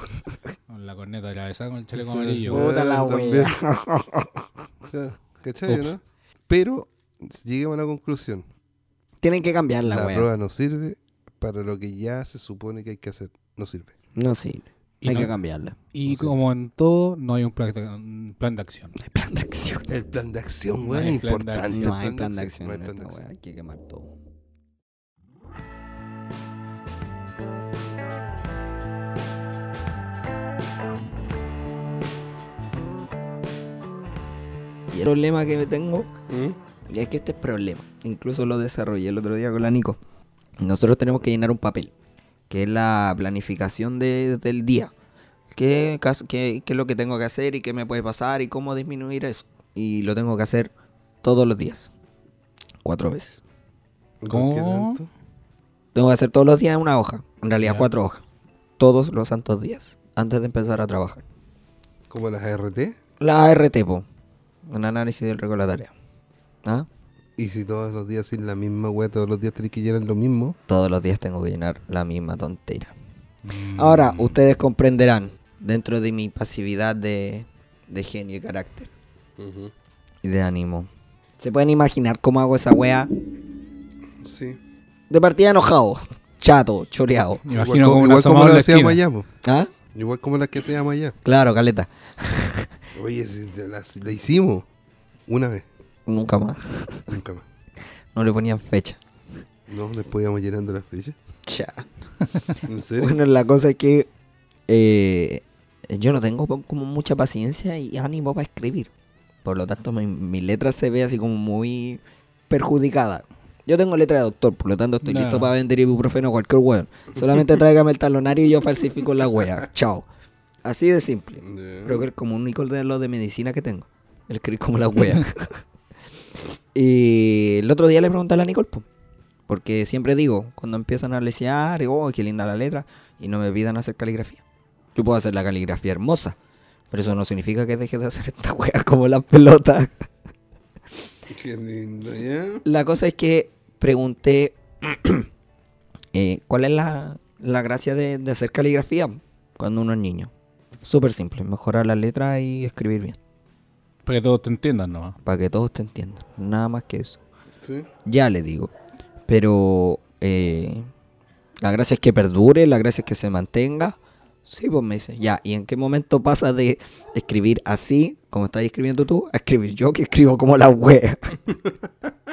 con la corneta de la besada con el chaleco amarillo. Puta la wea. ¿Cachai, Ups. no? Pero lleguemos a la conclusión. Tienen que cambiar la, La, wea. prueba no sirve para lo que ya se supone que hay que hacer. No sirve. No sirve. Y Hay no- que cambiarla. Y No como en todo, no hay un plan de, un plan de acción. Hay plan de acción. El plan de acción, No hay es importante. el No hay plan de acción hay en plan de esta acción. wea. Hay que quemar todo. Y el problema que tengo ¿Mm? es que este es problema. Incluso lo desarrollé el otro día con la Nico. Nosotros tenemos que llenar un papel, que es la planificación de- del día. ¿Qué, qué- qué es lo que tengo que hacer y qué me puede pasar y cómo disminuir eso? Y lo tengo que hacer todos los días. Cuatro veces. ¿Cómo? Tengo que hacer todos los días una hoja. En realidad Ya. cuatro hojas. Todos los santos días. Antes de empezar a trabajar. ¿Como las ART? La ART, po. Un análisis del récord de la tarea. ¿Ah? Y si todos los días sin la misma weá, todos los días tenés que llenar lo mismo. Todos los días tengo que llenar la misma tontera. Mm. Ahora, ustedes comprenderán, dentro de mi pasividad de, de genio y carácter y de ánimo, ¿se pueden imaginar cómo hago esa wea? Sí. De partida enojado, chato, choreado. Me imagino igual como la la hacíamos esquina. allá. ¿Ah? Igual como las que hacíamos allá. Claro, caleta. Oye, la, la hicimos una vez, Nunca más. nunca más. No le ponían fecha. No, después íbamos llenando las fechas. Cha. ¿En serio? Bueno, la cosa es que eh, yo no tengo como mucha paciencia y ánimo para escribir. Por lo tanto, mi, mi letra se ve así como muy perjudicada. Yo tengo letra de doctor, por lo tanto estoy No. listo para vender ibuprofeno a cualquier weón. Solamente tráigame el talonario y yo falsifico la wea. Chao. Así de simple. Ya. Creo que es como un único de lo de medicina que tengo. El escribir como la wea. y el otro día le pregunté a la Nicole, po, porque siempre digo, cuando empiezan a lesear, oh, qué linda la letra, y no me pidan hacer caligrafía. Yo puedo hacer la caligrafía hermosa, pero eso no significa que deje de hacer esta wea como las pelotas. Qué lindo, ¿ya? La cosa es que pregunté eh, cuál es la, la gracia de, de hacer caligrafía cuando uno es niño. Súper simple, mejorar la letra y escribir bien. Para que todos te entiendan nomás. Para que todos te entiendan. Nada más que eso. Sí. Ya le digo. Pero eh, la gracia es que perdure, la gracia es que se mantenga. Sí, pues me dice, ya. ¿Y en qué momento pasa de escribir así, como estás escribiendo tú, a escribir yo que escribo como la wea?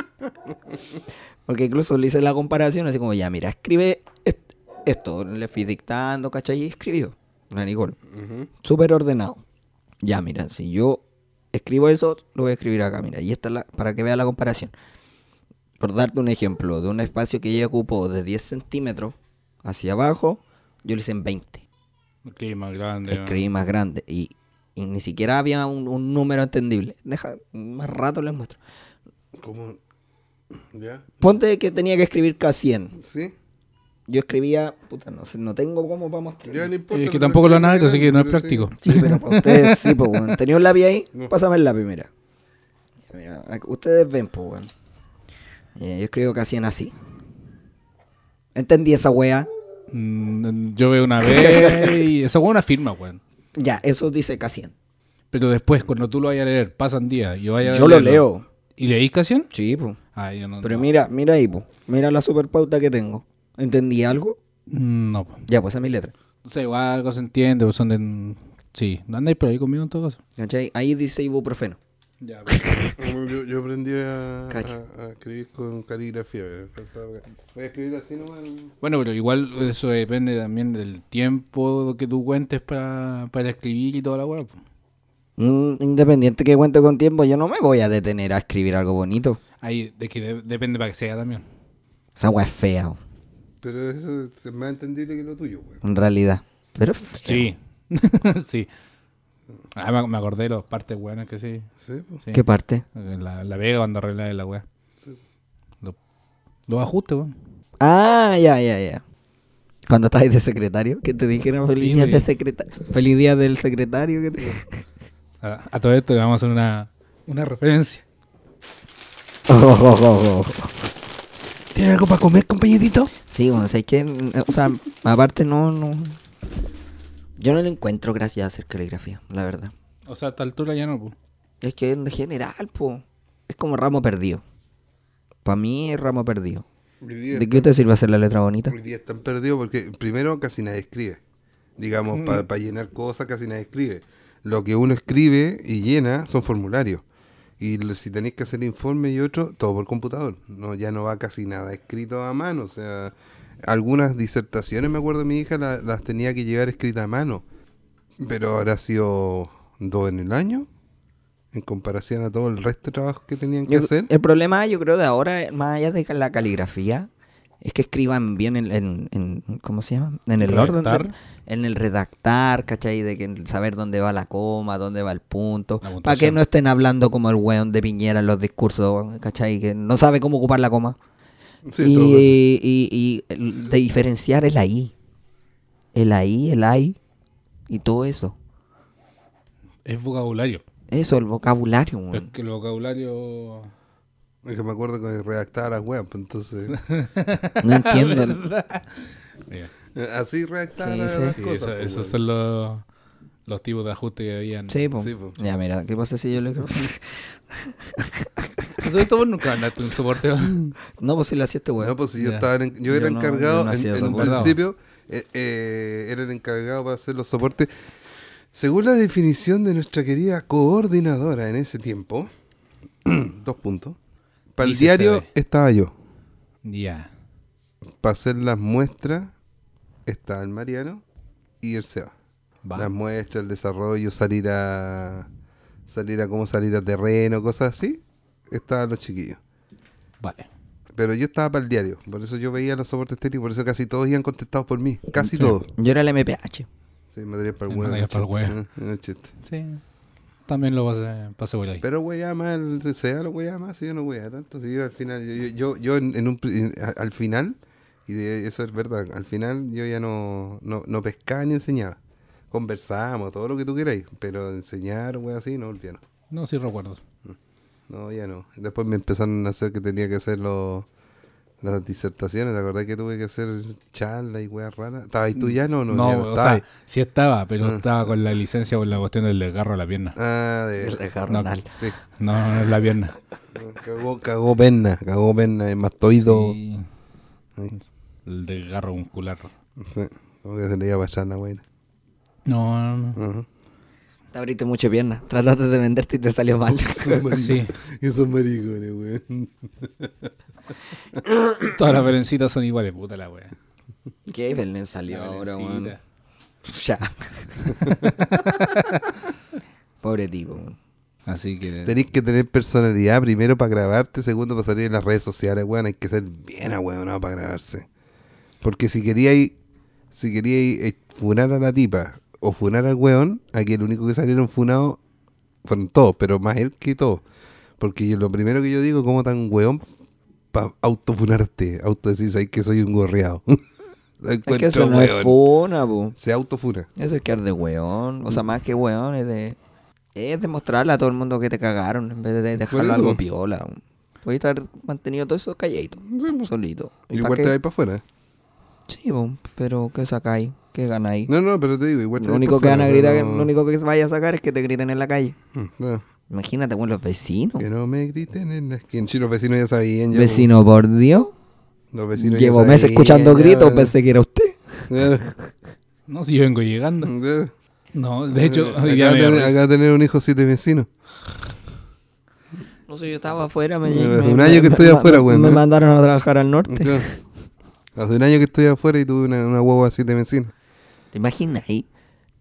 Porque incluso le hice la comparación, así como, ya, mira, escribe est- esto. Le fui dictando, ¿cachai? Y escribió. La Nicole Ujú. súper ordenado. Ya, mira, si yo escribo eso, lo voy a escribir acá, mira. Y esta es la, para que vea la comparación. Por darte un ejemplo, de un espacio que ella ocupó de 10 centímetros hacia abajo, yo lo hice en 20. Ok, más grande. Escribí más grande. Y, y ni siquiera había un, un número entendible. Deja, más rato les muestro. ¿Cómo? ¿Ya? Ponte que tenía que escribir K100. ¿Sí? Yo escribía, puta, no sé, no tengo cómo para mostrar. Ya no importa. Es que pero tampoco lo han así que no es práctico. Sí, pero para ustedes sí, pues, weón. ¿Tenía un lápiz ahí? No. Pásame el lápiz, mira. Ustedes ven, pues, weón. Eh, yo escribo casi en así. ¿Entendí esa wea? Mm, yo veo una vez y esa es una firma, weón. Ya, eso dice casi en. Pero después, cuando tú lo vayas a leer, pasan días y yo vaya a Yo lo leo. ¿Y leís canción? Sí, pues. Ah, yo no. Pero no. mira, mira ahí, pues. Mira la super pauta que tengo. ¿Entendí algo? Mm, No, po. Ya, pues esa es mi letra. O sea, igual algo se entiende, pues son de... Sí, no andáis por ahí conmigo en todo caso. ¿Cachai? Ahí dice ibuprofeno. Ya, Yo, yo aprendí a, Cacha. a- a escribir con caligrafía. Voy a escribir así nomás. Bueno, pero igual eso depende también del tiempo que tú cuentes para, para escribir y toda la weá. po. Mm, independiente que cuente con tiempo, yo no me voy a detener a escribir algo bonito. Ahí, de que de- depende para que sea también. Esa wea es fea, Pero eso es más entendible que lo tuyo, güey. en realidad. Pero. Sí, sí. Ah, me, me acordé de las partes buenas que sí. Sí, pues. sí. ¿Qué parte? La, la vega cuando arregla la weá. Lo- Los ajustes, weón. Ah, ya, ya, ya. Cuando estabas de secretario, que te dijeron feliz Sí, día de secretario. Feliz día del secretario. Que te... A, a todo esto le vamos a hacer una, una referencia. ¿Tiene algo para comer, compañerito? Sí, bueno, o sea, que, mm, o sea, aparte no, no. Yo no le encuentro gracia a hacer caligrafía, la verdad. O sea, a esta altura ya no, pues. Es que en general, po, es como ramo perdido. Para mí es ramo perdido. ¿De qué te sirve hacer la letra bonita? hoy día están perdidos porque primero casi nadie escribe. Digamos, para llenar cosas casi nadie escribe. Lo que uno escribe y llena son formularios. Y si tenéis que hacer informe y otro, todo por computador. No, ya no va casi nada escrito a mano. O sea, algunas disertaciones, me acuerdo, mi hija la- las tenía que llevar escritas a mano. Pero habrá sido dos en el año. En comparación a todo el resto de trabajos que tenían que Yo- hacer. el problema, yo creo, de ahora, más allá de la caligrafía, es que escriban bien en, en- en- ¿cómo se llama? En el orden. Redactar. de- en el redactar, ¿cachai? De que saber dónde va la coma, dónde va el punto. Para que no estén hablando como el weón de Piñera en los discursos, ¿cachai? Que no sabe cómo ocupar la coma. Sí, y, y- y de diferenciar el ahí. El ahí, el ahí y todo eso. Es vocabulario. Eso, el vocabulario, Es que el vocabulario. Es que me acuerdo que redactaba las webs, pues, entonces. No entiendo. Mira, Así redactaba Sí, las sí. las sí, cosas. eso- pues, esos weón. son los, los tipos de ajustes que habían. Sí, po. Ya, mira, ¿qué pasa si yo le... Esto vos nunca mandaste un soporte. no, pues si lo hacía este weón. No, pues si yo Ya. estaba en- yo Yo era no- encargado, yo no en, un principio, eh, eh, era el encargado para hacer los soportes. Según la definición de nuestra querida coordinadora en ese tiempo, dos puntos, para el diario estaba yo. Ya. Para hacer las muestras estaba el Mariano y el Seba. Va. Las muestras, el desarrollo, salir a salir a cómo salir a terreno, cosas así, estaban los chiquillos. Vale. Pero yo estaba para el diario, por eso yo veía los soportes técnicos, por eso casi todos iban contestados por mí, casi Sí. todos. Yo era el MPH. Sí, material para el El huevo. material para el huevo. eh. Sí. También lo pasé, pasé por ahí. Pero wea más, el sea lo wea más, si yo no wea tanto. Si yo al final, yo, yo, yo, yo en, en un, en- al final, y de eso es verdad, al final yo ya no, no, no pescaba ni enseñaba. Conversábamos, todo lo que tú queráis, pero enseñar, wea así, no, olvídalo. No, sí recuerdo. No, ya no. Después me empezaron a hacer que tenía que hacer los, las disertaciones. ¿Te acordás que tuve que hacer charlas y weas raras? ¿Estabas ahí tú ya? No, no, No, ya no o sea, sí estaba, pero Ah. estaba con la licencia por la cuestión del desgarro a la pierna. Ah, El de... desgarro No. anal. Sí. No, no, no es la pierna. Cagó, cagó perna, cagó perna, en mastoido. Sí, Sí. el desgarro muscular. Sí. Como que se le iba a pasar la wea. No, no, no. Ajá. Te abriste mucho pierna. Trataste de venderte y te salió mal. Sí, Esos maricones, weón. todas las verencitas son iguales, puta la wea. ¿Qué Belén salió ahora, weón? Ya. Pobre tipo. weón. Así que. Tenés que tener personalidad primero para grabarte, segundo para salir en las redes sociales, weón. Hay que ser bien no para grabarse. Porque si queríais, si queríais eh, funar a la tipa o funar al weón, aquí el único que salieron funados fueron todos, pero más él que todos. Porque lo primero que yo digo, como tan weón para autofunarte, auto decir, "Sabes que soy un gorreado. Es que eso no es funa. Se autofuna. Eso es quedar de weón. O sea, más que weón, es de. Es demostrarle a todo el mundo que te cagaron en vez de dejarlo algo piola. Puedes estar mantenido todo eso calladito, solito. ¿Y Igual te vas para afuera. Sí, pero ¿qué sacáis? ¿Qué ganáis? No, no, pero te digo, igual te Lo único que van a gritar, lo único que vaya a sacar es que te griten en la calle. Mm, no. Imagínate, weón, los vecinos. Que no me griten en la esquina. Sí, los vecinos ya sabían. ya, Vecino, por Dios. Los vecinos ya Llevo meses escuchando ya, gritos, ya. pensé que era usted. Claro. No, si yo vengo llegando. Ya. No, de hecho, acá, tener, acá tener un hijo siete vecinos. No sé, yo estaba afuera. Me, me- un año que estoy me- afuera, me- weón, Me mandaron a trabajar al norte. Claro. Hace un año que estoy afuera y tuve una, una guagua siete vecinos. ¿Te imaginas ahí?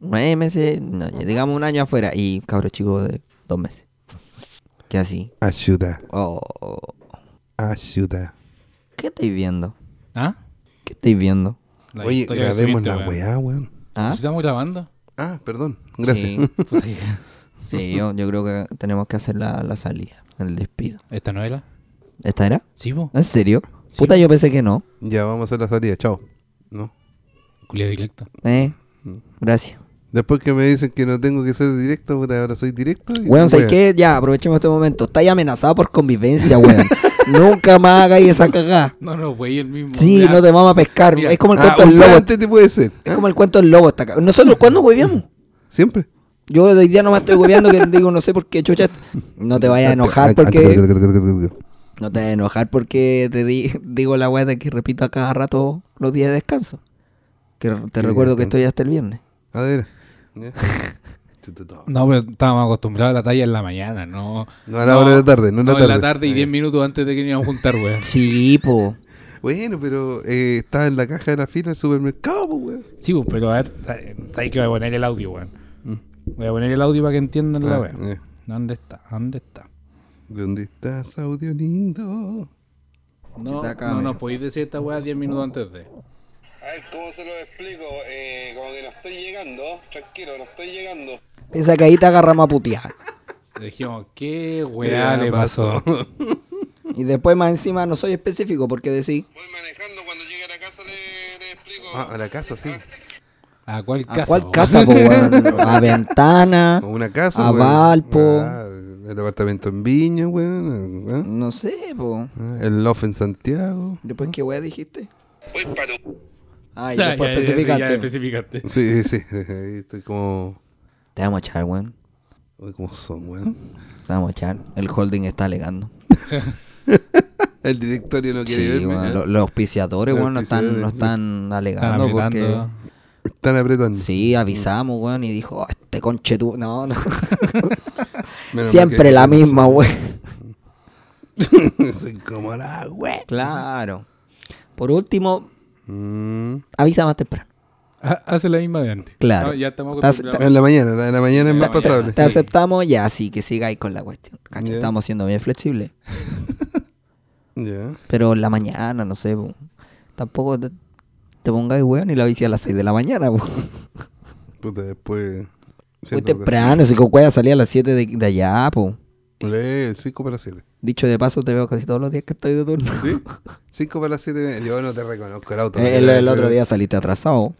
Nueve meses, no, ya digamos un año afuera y cabro chico de dos meses. ¿Qué así? Ayuda, Oh, ayuda. ¿Qué estáis viendo? ¿Ah? ¿Qué estáis viendo? La Oye, que grabemos la weá, weón. ¿Ah? ¿Sí ¿Estamos grabando? Ah, perdón. Gracias. Sí, Sí, yo, yo creo que tenemos que hacer la, la salida, el despido. ¿Esta novela? ¿Esta era? Sí, po. ¿En serio? Sí. Puta, yo pensé que no. ya vamos a hacer la salida. Chao. ¿No? Culia directo. Eh, gracias. Después que me dicen que no tengo que ser directo, puta, ahora soy directo. y- Weón, ¿sabes qué? Ya, aprovechemos este momento. Estáis amenazado por convivencia, weón. Nunca más hagáis esa cagada. No, no, güey, el mismo. Sí, Ya. no te vamos a pescar. Mira. Es como el Ah, cuento del lobo. te puede ser. Es ¿ah? como el cuento del lobo. Esta ca- Nosotros, ¿cuándo hueveamos? Siempre. Yo hoy día no me estoy hueveando que digo, no sé por qué, chucha. No te vayas a enojar porque... No te vayas a enojar porque te di- digo la weá de que repito a cada rato los días de descanso. Que te ¿Qué recuerdo que estoy hasta el viernes. A ver. No, pero estábamos acostumbrados a la talla en la mañana, no. No a la hora de la tarde, no en la en tarde. la tarde y Eh. 10 minutos antes de que nos íbamos a juntar, weón. Sí, po. Bueno, pero eh, estaba en la caja de la fila del supermercado, pues, weón. Sí, pues, pero a ver, hay que voy a poner el audio, weón. Mm. Voy a poner el audio para que entiendan la Ah, weón. eh. ¿Dónde está? ¿Dónde está? ¿Dónde estás, audio lindo? No, no nos podéis decir esta weá 10 minutos antes de. A ver, ¿cómo se lo explico? Eh, como que no estoy llegando, tranquilo, no estoy llegando. Piensa que ahí te agarramos a putear. Le dijimos, ¿qué Ya weá le pasó? Y después más encima no soy específico porque decís, Voy manejando, cuando llegue a la casa le, le explico. Ah, a la casa, sí. ¿A cuál ¿a casa? cuál weón? casa, po, weón? A Ventana, una casa, a weón. Valpo, Ah, el apartamento en Viña, weón. ¿ah? no sé, po. Ah, El Loft en Santiago. Después, ¿qué weá dijiste? Voy para tu... Ah, y Ya, después ya, ya, especificaste. ya especificaste. Sí, sí, ahí estoy como. Te vamos a echar, weón. Uy, ¿Cómo son, weón? Te vamos a echar. El holding está alegando. El directorio no quiere Sí, verme. weón, ¿ah? lo- los auspiciadores, Los weón, no están, no sí. están Están alegando porque... apretando. Están apretando. Sí, avisamos, weón, y dijo, "Oh, este conche tú... No, no. Siempre la misma, weón. Soy como la weón. Claro. Por último, Mm. avisa más temprano. Ha- Hace la misma de antes. Claro. No, ya estamos Estás- acostumbrados. En la mañana, la- en la mañana es más pasable. Te Sí. aceptamos ya, así que sigáis con la cuestión. Ya. Estamos siendo bien flexibles. Ya. Pero en la mañana, no sé, po. tampoco te, te pongáis, weón, y la avisa a las 6 de la mañana, po. Puta, después. Muy temprano, si con cueva salía a las 7 de, de allá, po. Lee, 5 para las 7. Dicho de paso, te veo casi todos los días que estoy de turno. ¿Sí? 5 para las 7. Yo no te reconozco el auto. Eh, El, el otro día saliste atrasado.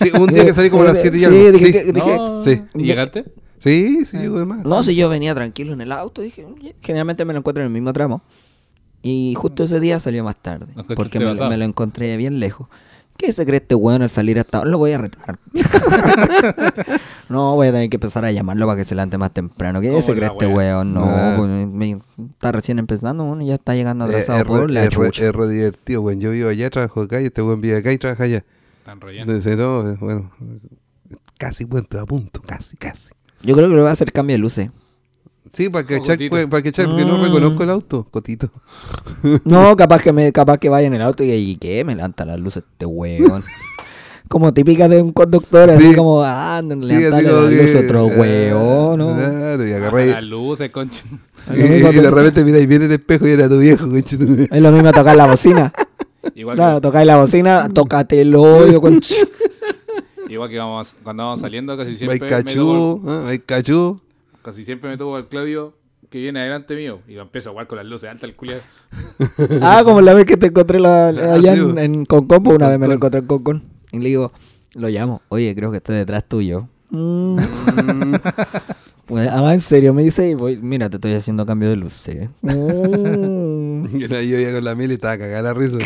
Sí, un día que salí como a las 7 y Sí, algo. dije Sí, que- dije- No, sí. ¿Y llegaste? sí, sí, llegó de más. No, si yo venía tranquilo en el auto, dije, generalmente me lo encuentro en el mismo tramo. Y justo ese día salió más tarde, porque me, me lo encontré bien lejos. ¿Qué se cree este weón al salir hasta ahora? Lo voy a retar. no, voy a tener que empezar a llamarlo para que se levante más temprano. ¿Qué ¿Cómo se cree este weón? No, Nah. pues, me- está recién empezando, bueno, y ya está llegando Eh, atrasado es, por re, la es re- chucha. es re divertido, weón. Yo vivo allá, trabajo acá y este weón vive acá y trabaja allá. Están rollando. Entonces, no, eh, bueno, casi puesto a punto, casi, casi. Yo creo que le voy a hacer cambio de luces. Sí, para que Oh, echar, Cotito. pues, para que echar, porque no Mm. reconozco el auto, Cotito. No, capaz que me, capaz que vaya en el auto y, y que me levanta las luces este weón. como típica de un conductor, así Sí. como, ah, Sí, levantarle así como las que- luces a otro ah, weón, ¿no? Claro, y Ah, agarré. Las luces, concha. Y, y de repente mira y viene el espejo y era tu viejo, conchito. Es lo mismo tocar la bocina. Igual, Claro, tocáis la bocina, tócate el hoyo con... que, igual que vamos, cuando vamos saliendo, casi siempre, me topo, Maicachú, ¿ah? Maicachú. casi siempre me topo al Claudio que viene adelante mío y lo empiezo a jugar con las luces altas el culiado. Ah, como la vez que te encontré la- allá sí, en, en Concon, pues una vez me lo encontré en Concon. Y le digo, lo llamo, oye, creo que estoy detrás tuyo. Mm. Pues, ah, en serio, me dice, y voy, mira, te estoy haciendo cambio de luces. Mm. Y la- yo iba con la miel y estaba cagada la risa.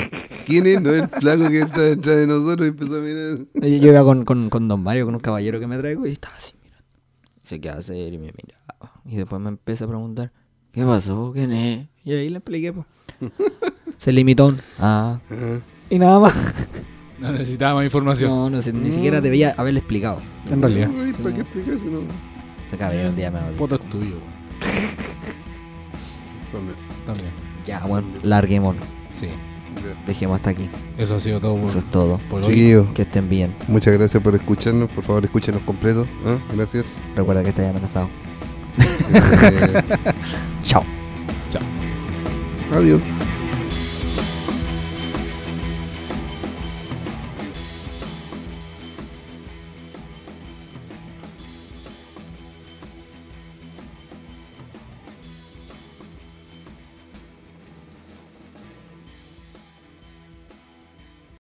¿Quién es? No es el flaco que está detrás de nosotros y empezó a mirar. Yo iba con, con, con Don Mario, con un caballero que me traigo, y estaba así, mirando. Se quedaba serio y me miraba. Y después me empecé a preguntar, ¿qué pasó? ¿Quién es? Y ahí le expliqué, pues. Se limitó un, ah. Y nada más. No necesitaba más información. No, no sé, ni siquiera debía haberle explicado. En realidad. Uy, ¿Para qué explicárselo? Ese caballero un día me odió. Foto es tuyo, weón. También. Ya, bueno, larguémonos. Sí. Dejemos hasta aquí. Eso ha sido todo por, Eso es todo. por hoy. Chiquillos, Que estén bien. muchas gracias por escucharnos. Por favor, escúchenos completo. ¿ah? Gracias. Recuerda que estáis amenazado. Eh, Chao. Chao. adiós.